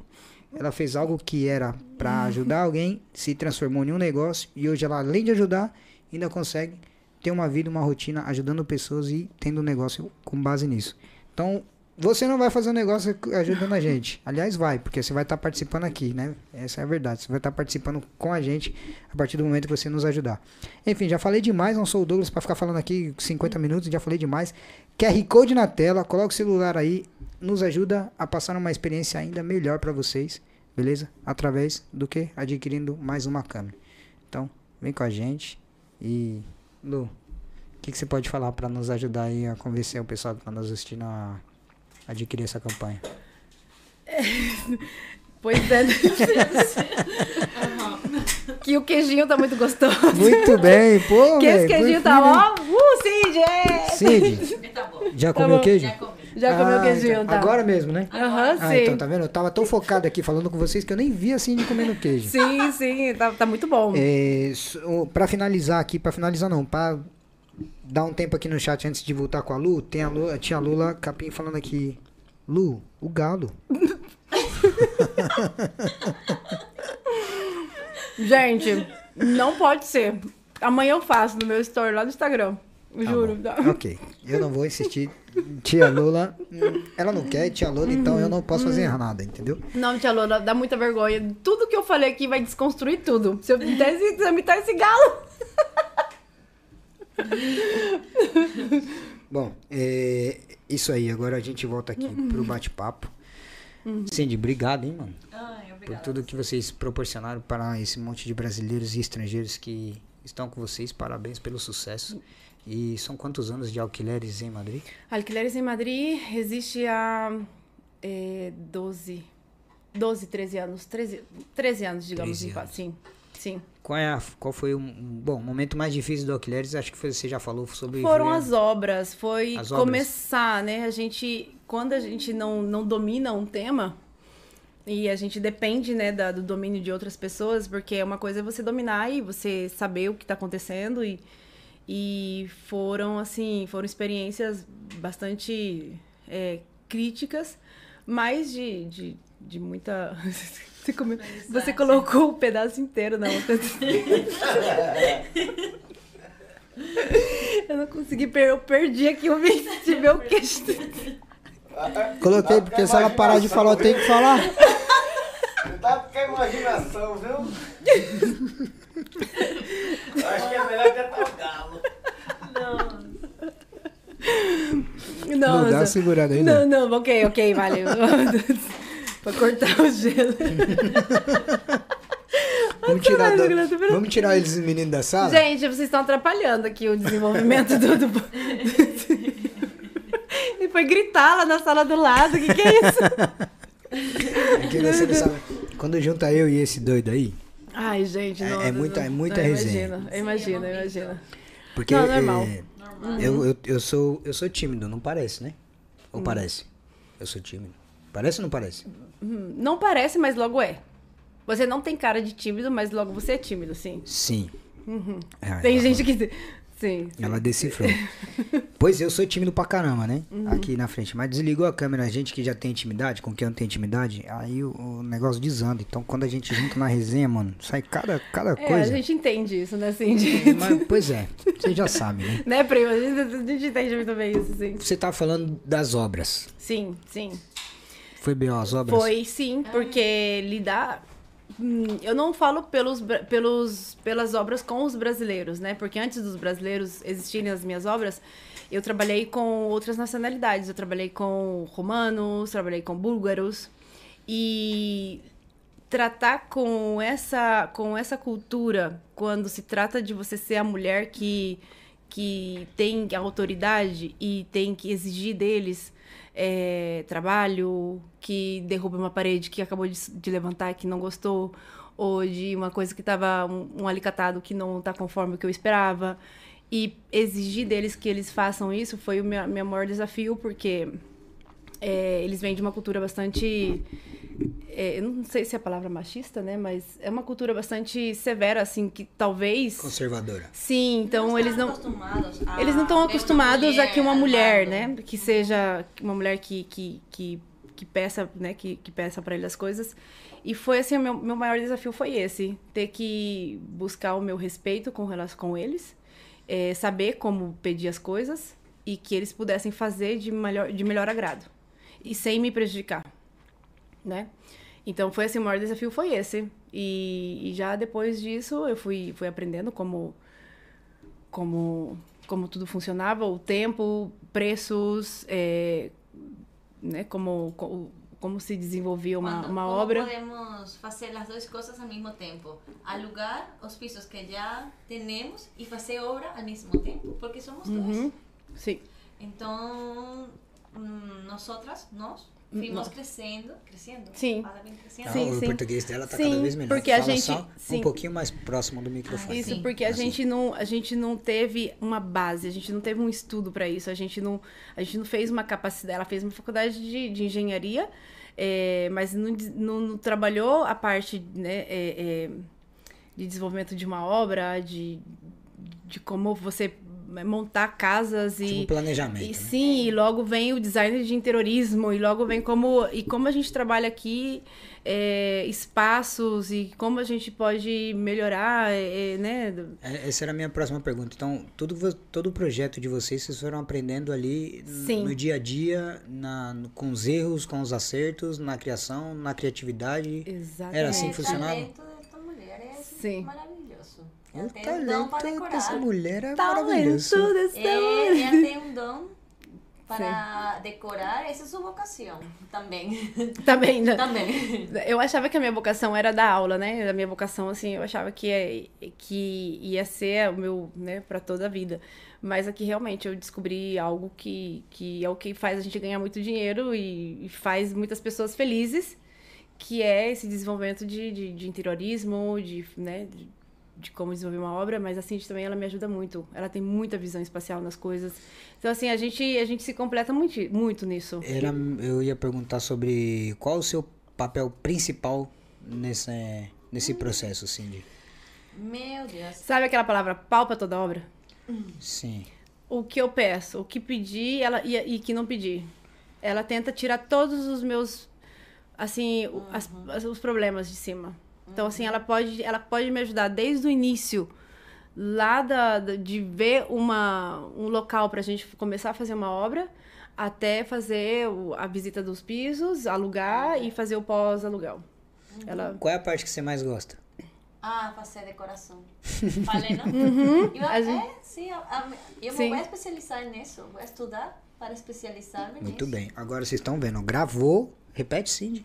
Ela fez algo que era para ajudar alguém, se transformou em um negócio e hoje ela, além de ajudar, ainda consegue ter uma vida, uma rotina ajudando pessoas e tendo um negócio com base nisso. Então, você não vai fazer um negócio ajudando a gente. Aliás, vai, porque você vai estar participando aqui, né? Essa é a verdade. Você vai estar participando com a gente a partir do momento que você nos ajudar. Enfim, já falei demais, não sou o Douglas para ficar falando aqui 50 minutos, já falei demais. QR Code na tela, coloca o celular aí, nos ajuda a passar uma experiência ainda melhor para vocês, beleza? Através do que? Adquirindo mais uma câmera. Então, vem com a gente e Lu, o que, que você pode falar para nos ajudar aí a convencer o pessoal que está nos assistindo a adquirir essa campanha? Pois é. que o queijinho tá muito gostoso. Muito bem, pô, que esse queijinho tá hein? ó. Uh, Cindy! é! Bom. já Tá comeu bom. queijo? Já comi. Já comeu Ah, queijinho, então, tá? Agora mesmo, né? Aham, Ah, sim. então, tá vendo? Eu tava tão focado aqui falando com vocês que eu nem vi a Cindy comendo queijo. Sim, sim, tá, tá muito bom. É, so- pra finalizar aqui, pra finalizar não, pra dar um tempo aqui no chat antes de voltar com a Lu, tem a Lu, tinha a Lula Capim falando aqui. Lu, o galo. Gente, não pode ser. Amanhã eu faço no meu story lá do Instagram. Juro. Tá Ok, eu não vou insistir. Tia Lula, hum, ela não quer, tia Lula, então eu não posso fazer nada, entendeu? Não, tia Lola, dá muita vergonha. Tudo que eu falei aqui vai desconstruir tudo. Se eu imitar esse, esse galo. Bom, é, isso aí. Agora a gente volta aqui pro bate-papo. Cindy, obrigado, hein, mano. Ai, Por obrigada. tudo que vocês proporcionaram para esse monte de brasileiros e estrangeiros que estão com vocês. Parabéns pelo sucesso. E são quantos anos de alquileres em Madrid? Alquileres em Madrid existe há é, 12, 12, 13 anos. 13, 13 anos, digamos. 13 em pa- anos. Sim, sim. Qual, é a, qual foi o bom, o momento mais difícil do alquileres? Acho que foi- você já falou sobre Foram foi as obras, foi As obras. começar, né? A gente, quando a gente não, não domina um tema, e a gente depende, né, da- do domínio de outras pessoas, porque é uma coisa é você dominar e você saber o que está acontecendo, e, e foram, assim, foram experiências bastante é, críticas, mas de, de, de muita... Você, come- você colocou o pedaço inteiro na outra. Eu não consegui, per eu perdi aqui o meu queixo. Coloquei, porque se ela parar de falar, eu tenho que falar. Tá com a imaginação, viu? Acho que é melhor cantar o galo. Não, Não, dá uma não. segurada aí, Não, não. não, ok, ok, valeu. pra cortar o gelo. Vamos tirar, do- vamos tirar eles meninos da sala? Gente, vocês estão atrapalhando aqui o desenvolvimento do. do... E foi gritar lá na sala do lado. O que, que é isso? Não. Quando junta eu e esse doido aí, Ai, gente, É- não. é muita- é muita eu resenha. Imagino, eu imagino. Porque Não, normal. é, eu, eu, eu sou eu sou tímido, não parece, né? Ou parece? Eu sou tímido. Parece ou não parece? Hum, Não parece, mas logo é. Você não tem cara de tímido, mas logo você é tímido, sim. Sim. Ah, Tem ela- gente que. Sim. Ela decifrou. pois eu sou tímido pra caramba, né? Uhum. Aqui na frente. Mas desligou a câmera, a gente que já tem intimidade, com quem não tem intimidade, aí o, o negócio desanda. Então quando a gente junta na resenha, mano, sai cada, cada É, a coisa. gente entende isso, né, Cindy? Mas, pois é, você já sabe, né? né, prima? A gente, a gente entende muito bem isso, sim. Você tá falando das obras. Sim, sim. Foi bem as obras? Foi sim, porque lidar. Hum, Eu não falo pelos, pelos, pelas obras com os brasileiros, né? Porque antes dos brasileiros existirem as minhas obras, eu trabalhei com outras nacionalidades. Eu trabalhei com romanos, trabalhei com búlgaros. E tratar com essa, com essa cultura, quando se trata de você ser a mulher que, que tem autoridade e tem que exigir deles é, trabalho, que derruba uma parede que acabou de, de levantar que não gostou, ou de uma coisa que estava um, um alicatado que não está conforme o que eu esperava. E exigir deles que eles façam isso foi o meu, meu maior desafio, porque é, eles vêm de uma cultura bastante. É, eu não sei se é a palavra machista, né? Mas é uma cultura bastante severa, assim, que talvez. Conservadora. Sim, então eles não. a Eles não estão acostumados a que uma mulher, né? Que seja uma mulher que, que, que, que peça, né? Que, que peça para ele as coisas. E foi assim, o meu, meu maior desafio foi esse. Ter que buscar o meu respeito com relação com eles. é, saber como pedir as coisas. E que eles pudessem fazer de melhor, de melhor agrado. E sem me prejudicar, né? Então foi assim, o maior desafio foi esse. E, e já depois disso eu fui, fui aprendendo como como, como tudo funcionava, o tempo, preços, é, né, como, como, como se desenvolvia uma, Quando- uma como obra. podemos fazer as duas coisas ao mesmo tempo? Alugar os pisos que já temos e fazer obra ao mesmo tempo, porque somos dois. Uhum, sim. Então, hum, nosotras, nós, Nó- crescendo, crescendo, Sim. crescendo. Ah, Sim, o sim. português dela tá Sim, cada vez melhor. porque a Fala gente- só sim. um pouquinho mais próximo do microfone. Isso, Sim. porque a Assim. gente não a gente não teve uma base, a gente não teve um estudo para isso, a gente não a gente não fez uma capacidade, ela fez uma faculdade de, de engenharia, é, mas não, não, não trabalhou a parte né, é, é, de desenvolvimento de uma obra, de, de como você montar casas e Tipo planejamento. e né? sim, e logo vem o design de interiorismo, e logo vem como. E como a gente trabalha aqui é, espaços e como a gente pode melhorar, é, é, né? É, Essa era a minha próxima pergunta. Então, tudo, todo o projeto de vocês, vocês foram aprendendo ali Sim. no dia a dia, na, com os erros, com os acertos, na criação, na criatividade. Exatamente. Era assim que funcionava? desta Sim. O tem um dom para talento dessa decorar. mulher é Talento maravilhoso. dessa É, mulher. ela tem um dom para decorar, essa é sua vocação também. Também, né? também. Eu achava que a minha vocação era dar aula, né? A minha vocação, assim, eu achava que, é, que ia ser o meu, né, pra toda a vida. Mas aqui realmente eu descobri algo que, que é o que faz a gente ganhar muito dinheiro e, e faz muitas pessoas felizes, que é esse desenvolvimento de, de, de interiorismo, de, né, de, de como desenvolver uma obra, mas a Cindy também ela me ajuda muito. Ela tem muita visão espacial nas coisas. Então, assim, a gente, a gente se completa muito, muito nisso. Era, eu ia perguntar sobre qual o seu papel principal nesse, nesse processo, Cindy. Meu Deus. Sabe aquela palavra pau pra toda obra? Sim. o que eu peço, o que pedi ela, e, e que não pedi. Ela tenta tirar todos os meus, assim, o- as- as- os problemas de cima. Então, assim, ela pode, ela pode me ajudar desde o início lá da, de ver uma, um local para a gente começar a fazer uma obra, até fazer o- a visita dos pisos, alugar e fazer o pós-aluguel. Ela Qual é a parte que você mais gosta? Ah, fazer decoração. Falei, não? Eu, a gente- é, sim, a- eu Sim. vou especializar nisso. Vou estudar para especializar-me Muito nisso. bem. Agora vocês estão vendo. Gravou. Repete, Cindy.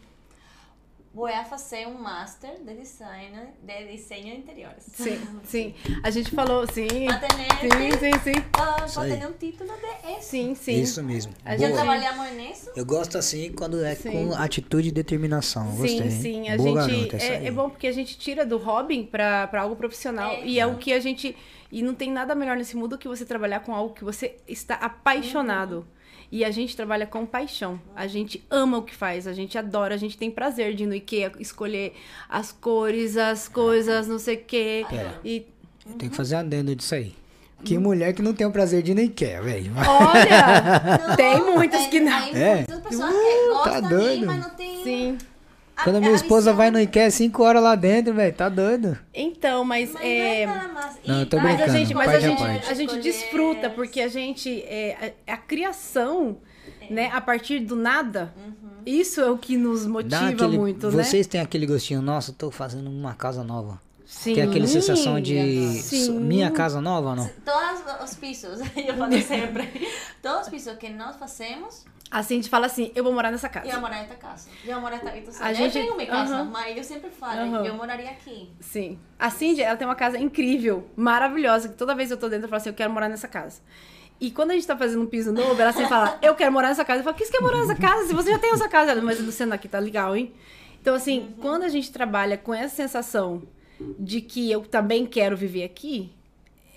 Vou a fazer um master de design de desenho de interiores. Sim, sim. A gente falou, sim. Para tener, Sim, sim, sim. para, Isso aí. ter um título de eso. Sim, sim. Isso mesmo. A Já gente- trabalhamos nisso. Eu gosto assim quando é Sim. com atitude e determinação. Gostei. Sim. A Boa gente. garota, é, é bom porque a gente tira do hobby pra, pra algo profissional. É. E é o que a gente. E não tem nada melhor nesse mundo que você trabalhar com algo que você está apaixonado. E a gente trabalha com paixão. A gente ama o que faz, a gente adora, a gente tem prazer de ir no IKEA escolher as cores, as coisas, não sei o quê. Pera. E Eu tenho que fazer adendo disso aí. Que mulher que não tem o prazer de nem quer, velho. olha! tem muitas que não. Tem É. muitas pessoas que tá gostam doido. ir, mas não tem Sim. A- Quando a minha esposa vai no IKEA 5 horas lá dentro, velho, tá doido. Então, mas, Mas é. não é mais. Não, eu tô Mas a brincando, gente, mas a gente, a gente desfruta, porque a gente. É, a, a criação, né, a partir do nada, isso é o que nos motiva aquele- muito, né? Vocês têm aquele gostinho, nossa, tô fazendo uma casa nova. Sim. Tem aquela sensação de Sim. minha casa nova ou não? Todos os pisos, eu falo sempre, todos os pisos que nós fazemos, Assim, a gente fala assim, eu vou morar nessa casa. eu vou morar nesta casa. Eu vou morar esta então, A Eu gente- tenho minha casa, mas eu sempre falo, eu moraria aqui. Sim. A Cindy, ela tem uma casa incrível, maravilhosa, que toda vez eu tô dentro, eu falo assim, eu quero morar nessa casa. E quando a gente tá fazendo um piso novo, ela sempre fala, eu quero morar nessa casa. Eu falo, que você quer morar nessa casa? Se você já tem essa casa. Ela, Mas Luciana, aqui tá legal, hein? Então, assim, quando a gente trabalha com essa sensação de que eu também quero viver aqui,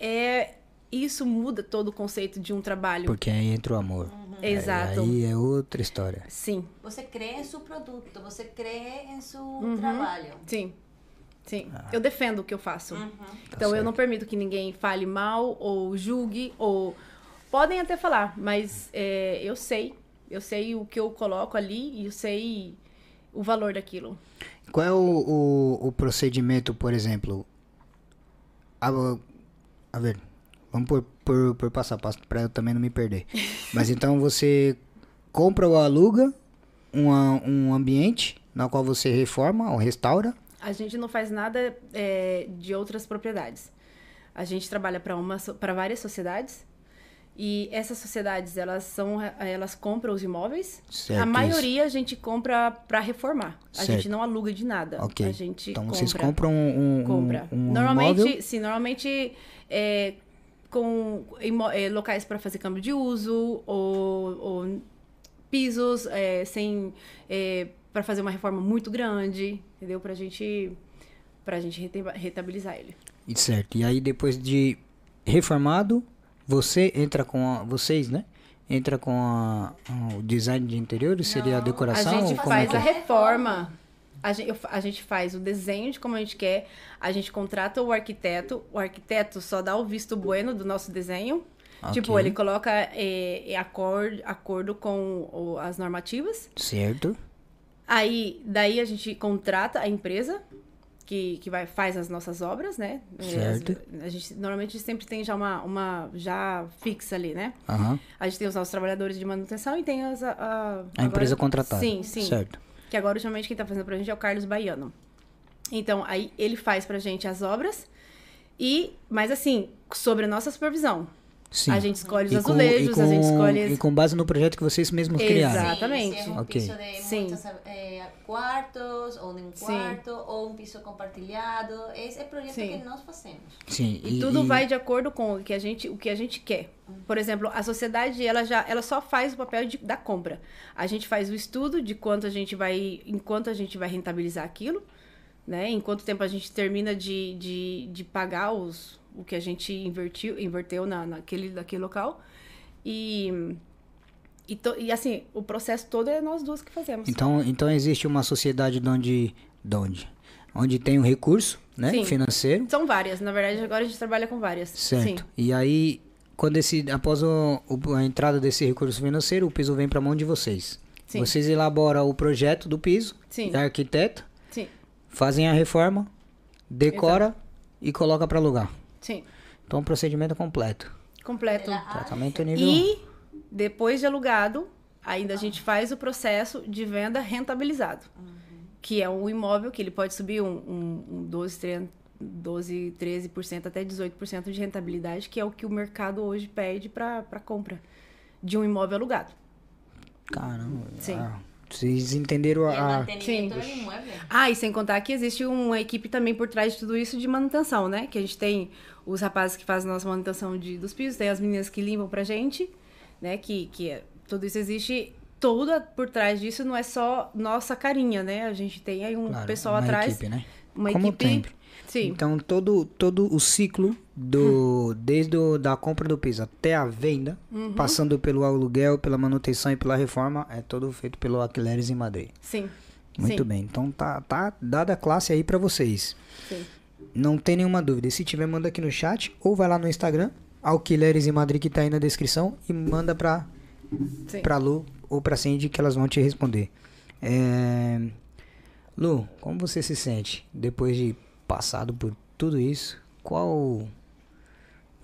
é... isso muda todo o conceito de um trabalho. Porque aí entra o amor. Exato. Aí é outra história. Sim, Você crê em seu produto, você crê em seu Uhum. trabalho. sim. Sim. Eu defendo o que eu faço. Uhum. Então eu certo. não permito que ninguém fale mal ou julgue ou podem até falar, mas é, eu sei, eu sei o que eu coloco ali e eu sei o valor daquilo. Qual é o, o, o procedimento, por exemplo? A, a ver, vamos por, por, por passo a passo, pra eu também não me perder. Mas então você compra ou aluga uma, um ambiente na qual você reforma ou restaura. A gente não faz nada é, de outras propriedades. A gente trabalha para para várias sociedades e essas sociedades elas são elas compram os imóveis. Certo, a isso. maioria a gente compra para reformar. A Certo. gente não aluga de nada. Ok. A gente então compra. vocês compram um, um, compra. um, um normalmente, imóvel. sim, normalmente é, com é, locais para fazer câmbio de uso ou, ou pisos é, sem para fazer uma reforma muito grande, entendeu? Pra gente pra gente reta- retabilizar ele. Certo. E aí depois de reformado, você entra com a, vocês, né? Entra com a- o design de interiores, seria a decoração? a gente é faz que a é? reforma. A gente, a gente faz o desenho de como a gente quer, a gente contrata o arquiteto, o arquiteto só dá o visto bueno do nosso desenho. Tipo, Ok. ele coloca é, é, acordo, acordo com o- as normativas. Certo. Aí, daí a gente contrata a empresa que, que vai, faz as nossas obras, né? É, Certo. as- a gente, normalmente sempre tem já uma, uma já fixa ali, né? Aham. A gente tem os nossos trabalhadores de manutenção e tem as, a, a, A empresa agora- contratada. Sim, sim. Certo. Que agora, ultimamente, quem tá fazendo pra gente é o Carlos Baiano. Então, aí ele faz pra gente as obras e, mas assim, sobre a nossa supervisão. Sim. A gente escolhe os E com- azulejos, e a gente com- escolhe... E com base no projeto que vocês mesmos criaram. Exatamente. Se é um Ok. piso de Sim. muitos eh, quartos, ou de um Sim. quarto, ou um piso compartilhado. Esse é o projeto Sim. que nós fazemos. Sim. E, tudo vai de acordo com o que a gente, o que a gente quer. Por exemplo, a sociedade, ela já, ela só faz o papel de, da compra. A gente faz o estudo de quanto a gente vai, enquanto a gente vai rentabilizar aquilo, né? Em quanto tempo a gente termina de, de, de pagar os, o que a gente invertiu, inverteu na, naquele, naquele local. E, e, to- e assim, o processo todo é nós duas que fazemos. Então, então existe uma sociedade de onde, de onde, onde tem um recurso, né, Sim. financeiro, São várias, na verdade, agora a gente trabalha com várias. certo? Sim. E aí, quando esse, após o, o- a entrada desse recurso financeiro, o piso vem para mão de vocês. Sim. Vocês elaboram o projeto do piso, Sim. da arquiteto, Sim. fazem a reforma, decora e coloca para alugar. Sim. Então, procedimento completo. Completo. Tratamento nível... E depois de alugado, ainda a gente faz o processo de venda rentabilizado. Que é um imóvel que ele pode subir um, um, um 12, 13, 12, 13% até 18% de rentabilidade, que é o que o mercado hoje pede para compra de um imóvel alugado. Caramba. Sim. ah, vocês entenderam a... mantenimiento sí. del inmueble. Ah, e sem contar que existe uma equipe também por trás de tudo isso de manutenção, né? Que a gente tem os rapazes que fazem nossa manutenção de, dos pisos, tem as meninas que limpam pra gente, né? Que, que é- tudo isso existe. Toda por trás disso não é só nossa carinha, né? A gente tem aí um Claro, pessoal uma atrás. equipe, né? Uma Como equipe. sempre. Sim. Então, todo, todo o ciclo, do, desde o, da compra do piso até a venda, Uhum. passando pelo aluguel, pela manutenção e pela reforma, é todo feito pelo Aquileres em Madrid. Sim. Muito Sim. bem. Então, tá, tá dada a classe aí pra vocês. Sim. Não tem nenhuma dúvida. Se tiver, manda aqui no chat ou vai lá no Instagram, Alquileres em Madrid, que tá aí na descrição, e manda Sim. pra Lu ou pra Cindy que elas vão te responder. É... Lu, como você se sente depois de passado por tudo isso? Qual. Vou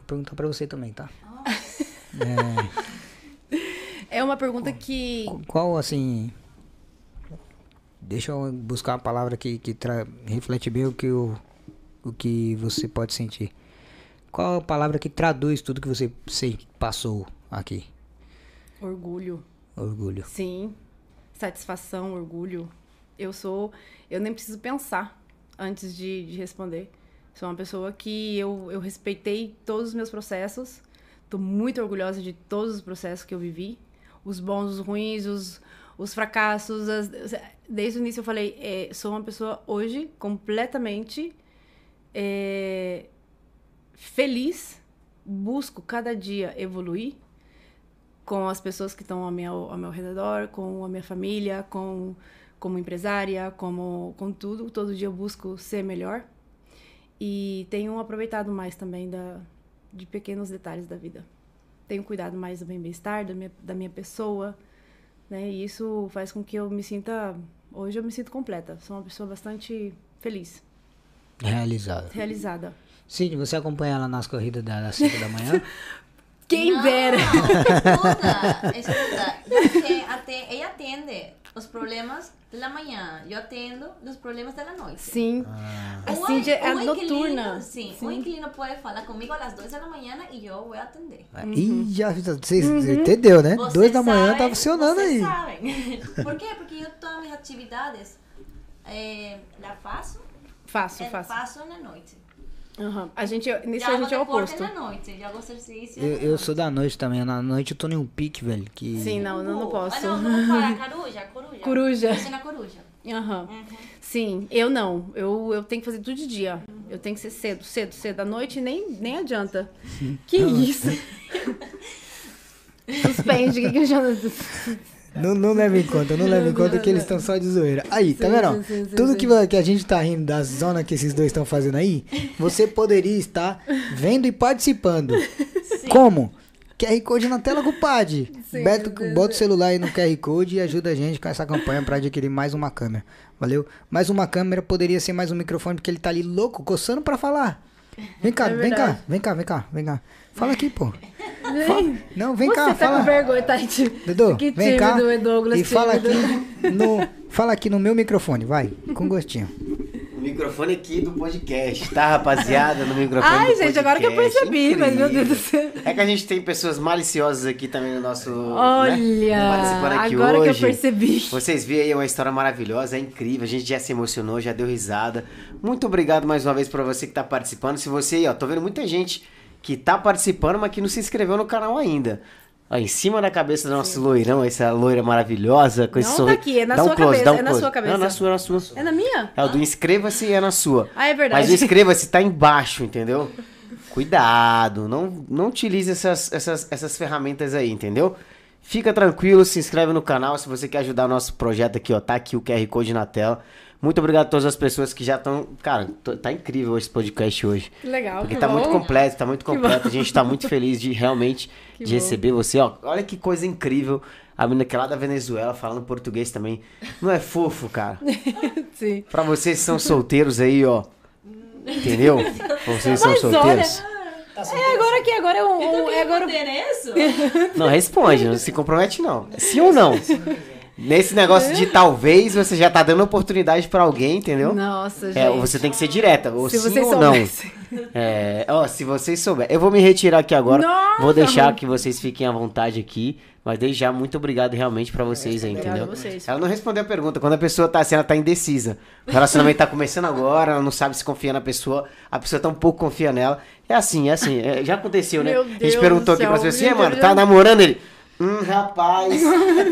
perguntar pra você também, tá? É uma pergunta que. Qu- Qual, assim. Deixa eu buscar uma palavra que, que tra... reflete bem o que, o, o que você pode sentir. Qual a palavra que traduz tudo que você se passou aqui? Orgulho. Orgulho. Sim. Satisfação, orgulho. Eu sou. Eu nem preciso pensar antes de, de responder. Sou uma pessoa que eu, eu respeitei todos os meus processos. Tô muito orgulhosa de todos os processos que eu vivi. Os bons, os ruins, os, os fracassos. as- desde o início eu falei, é, sou uma pessoa hoje completamente é, feliz. Busco cada dia evoluir com as pessoas que estão ao meu, ao meu redor, com a minha família, com como empresária, como com tudo. Todo dia eu busco ser melhor e tenho aproveitado mais também da, de pequenos detalhes da vida. Tenho cuidado mais do bem-estar da minha, da minha pessoa, né? E isso faz com que eu me sinta hoje eu me sinto completa. Sou uma pessoa bastante feliz, Realizado. realizada. Cid, você acompanha ela nas corridas da- das 5 da manhã? Quem No, dera. Escuta, escuta. Porque até ella atende os problemas da manhã. Eu atendo os problemas da noite. Sim. Ah. A Cindy é noturna. inquilino, Sim, um inquilino pode falar comigo às 2 da manhã e eu vou atender. Ih, já vocês entendeu, né? Vocês Dois da manhã tá funcionando vocês aí. Sabem. Por quê? Porque eu todas as minhas atividades eh, la faço, Faço, faço. faço na noite. Aham. A gente, nisso Já a gente é o deporte oposto. na noite, já exercício. Eu, na eu sou da noite também. Na noite eu tô em um pique, velho. Que... Sim, não, eu não Uh, posso. Ah, não, não para, coruja, coruja. Coruja. Eu sou na coruja. Aham. Sim, eu não. Eu, eu tenho que fazer tudo de dia. Eu tenho que ser cedo, cedo, cedo. À noite nem, nem adianta. Que isso? Suspende. que que eu já... Não, não leva em conta, não leva em conta que eles estão só de zoeira. Aí, tá Sim, vendo? ó? sim, sim, Tudo que, que a gente tá rindo da zona que esses dois estão fazendo aí, você poderia estar vendo e participando. Como? QR Code na tela, compadre. Sim, Beto, sim, bota o celular aí no QR Code e ajuda a gente com essa campanha pra adquirir mais uma câmera. Valeu? Mais uma câmera poderia ser mais um microfone, porque ele tá ali louco, coçando pra falar. Vem cá, É vem cá, vem cá, vem cá, vem cá. Fala aqui, pô. Fala- Não, vem Você cá, tá fala. com vergonha, tá? Dudu, que vem cá Douglas, e fala aqui, no, fala aqui no meu microfone, vai, com gostinho. O microfone aqui do podcast, tá, rapaziada? No microfone Ai, do gente, agora que eu podcast. percebi, mas meu Deus do Incrível. céu. É que a gente tem pessoas maliciosas aqui também no nosso. Olha, né, participando aqui agora que eu hoje. percebi. Vocês viram aí uma história maravilhosa, é incrível. A gente já se emocionou, já deu risada. Muito obrigado mais uma vez pra você que tá participando. Se você aí, ó, tô vendo muita gente que tá participando, mas que não se inscreveu no canal ainda. Ó, em cima da cabeça do nosso loirão, essa loira maravilhosa, com esse Não tá sorriso. aqui, é na dá um sua close, cabeça, um é na sua cabeça. Não, na sua, na sua. É na minha? É, o do inscreva-se é na sua. Ah, é verdade. Mas o inscreva-se tá embaixo, entendeu? Cuidado, não, não utilize essas, essas, essas ferramentas aí, entendeu? Fica tranquilo, se inscreve no canal se você quer ajudar o nosso projeto aqui, ó. Tá aqui o QR Code na tela. Muito obrigado a todas as pessoas que já estão. Cara, tá incrível esse podcast hoje. Que legal, Porque que tá bom. muito completo, tá muito completo. A gente tá muito feliz de realmente Que de bom. receber você, ó. Olha que coisa incrível. A menina que é lá da Venezuela falando português também. Não é fofo, cara? Sim. Pra vocês que são solteiros aí, ó. Entendeu? Pra vocês que são Mas solteiros. É agora que agora é um. um- é agora... isso? Não responde, não se compromete não. Sim ou não? Nesse negócio de talvez, você já tá dando oportunidade pra alguém, entendeu? Nossa, gente. É, você tem que ser direta, ou Se sim ou não. É, ó, se vocês souberem. Eu vou me retirar aqui agora. Nossa! Vou deixar que vocês fiquem à vontade aqui. Mas desde já, muito obrigado realmente pra vocês aí, entendeu? vocês. Ela não respondeu a pergunta. Quando a pessoa tá assim, ela tá indecisa. O relacionamento tá começando agora, ela não sabe se confia na pessoa, a pessoa tão pouco confia nela. É assim, é assim. é- já aconteceu, né? Meu a gente Deus perguntou aqui "E aí, meu mano, Deus, tá namorando ele? Hum, rapaz.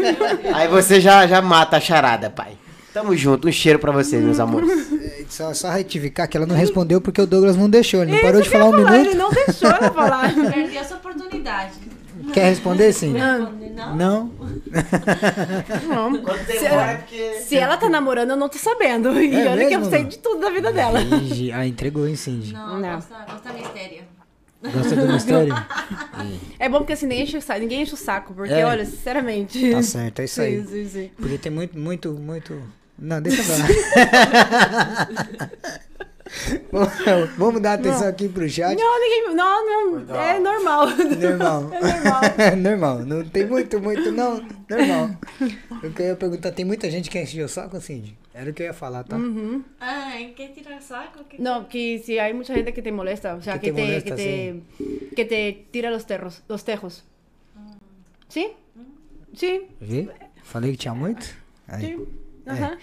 aí você já, já mata a charada, pai. Tamo junto, um cheiro pra vocês, meus amores. É, Só, só retificar que ela não respondeu porque o Douglas não deixou. Ele não parou de falar um Falar, minuto. Ele não deixou ela falar. Perdi essa oportunidade. Quer responder sim? Não? Não? Não. Quando Se ela, se ela tá namorando, eu não tô sabendo. E É olha que eu mesmo, sei de tudo da vida dela. Ih, Ah, entregou, hein, Cindy? Não, Não. Gosta, gosta mistério. Gosta do mistério? É bom porque assim, ninguém enche o saco, ninguém enche o saco porque, É. olha, sinceramente. Tá certo, é isso aí. Sim, sim, sim. Porque tem muito, muito, muito. Não, deixa pra lá. Vamos- dar atenção aqui pro chat. Não, ninguém. Não, não. É normal. Normal. É normal. normal. Não tem muito, muito, não. Normal. O que eu ia perguntar, tem muita gente que enche o saco, Cindy? Era o que eu ia falar, tá? Uhum. Ah, ¿en qué tirar saco? ¿Qué- No, que si hay mucha gente que te molesta, o sea, Que que, te te, molesta, que, te, que te tira los, terros, los tejos. ¿Sí? Sí, Vi? Falei que tinha muito? Aí. sí. Ajá.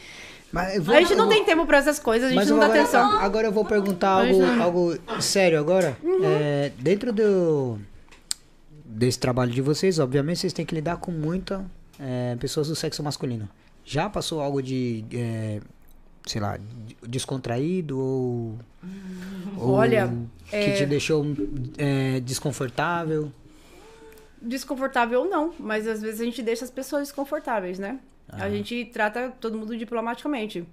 Mas vou- A gente não eu- tem tempo pra essas coisas, a gente não dá agora, atenção. agora eu vou perguntar algo, não. algo sério agora. É, dentro do desse trabalho de vocês, obviamente vocês têm que lidar com muita é, pessoas do sexo masculino. Já passou algo de, é, sei lá, de- descontraído ou, ou Olha, que é- te deixou é, desconfortável? Desconfortável não, mas às vezes a gente deixa as pessoas desconfortáveis, né? Ah. A gente trata todo mundo diplomaticamente.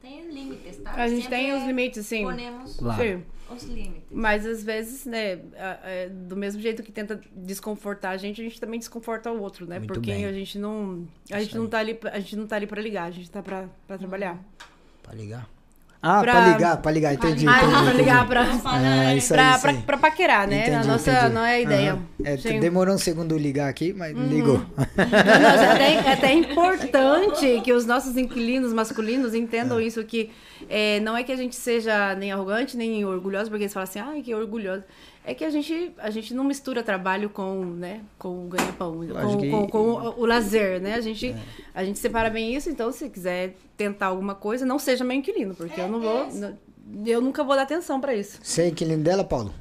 Tem límites, tá? A gente Siempre tem os limites, sim. Ponemos Claro. Sim. os límites. Mas às vezes, né, é, do mesmo jeito que tenta desconfortar a gente, a gente também desconforta o outro, né? Muito Porque bem. a gente não, a gente não tá ali, a gente não tá ali para ligar, a gente tá pra, pra trabalhar. Pra ligar? Ah, pra, Pra- ligar, pra ligar, entendi. Ah, entendi, pra ligar pra, Ah, isso aí, pra, isso pra, pra paquerar, né? Entendi, a nossa entendi. não é a ideia. Aham. É. Uhum. demorou um segundo ligar aqui, mas ligou. Não, não, é, até, é até importante que os nossos inquilinos masculinos entendam isso, que é, não é que a gente seja nem arrogante, nem orgulhoso, porque eles falam assim, ai, que orgulhoso. É que a gente, a gente não mistura trabalho com, né, com o ganha-pão, com, que- com, com o, o lazer, né? A gente, a gente separa bem isso, então se quiser tentar alguma coisa, não seja meu inquilino, porque eu não vou... não- eu nunca vou dar atenção pra isso. Você é inquilino dela, Paulo?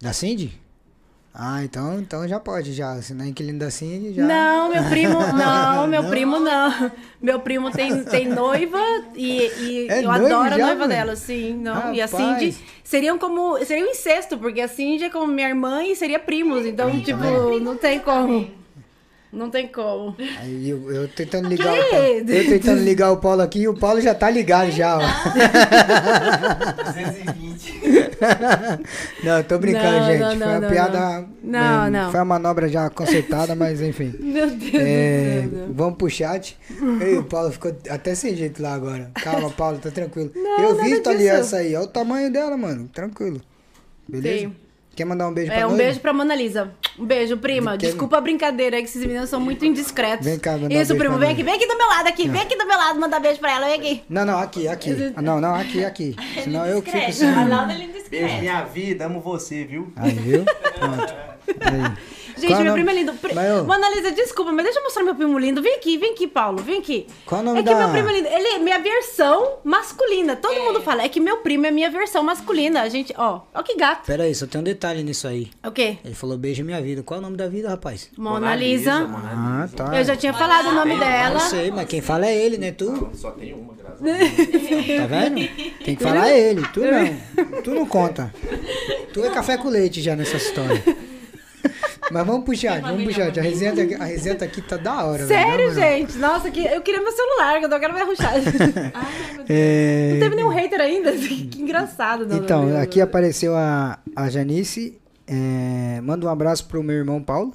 Da Cindy? Ah, então, então já pode, já. Se não é inquilino da Cindy, já. Não, meu primo, não, meu primo não. Meu primo tem, tem noiva e, e É eu adoro a já, noiva mano? dela, sim. Não. E a. Cindy seriam como. Seria um incesto, porque a Cindy é como minha irmã e seria primos. Então, tipo, não tem como. Não tem como. Aí eu, eu tentando ligar o Que? Paulo. Eu tentando ligar o Paulo aqui e o Paulo já tá ligado já, ó. 220. Não, eu tô brincando, Não, gente. não, Foi não, uma não, piada. Não, não. Foi uma manobra já consertada, mas enfim. Meu Deus É, do céu. vamos pro chat. Ei, o Paulo ficou até sem jeito lá agora. Calma, Paulo, tá tranquilo. Não, eu vi tua disso. aliança aí. Olha o tamanho dela, mano. Tranquilo. Beleza? Sim. Quer mandar um beijo pra É, um beijo pra Mona Lisa. Um beijo, prima. De quem? Desculpa a brincadeira, é que esses meninos são muito indiscretos. Vem cá, mandar um Isso, beijo primo, vem aqui, vem aqui do meu lado, aqui, vem aqui do meu lado, mandar beijo pra ela, vem aqui. Não, não, aqui, aqui. Ah, Não, não, aqui, aqui. Senão eu que fico assim. Beijo, minha vida, amo você, viu? Aí, viu? Pronto. Aí. Gente, Qual é meu nome- primo é lindo. Pri... Mas, Mona Lisa, desculpa, mas deixa eu mostrar meu primo lindo. Vem aqui, vem aqui, Paulo, vem aqui. Qual o nome é que da- meu primo é lindo. Ele é minha versão masculina. Todo mundo fala, é que meu primo é minha versão masculina. A gente, ó, ó que gato. Pera aí, só tem um detalhe nisso aí. O quê? Ele falou beijo minha vida. Qual é o nome da vida, rapaz? Mona, Lisa. Ah, tá. Eu já tinha falado o nome dela. Eu sei, mas quem fala é ele, né? Tu? Só tem uma, graças a Deus. Tá vendo? Tem que falar ele. Tu não. Tu não conta. Tu é café com leite já nessa história. Mas vamos chat, vamos pro chat. A resenha, tá- a resenha tá aqui tá da hora. Sério, gente? Nossa, que... eu queria meu celular, que eu não quero mais ruxar. É, Não teve nenhum hater ainda. Que engraçado. não, Então, não, aqui apareceu a, a Janice. É, manda um abraço pro meu irmão Paulo.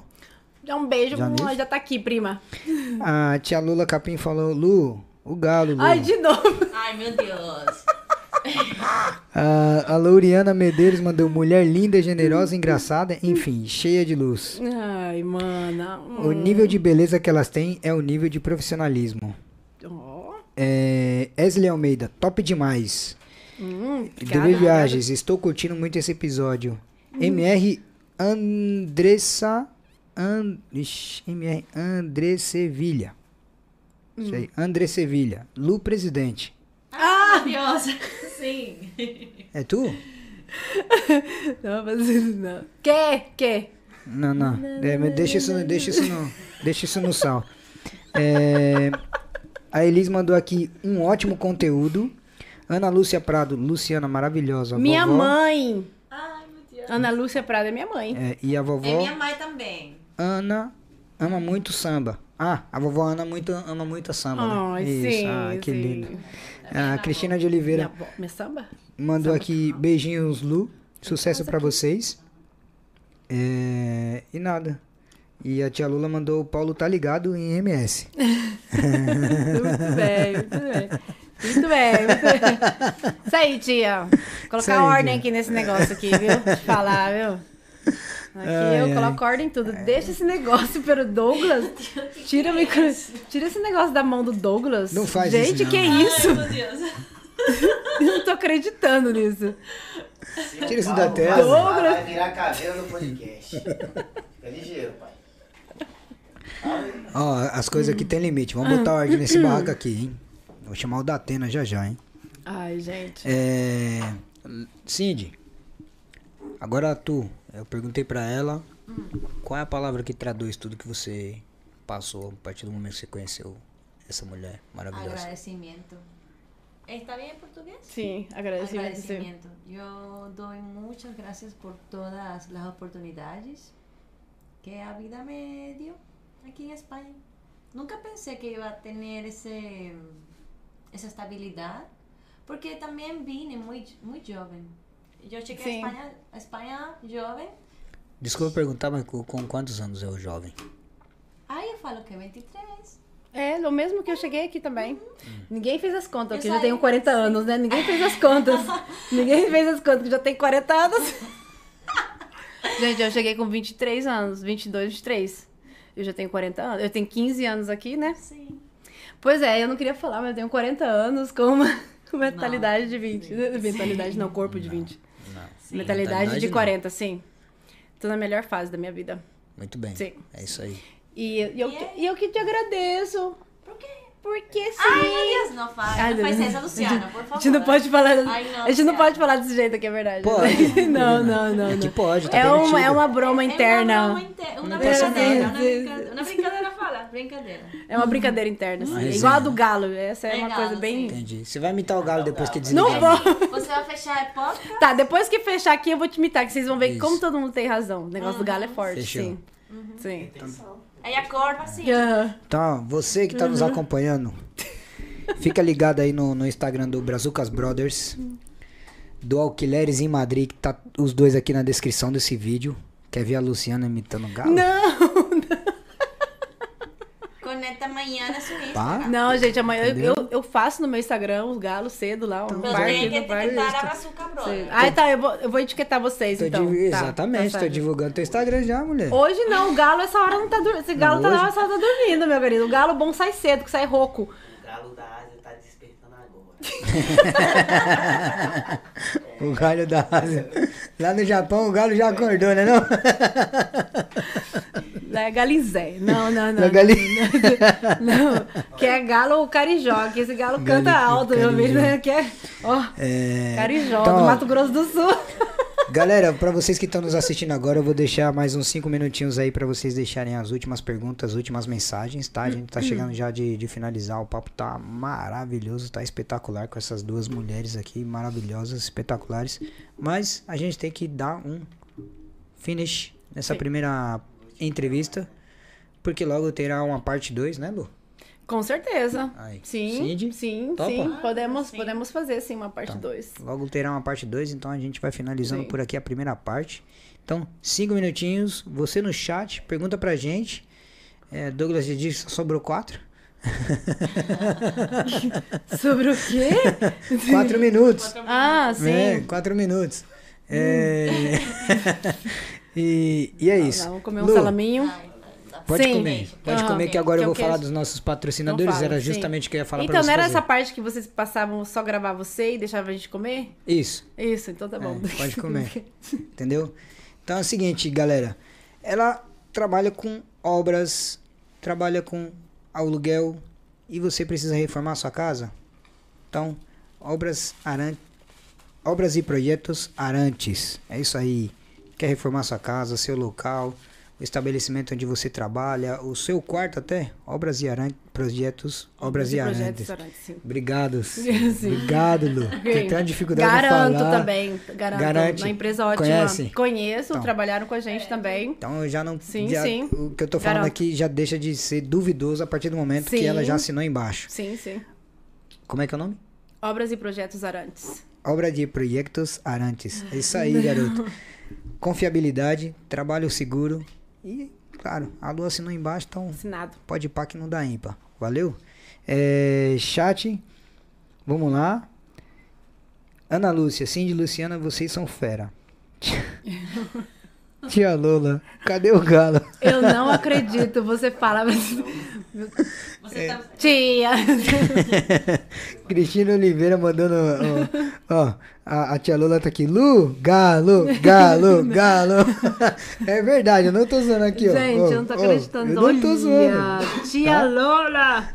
Já um beijo, Já nisso? já tá aqui, prima. A tia Lula Capim falou: Lu, o galo, Lu. Ai, de novo. Ay, meu Dios. A, a Lauriana Medeiros mandou mulher linda, generosa, engraçada, enfim, cheia de luz. Ai, mana. O nível de beleza que elas têm é o nível de profissionalismo. Ó. É, Wesley Almeida, top demais. Hum, DB Viagens, estou curtindo muito esse episódio. MR Andressa. An, ixi, MR André Sevilha. Isso aí, André Sevilha. Lu Presidente. Ah, maravilhosa. Sim. É tu? Não, mas não. Que? Que? Não, não. É, deixa isso, no- deixa isso no, deixa isso no sal. É, a Elis mandou aqui um ótimo conteúdo. Ana Lúcia Prado, Luciana maravilhosa. Minha vovó. mãe. Ai, meu Deus. Ana Lúcia Prada é minha mãe. É, e a vovó É minha mãe também. Ana ama muito samba. Ah, a vovó Ana muito, ama muito samba, né? Ai, Isso, sim. ah, que sim. lindo. A Cristina de Oliveira minha samba? mandou aqui beijinhos, Lu. Sucesso pra vocês. É, e nada. E a tia Lula mandou o Paulo tá ligado em MS. Muito bem, muito bem. Muito bem, muito bem. Isso aí, tia. Colocar Isso aí, ordem tia. aqui nesse negócio aqui, viu? Eu falar, viu? Aqui Ai, eu ai. coloco ordem em tudo. Deixa esse negócio pelo Douglas. Tira, micro... Tira esse negócio da mão do Douglas. Não faz Gente, isso, não. que isso? Ai, meu Deus. Eu não tô acreditando nisso. Tira isso da tela. Douglas. Vai virar cadeira no podcast. Fica ligeiro, pai. Ó, as coisas aqui tem limite. Vamos botar ordem nesse barraco aqui, hein? Vou chamar o Datena já já, hein? Ai, gente. É. Cindy, agora tu. Eu perguntei pra ela qual é a palavra que traduz tudo que você passou a partir do momento que você conheceu essa mulher maravilhosa. Agradecimiento. ¿Está bien en portugués? Sim, agradecimento. sim. Agradecimiento. Yo doy muchas gracias por todas las oportunidades que a vida me dio aquí en España. Nunca pensé que iba a tener ese, esa estabilidad, porque también vine muy, muy joven. Yo llegué Sí. a España, a España joven. Desculpa perguntar, mas com, com quantos anos é o jovem? Aí eu falo que 23. É, o mesmo que eu cheguei aqui também. Ninguém fez as contas, Eu porque eu já tenho 40 assim. anos, né? Ninguém fez as contas. Ninguém fez as contas, que já tem 40 anos. Gente, eu cheguei com 23 anos, 22, 23. Eu já tenho 40 anos. Eu tenho 15 anos aqui, né? Sim. Pois é, eu não queria falar, mas eu tenho 40 anos com uma mentalidade de 20. Mentalidade não, corpo de 20. Não. Mentalidade de não. 40, sim. Tô na melhor fase da minha vida. Muito bem. Sim. É isso aí. E, e eu, E é- e eu que te agradeço. Porque sim. Ai, meu Deus, não faz. Ai, não faz essa, Luciana, por favor. A gente não pode falar. Ai, não, a gente não pode falar desse jeito aqui, é verdade. Pode. não, não, não. É que não. pode, tá É uma, é uma broma É interna. Uma, broma inter- uma Não passa brincadeira, uma brincadeira. Uma brincadeira, fala. Brincadeira. É uma brincadeira interna. assim. É resenha. igual a do galo. Essa é É uma galo, coisa bem. sim. Entendi. Você vai imitar o galo depois que desligar. Não vou. Você vai fechar a podcast? Tá, depois que fechar aqui, eu vou te imitar, que vocês vão ver Isso. como todo mundo tem razão. O negócio do galo é forte, Fechou. sim. Sim. Aí acorda assim. Então, você que tá nos acompanhando, fica ligado aí no, no Instagram do Brazucas Brothers, do Alquileres em Madrid, que tá os dois aqui na descrição desse vídeo. Quer ver a Luciana imitando o galo? Não, Conecta amanhã na sua Tá? Instagram. não, gente, amanhã eu, eu, eu faço no meu Instagram os galos cedo lá, um Então, parque, tem que etiquetar a. Ah, tá, eu vou, eu vou etiquetar vocês, Tô então. div- Tá, Exatamente, tá tô divulgando teu Instagram já, mulher. Hoje não, o galo essa hora não tá dormindo. Esse galo Não, tá, hoje? tá dormindo, meu querido. O galo bom sai cedo, que sai rouco. O galo da Ásia tá despertando agora. O galho da Ásia. Lá no Japão, o galo já acordou, né não? É galizé. Não, não, não. É gali- Não, não. que é galo carijó, que esse galo canta Gali- alto, meu filho. né? Que é, ó, É... carijó, Então, do Mato Grosso do Sul. Galera, pra vocês que estão nos assistindo agora, eu vou deixar mais uns 5 minutinhos aí pra vocês deixarem as últimas perguntas, as últimas mensagens, tá? A gente tá chegando já de, de finalizar. O papo tá maravilhoso, tá espetacular com essas duas mulheres aqui, maravilhosas, espetaculares. Mas a gente tem que dar um finish nessa Sim. primeira entrevista, porque logo terá uma parte 2, né, Lu? Com certeza. Aí. Sim, Cindy, sim, topa? sim. Podemos, sim. podemos fazer, sim, uma parte Então, 2. Logo terá uma parte 2, então a gente vai finalizando Sim. por aqui a primeira parte. Então, cinco minutinhos, você no chat, pergunta pra gente. É, Douglas já disse sobrou quatro. Sobre o quê? Quatro minutos. Ah, sim. É, quatro minutos. É... e, e é isso. Vamos comer um Lu, salaminho. Pode Sim. comer. Pode Aham. comer que agora Que eu vou eu falar dos nossos Então patrocinadores. fala, Era justamente o que eu ia falar Então, pra não você era fazer. essa parte que vocês passavam só gravar você e deixavam a gente comer? Isso. Isso, então tá bom. É, pode comer. Entendeu? Então é o seguinte, galera. Ela trabalha com obras, trabalha com aluguel e você precisa reformar sua casa. Então, obras aran... obras e projetos Arantes. É isso aí. Quer reformar sua casa, seu local, o estabelecimento onde você trabalha, o seu quarto até? Obras e aran... projetos, obras, e projetos Arantes. Arantes, sim. Obrigado. Sim. Obrigado, Lu. Tem tanta dificuldade Garanto de falar. também. Garanto. Garante. Uma empresa ótima. Conhece? Conheço, Então. trabalharam com a gente também. Então eu já não. Sim, já- sim. O que eu tô falando Garanto. aqui já deixa de ser duvidoso a partir do momento que Sim. ela já assinou embaixo. Sim, sim. Como é que é o nome? Obras e projetos Arantes. Obra de Projetos Arantes. É isso aí, garoto. Confiabilidade, trabalho seguro e, claro, a Lu assinou embaixo, então Assinado. pode ir pá que não dá ímpar. Valeu? É, chat, vamos lá. Ana Lúcia, Cindy Luciana, vocês são fera. Tia Lola, cadê o galo? Eu não acredito. Você fala. Você tá... Tia! Cristina Oliveira mandando. Ó, ó, a, a tia Lola tá aqui. Lu, galo, galo, galo. É verdade, eu não tô zoando aqui, ó. Gente, Ó, eu não tô acreditando. Eu não tô zoando. Tia Tá? Lola!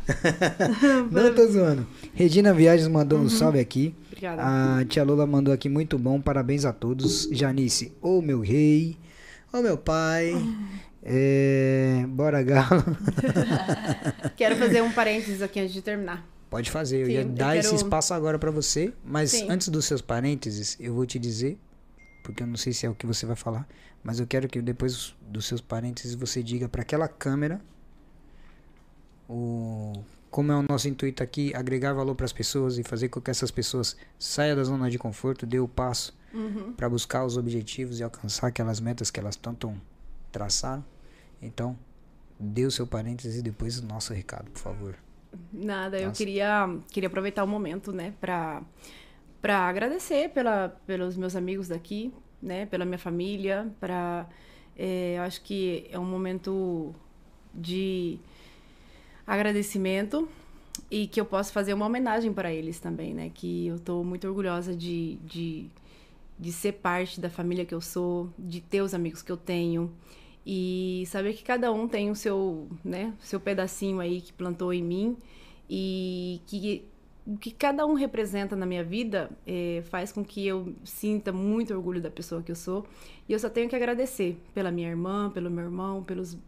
Não tô zoando. Regina Viagens mandou Uhum. um salve aqui. Obrigada. A tia Lola mandou aqui muito bom, parabéns a todos. Janice, ô meu rei, ô meu pai. É, bora galo. Quero fazer um parênteses aqui antes de terminar. Pode fazer, eu Sim, ia eu dar esse quero- espaço agora pra você, mas Sim. antes dos seus parênteses, eu vou te dizer, porque eu não sei se é o que você vai falar, mas eu quero que depois dos seus parênteses você diga pra aquela câmera o como é o nosso intuito aqui, agregar valor pras pessoas e fazer com que essas pessoas saiam da zona de conforto, dê o passo Uhum. pra buscar os objetivos e alcançar aquelas metas que elas tanto traçaram. Então, dê o seu parênteses e depois o nosso recado, por favor. Nada, eu Nossa. queria, queria aproveitar o momento, né, pra, pra agradecer pela, pelos meus amigos daqui, né, pela minha família, pra, é, eu acho que é um momento de agradecimento e que eu posso fazer uma homenagem para eles também, né, que eu tô muito orgulhosa de, de, de ser parte da família que eu sou, de ter os amigos que eu tenho, e saber que cada um tem o seu, né, seu pedacinho aí que plantou em mim e que o que cada um representa na minha vida eh, faz com que eu sinta muito orgulho da pessoa que eu sou e eu só tenho que agradecer pela minha irmã, pelo meu irmão, pelos,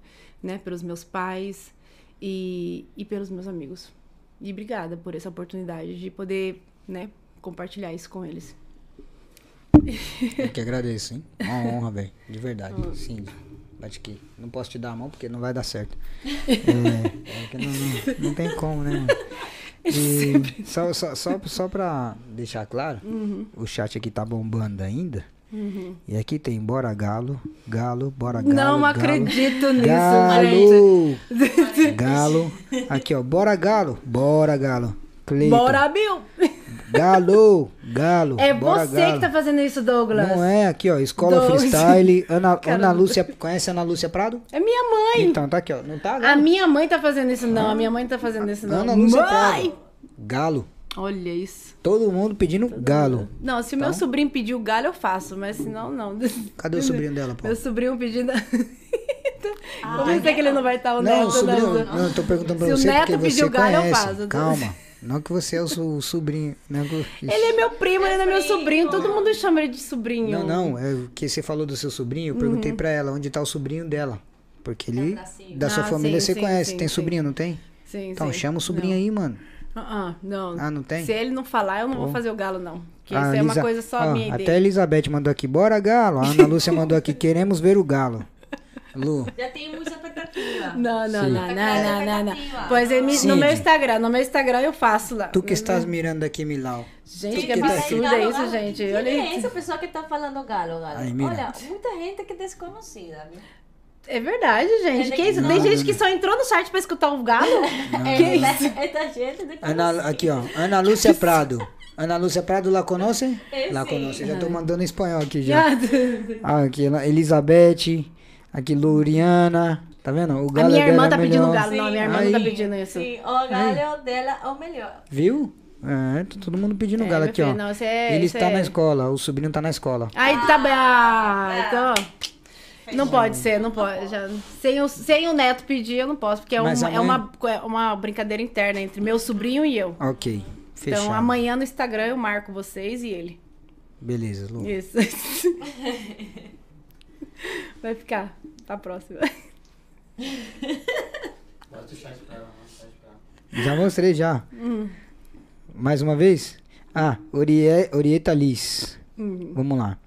né, pelos meus pais e, e pelos meus amigos. E obrigada por essa oportunidade de poder, né, compartilhar isso com eles. Eu que agradeço, hein? Uma honra, velho. De verdade. Sim. Bate aqui. Não posso te dar a mão porque não vai dar certo. É, é não, não, não tem como, né? mano? E só, só, só, só pra deixar claro, o chat aqui tá bombando ainda. E aqui tem Bora Galo, Galo, Bora Galo. Não galo, acredito nisso, gente. Galo! Galo. Aqui, ó. Bora Galo, Bora Galo. Cleiton. Bora, Bill! Galo, Galo. É bora, você galo. que tá fazendo isso, Douglas. Não é, aqui ó, Escola Douglas. Freestyle, Ana, Ana Lúcia, conhece a Ana Lúcia Prado? É minha mãe. Então, tá aqui ó, não tá A Galo? minha mãe tá fazendo isso, não. A minha mãe tá fazendo isso, não. Ana Lúcia mãe! Prado. Galo. Olha isso. Todo mundo pedindo galo. Não, se o meu sobrinho pedir o galho, eu faço, mas se não, não. Cadê o sobrinho dela, pô? Meu sobrinho pedindo. Como eu sei que ele não vai estar o Não, neto, o sobrinho, né? não, eu tô perguntando pra Se o você neto porque pedir você o galho, eu conhece. faço. Calma. Não que você é o, so- o sobrinho. Não, que- Ele é meu primo, ele não é meu sobrinho. Todo mundo chama ele de sobrinho. não, não, é o que você falou do seu sobrinho, eu perguntei pra ela onde tá o sobrinho dela. Porque ele, da sua Ah, família, sim, você sim, conhece. sim, tem sim. sobrinho, não tem? Sim, Então sim. chama o sobrinho Não. aí, mano. Ah, ah, não. Ah, não tem? Se ele não falar, eu não vou fazer o galo, não. Porque A isso é uma coisa só ó, minha Até a. Elizabeth mandou aqui, bora galo. A Ana Lúcia mandou aqui, queremos ver o galo. Lu, Já tenho muita expectativa. Não, não, Sim. não, não, não, não, não. Pois é, no meu Instagram, no meu Instagram eu faço lá. tu que estás mirando aqui, Milau. Gente, Tu que que tá absurdo é isso, gente. Quem Olha é isso. essa pessoa que está falando galo, galo? Ai. Olha, muita gente que é desconhecida. viu? É verdade, gente. É Que isso? Não, Tem gente não, que não. só entrou no site pra escutar o galo? É, esta, esta gente de Ana, aqui, ó. Ana Lúcia Prado. Ana Lúcia Prado, lá conhece? Eh, Lá conhece. Já tô mandando em espanhol aqui já. Ah, aqui, Elizabeth. Aqui, Luriana. Tá vendo? O A galo minha dela irmã é tá pedindo melhor. galo. Não, a minha irmã não tá Aí. pedindo isso. Sim, o galho dela é o melhor. Viu? É, tá todo mundo pedindo É, galo aqui, filho, ó. não, é- Ele está é- na escola, o sobrinho tá na escola. Aí tá bem. Ah, então. Não pode ser, não pode. Já, sem, o, sem o neto pedir, eu não posso, porque é, Mas uma, é amanhã- uma, é uma brincadeira interna entre meu sobrinho e eu. Ok, fechado. Então amanhã no Instagram eu marco vocês e ele. Beleza, Lu. Isso. Vai ficar. Pra próxima. Bota o chat pra ela, ela. Já mostrei já. Hum. Mais uma vez? Ah, Orie, Orieta Liz. Hum. Vamos lá.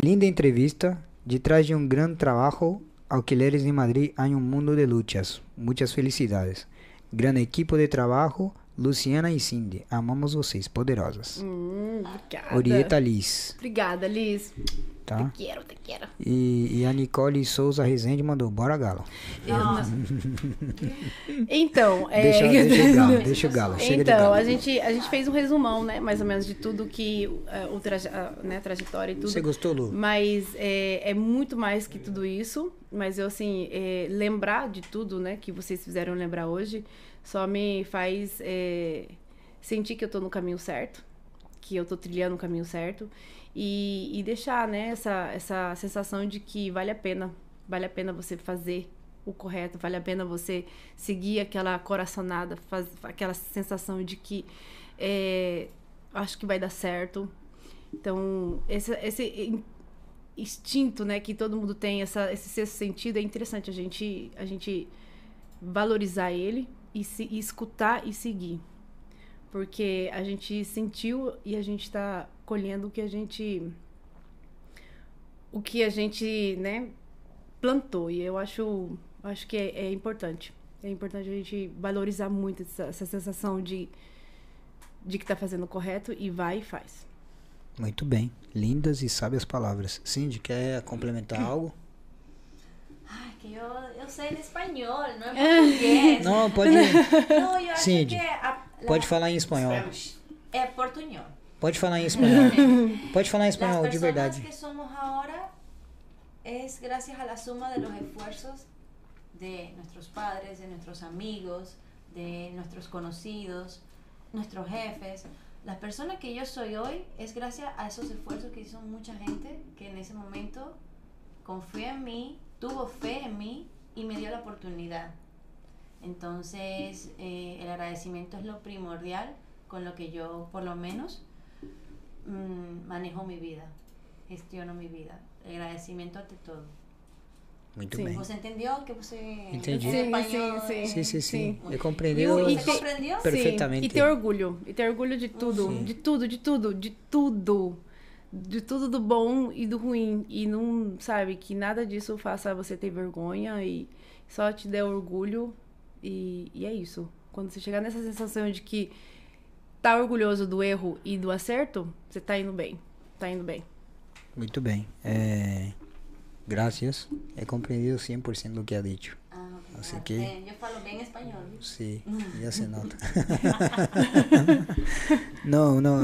Linda entrevista. Detrás de um grande trabalho, Alquileres em Madrid há um mundo de luchas. Muitas felicidades. Grande equipo de trabalho, Luciana e Cindy. Amamos vocês, poderosas. Hum, obrigada. Orieta Liz, Obrigada, Liz. Tá? Te quero, te quero. E, e a Nicole Souza Rezende mandou, bora galo. Nossa, Então, é... Deixa, deixa o galo, deixa o galo. Então, galo. a gente, a gente fez um resumão, né? Mais ou menos de tudo que é, o traje, a, né, trajetória e tudo. Você gostou, Lu? Mas é, é muito mais que tudo isso. Mas eu, assim, é, lembrar de tudo, né, que vocês fizeram lembrar hoje, só me faz é, sentir que eu tô no caminho certo, que eu tô trilhando o caminho certo. E, e deixar, né, essa, essa sensação de que vale a pena. Vale a pena você fazer o correto, vale a pena você seguir aquela coraçonada, faz, aquela sensação de que é, acho que vai dar certo. Então, esse, esse in- instinto, né, que todo mundo tem, essa, esse sexto sentido, é interessante a gente, a gente valorizar ele e, se, e escutar e seguir. Porque a gente sentiu e a gente está colhendo o que a gente o que a gente, né, plantou. E eu acho, acho que é, é importante. É importante a gente valorizar muito essa, essa sensação de, de que tá fazendo o correto e vai e faz. Muito bem. Lindas e sábias palavras. Cindy, quer complementar algo? Ay, que yo, yo sé en español, no en portugués. Não, pode, No, yo acho Cindy, que a- la- pode falar em espanhol. É portuñol. Pode falar em espanhol. Pode falar em espanhol, de verdade. que somos ahora es gracias a la suma de los esfuerzos de nuestros padres, de nuestros amigos, de nuestros conocidos, nuestros jefes. La persona que yo soy hoy es gracias a esos esfuerzos que hizo mucha gente que en ese momento confió en mí, tuvo fe en mí y me dio la oportunidad. Entonces, eh, el agradecimiento es lo primordial con lo que yo, por lo menos, mm, manejo mi vida, gestiono mi vida. El agradecimiento ante todo. Muito Sim. bem. ¿Você entendió que você Entendi. en Sim, español? sim, Sim, sim, sim. Eu compreendeu ¿Você te- comprendeu? perfeitamente. E ter orgulho. E ter orgulho de tudo. Sim. De tudo, de tudo, de tudo. De tudo do bom e do ruim. E não, sabe, que nada disso faça você ter vergonha e só te dê orgulho. E, e é isso. Quando você chegar nessa sensação de que tá orgulhoso do erro e do acerto, você tá indo bem. Tá indo bem. Muito bem. É... Graças. He compreendido 100% do que ha dicho. Ah, Así claro. que- Eh, yo falo bien español. ¿viste? Sí, já se nota. não, não,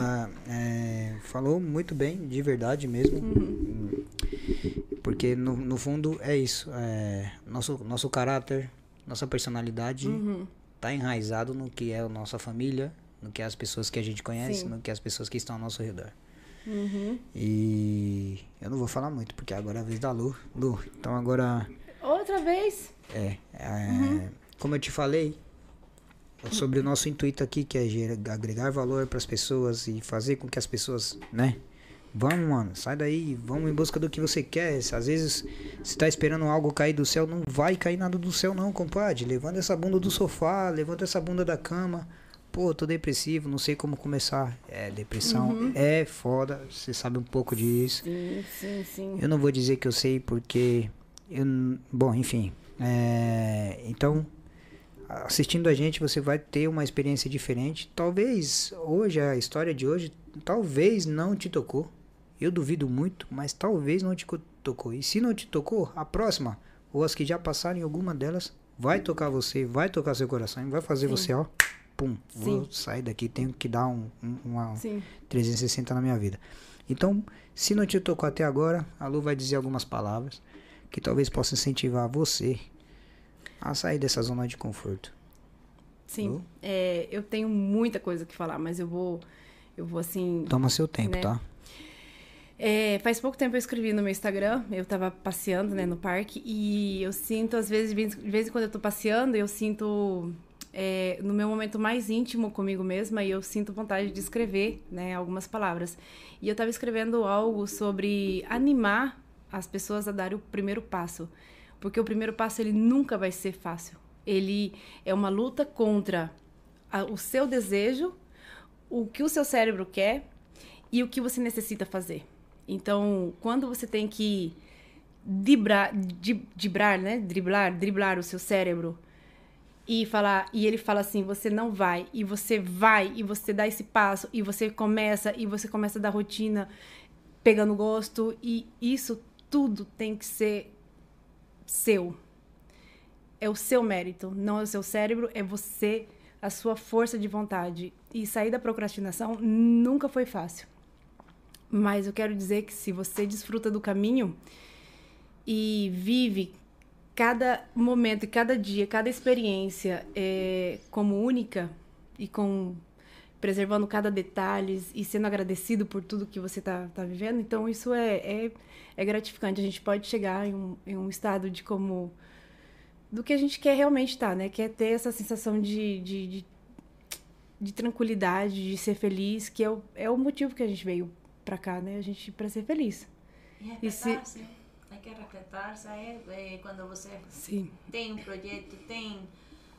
é, falou muito bem, de verdade mesmo. Hum, Porque no, no fundo é isso. é, nosso, nosso caráter, nossa personalidade Uhum. tá enraizado no que é a nossa família, no que é as pessoas que a gente conhece, Sim. no que é as pessoas que estão ao nosso redor. Uhum. E eu não vou falar muito, porque agora é a vez da Lu. Lu, então agora. Outra vez. É, é, como eu te falei, sobre o nosso intuito aqui, que é agregar valor para as pessoas e fazer com que as pessoas, né? Vamos, mano, sai daí, vamos em busca do que você quer. Às vezes, você tá esperando algo cair do céu, não vai cair nada do céu, não, compadre. Levanta essa bunda do sofá, levanta essa bunda da cama. Pô, tô depressivo, não sei como começar. É, depressão é foda, você sabe um pouco disso. Sim, sim, sim. Eu não vou dizer que eu sei porque. Eu, bom, enfim. É, então, assistindo a gente, você vai ter uma experiência diferente. Talvez hoje, a história de hoje, talvez não te tocou. Eu duvido muito, mas talvez não te co- tocou. E se não te tocou, a próxima ou as que já passaram em alguma delas, vai tocar você, vai tocar seu coração, e vai fazer Sim. você, ó, pum, vou Sim. sair daqui, tenho que dar um, um- uma Sim. 360 na minha vida. Então, se não te tocou até agora, a Lu vai dizer algumas palavras que talvez possa incentivar você a sair dessa zona de conforto. Sim. É, eu tenho muita coisa que falar, mas eu vou. Eu vou assim. Toma seu tempo, Né? tá? É, faz pouco tempo eu escrevi no meu Instagram, eu tava passeando, né, no parque, e eu sinto, às vezes, de vez, em quando eu tô passeando, eu sinto, é, no meu momento mais íntimo comigo mesma, e eu sinto vontade de escrever, né, algumas palavras. E eu tava escrevendo algo sobre animar as pessoas a dar o primeiro passo, porque o primeiro passo, ele nunca vai ser fácil. Ele é uma luta contra a- o seu desejo, o que o seu cérebro quer e o que você necessita fazer. Então, quando você tem que driblar, di- driblar, né? Driblar, driblar o seu cérebro e falar, e ele fala assim, você não vai, e você vai, e você dá esse passo, e você começa, e você começa a dar rotina, pegando gosto, e isso tudo tem que ser seu. É o seu mérito, não é o seu cérebro, é você, a sua força de vontade. E sair da procrastinação nunca foi fácil. Mas eu quero dizer que se você desfruta do caminho e vive cada momento, cada dia, cada experiência é, como única e com preservando cada detalhe e sendo agradecido por tudo que você está tá vivendo, então isso é, é, é gratificante. A gente pode chegar em um, em um estado de como do que a gente quer realmente estar, né? Quer ter essa sensação de, de, de, de tranquilidade, de ser feliz, que é o, é o motivo que a gente veio pra cá, né? A gente para ser feliz. E E se- respeitar-se. Hay que respeitar-se. É, é, quando você Sim. tem um projeto, tem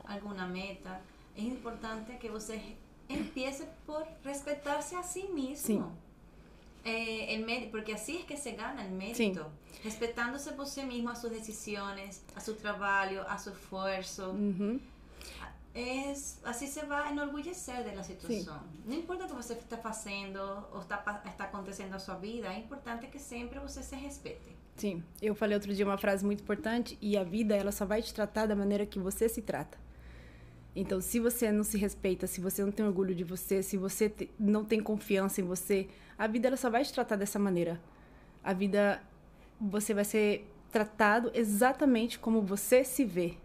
alguma meta, é importante que você empiece por respeitar-se a si mesmo. Sim. Eh, el mérito, porque así es que se gana el mérito. Por sí mismo, a sus decisiones, a su trabajo, a su esfuerzo. Uhum. Es, así se va a enorgullecer de la situación. No importa o que você está fazendo ou está, está acontecendo a sua vida, é importante que sempre você se respeite. Sim. Eu falei outro dia uma frase muito importante e a vida ela só vai te tratar da maneira que você se trata. Então, se você não se respeita, se você não tem orgulho de você, se você te- não tem confiança em você, a vida ela só vai te tratar dessa maneira. A vida você vai ser tratado exatamente como você se vê.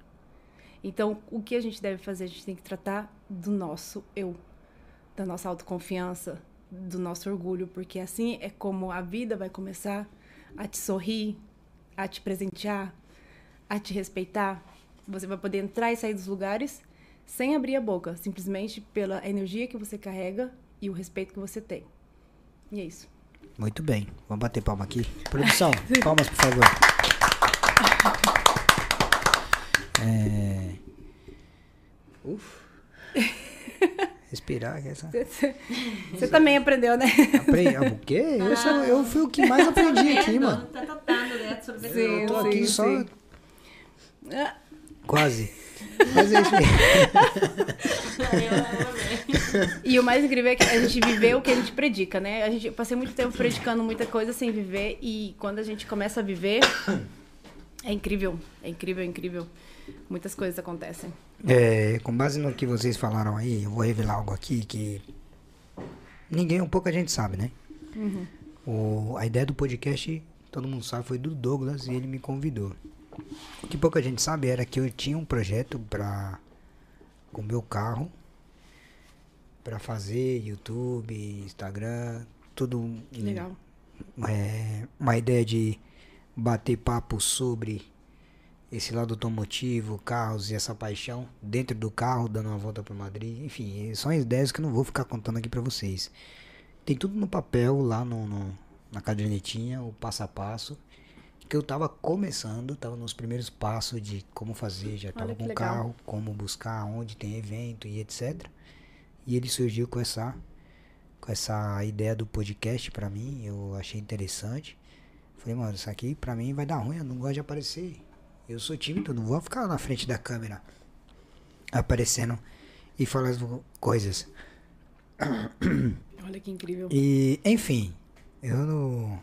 Então, o que a gente deve fazer? A gente tem que tratar do nosso eu, da nossa autoconfiança, do nosso orgulho, porque assim é como a vida vai começar a te sorrir, a te presentear, a te respeitar. Você vai poder entrar e sair dos lugares sem abrir a boca, simplesmente pela energia que você carrega e o respeito que você tem. E é isso. Muito bem. Vamos bater palma aqui. Produção, palmas, por favor. É... Uf. Respirar. que Essa... Você também aprendeu, né? Aprendi... Ah, o quê? Eu, sou... eu fui o que mais aprendi aqui, Absorvendo, mano. Está tratando Sim, Eu tô aqui sim, só... sim. Ah, Quase. Mas enfim. E o mais incrível é que a gente viveu o que a gente predica, né? A gente eu passei muito tempo predicando muita coisa sem viver e quando a gente começa a viver é incrível, é incrível, é incrível. Muitas coisas acontecem. É, com base no que vocês falaram aí, eu vou revelar algo aqui que ninguém, um pouco a gente sabe, né? O, a ideia do podcast, todo mundo sabe, foi do Douglas e ele me convidou. O que pouca gente sabe era que eu tinha um projeto para com meu carro para fazer YouTube, Instagram, tudo Legal. é, uma ideia de bater papo sobre esse lado automotivo, carros e essa paixão dentro do carro, dando uma volta para Madrid. Enfim, são ideias que eu não vou ficar contando aqui para vocês. Tem tudo no papel lá no, no- na cadernetinha, o passo a passo. Que eu tava começando, tava nos primeiros passos de como fazer, já tava com o carro, como buscar, onde tem evento e etc. E ele surgiu com essa com essa ideia do podcast pra mim, eu achei interessante. Falei, mano, isso aqui pra mim vai dar ruim, eu não gosto de aparecer. Eu sou tímido, não vou ficar na frente da câmera aparecendo e falando coisas. Olha que incrível. E, enfim, eu não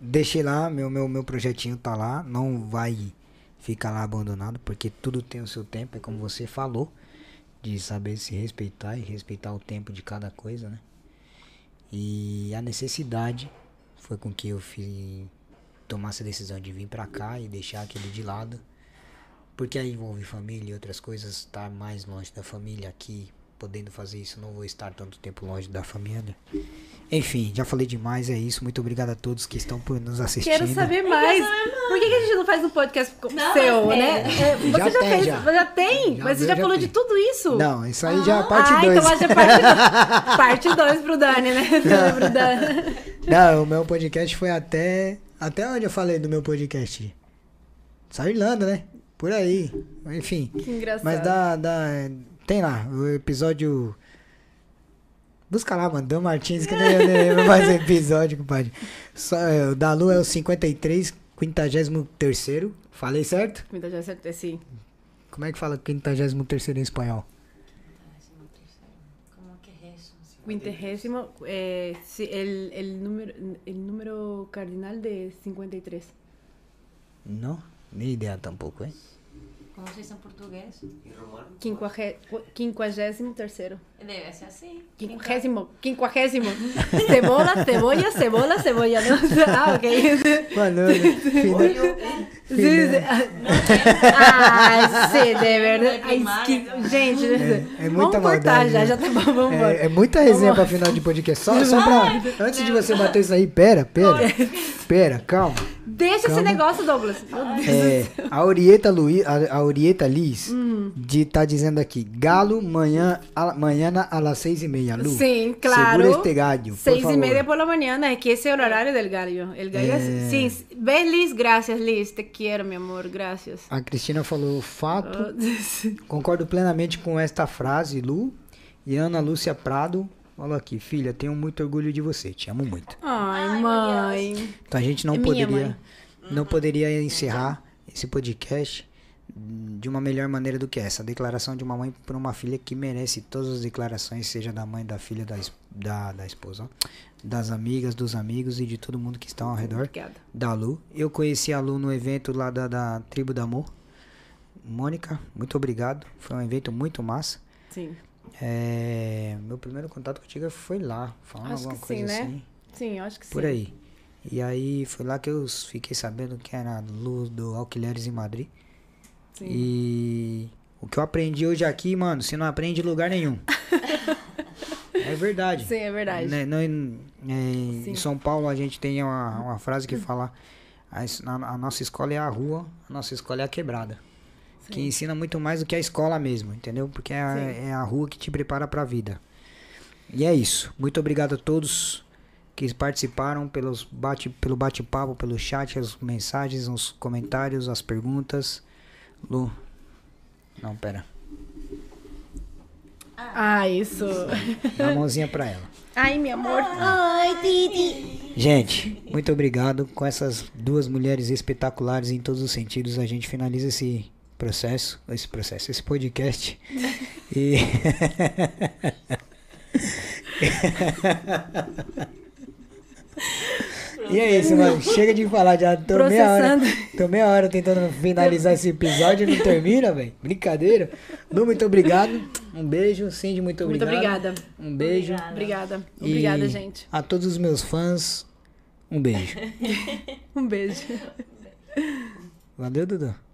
deixei lá, meu, meu, meu projetinho tá lá, não vai fica lá abandonado, porque tudo tem o seu tempo, é como você falou, de saber se respeitar e respeitar o tempo de cada coisa, né? E a necessidade foi com que eu fiz, tomasse a decisão de vir pra cá e deixar aquele de lado. Porque aí envolve família e outras coisas, estar mais longe da família aqui, podendo fazer isso, não vou estar tanto tempo longe da família. Enfim, já falei demais, é isso. Muito obrigado a todos que estão por nos assistindo. Quero saber mais. Por que, que a gente não faz um podcast Não, seu, é. né? É, Você Já já, tem, fez, já. já tem, Já mas você já já falou tem. de tudo isso. Não, isso aí já é a parte ah, 2. então vai ser parte parte 2 pro Dani, né? pro Dani. Não, o meu podcast foi até. Até onde eu falei do meu podcast? Só Irlanda, né? Por aí. Enfim. Que engraçado. Mas dá, dá. Tem lá, o episódio. Busca lá, mano. Dan Martins, que nem eu lembro mais episódio, compadre. Só, é, o da Lu é o 53, 53. Falei certo? Muita gente acertou, sim. Como é que fala 53 em espanhol? Quintagésimo, eh, sí, el, el, número, el número cardinal de 53. Não? Nem ideia tampouco, hein? ¿Cómo se dice en portugués? Em romano? Quinquagé- Quincuagésimo tercero. Debe ser así. Quincuagésimo, quincuagésimo. Cebola, cebolla, cebola, cebolla. ¿no? Ah, ok. Mano, sí. Ah, sí, de verdade. Ai, que- gente, É- é vamos muita cortar maldade, já, já tá bom, vamos embora. É, é muita resenha Vamos. pra final de podcast. Só, só pra. Antes de você bater isso aí, pera, pera. Pera, calma. Deixa esse Calma. negócio, Douglas. Meu. É, a Orieta Luiz, a, a Orieta Liz, Hum. de, tá dizendo aqui, Galo, manhã, a, manhã a las seis e meia, Lu. Sim, claro. Segura este gallo, por Seis favor. y media por la mañana, es que ese horario del gallo. El gallo Eh. es... Sí, ves Liz, gracias Liz, te quiero mi amor, gracias. A Cristina falou, fato, Oh, concordo plenamente com esta frase, Lu. E Ana Lúcia Prado falou aqui, filha, tenho muito orgulho de você, te amo muito. Ay, mãe. Então a gente não É poderia, mãe. não poderia encerrar esse podcast de uma melhor maneira do que essa. A declaração de uma mãe por uma filha que merece todas as declarações, seja da mãe, da filha, da, da, da esposa, ó, das amigas, dos amigos e de todo mundo que está ao redor Obrigada. da Lu. Eu conheci a Lu no evento lá da, da Tribo do Amor. Mônica, muito obrigado. Foi um evento muito massa. Sim. É, meu primeiro contato contigo foi lá, falando Acho alguma que coisa sim, né? assim. Sim, eu acho que sim. Por aí. E aí foi lá que eu fiquei sabendo que era a luz do Alquileres em Madrid. Sim. E o que eu aprendi hoje aqui, mano, você não aprende em lugar nenhum. é verdade. Sim, é verdade. Né, não, em, é, em Sim. São Paulo a gente tem uma, uma frase que fala: a, a nossa escola é a rua, a nossa escola é a quebrada. Que ensina muito mais do que a escola mesmo, entendeu? Porque é, a- Sim. é a rua que te prepara pra vida. E é isso. Muito obrigado a todos que participaram pelos bate, pelo bate-papo, pelo chat, as mensagens, os comentários, as perguntas. Lu. Não, pera. Ah, isso. Dá a mãozinha pra ela. Ai, meu amor. Ay, Titi. Gente, muito obrigado. Com essas duas mulheres espetaculares em todos os sentidos, a gente finaliza esse processo, esse processo, esse podcast. E E é isso, mano. Chega de falar, já tô meia hora. Tô meia hora tentando finalizar esse episódio e não termina, velho. Brincadeira. Lu, muito obrigado. Um beijo. Cindy, muito Muito obrigado. obrigada. Um beijo. Obrigada. E Obrigada, gente. A todos os meus fãs, um beijo. Um beijo. Valeu, Dudu.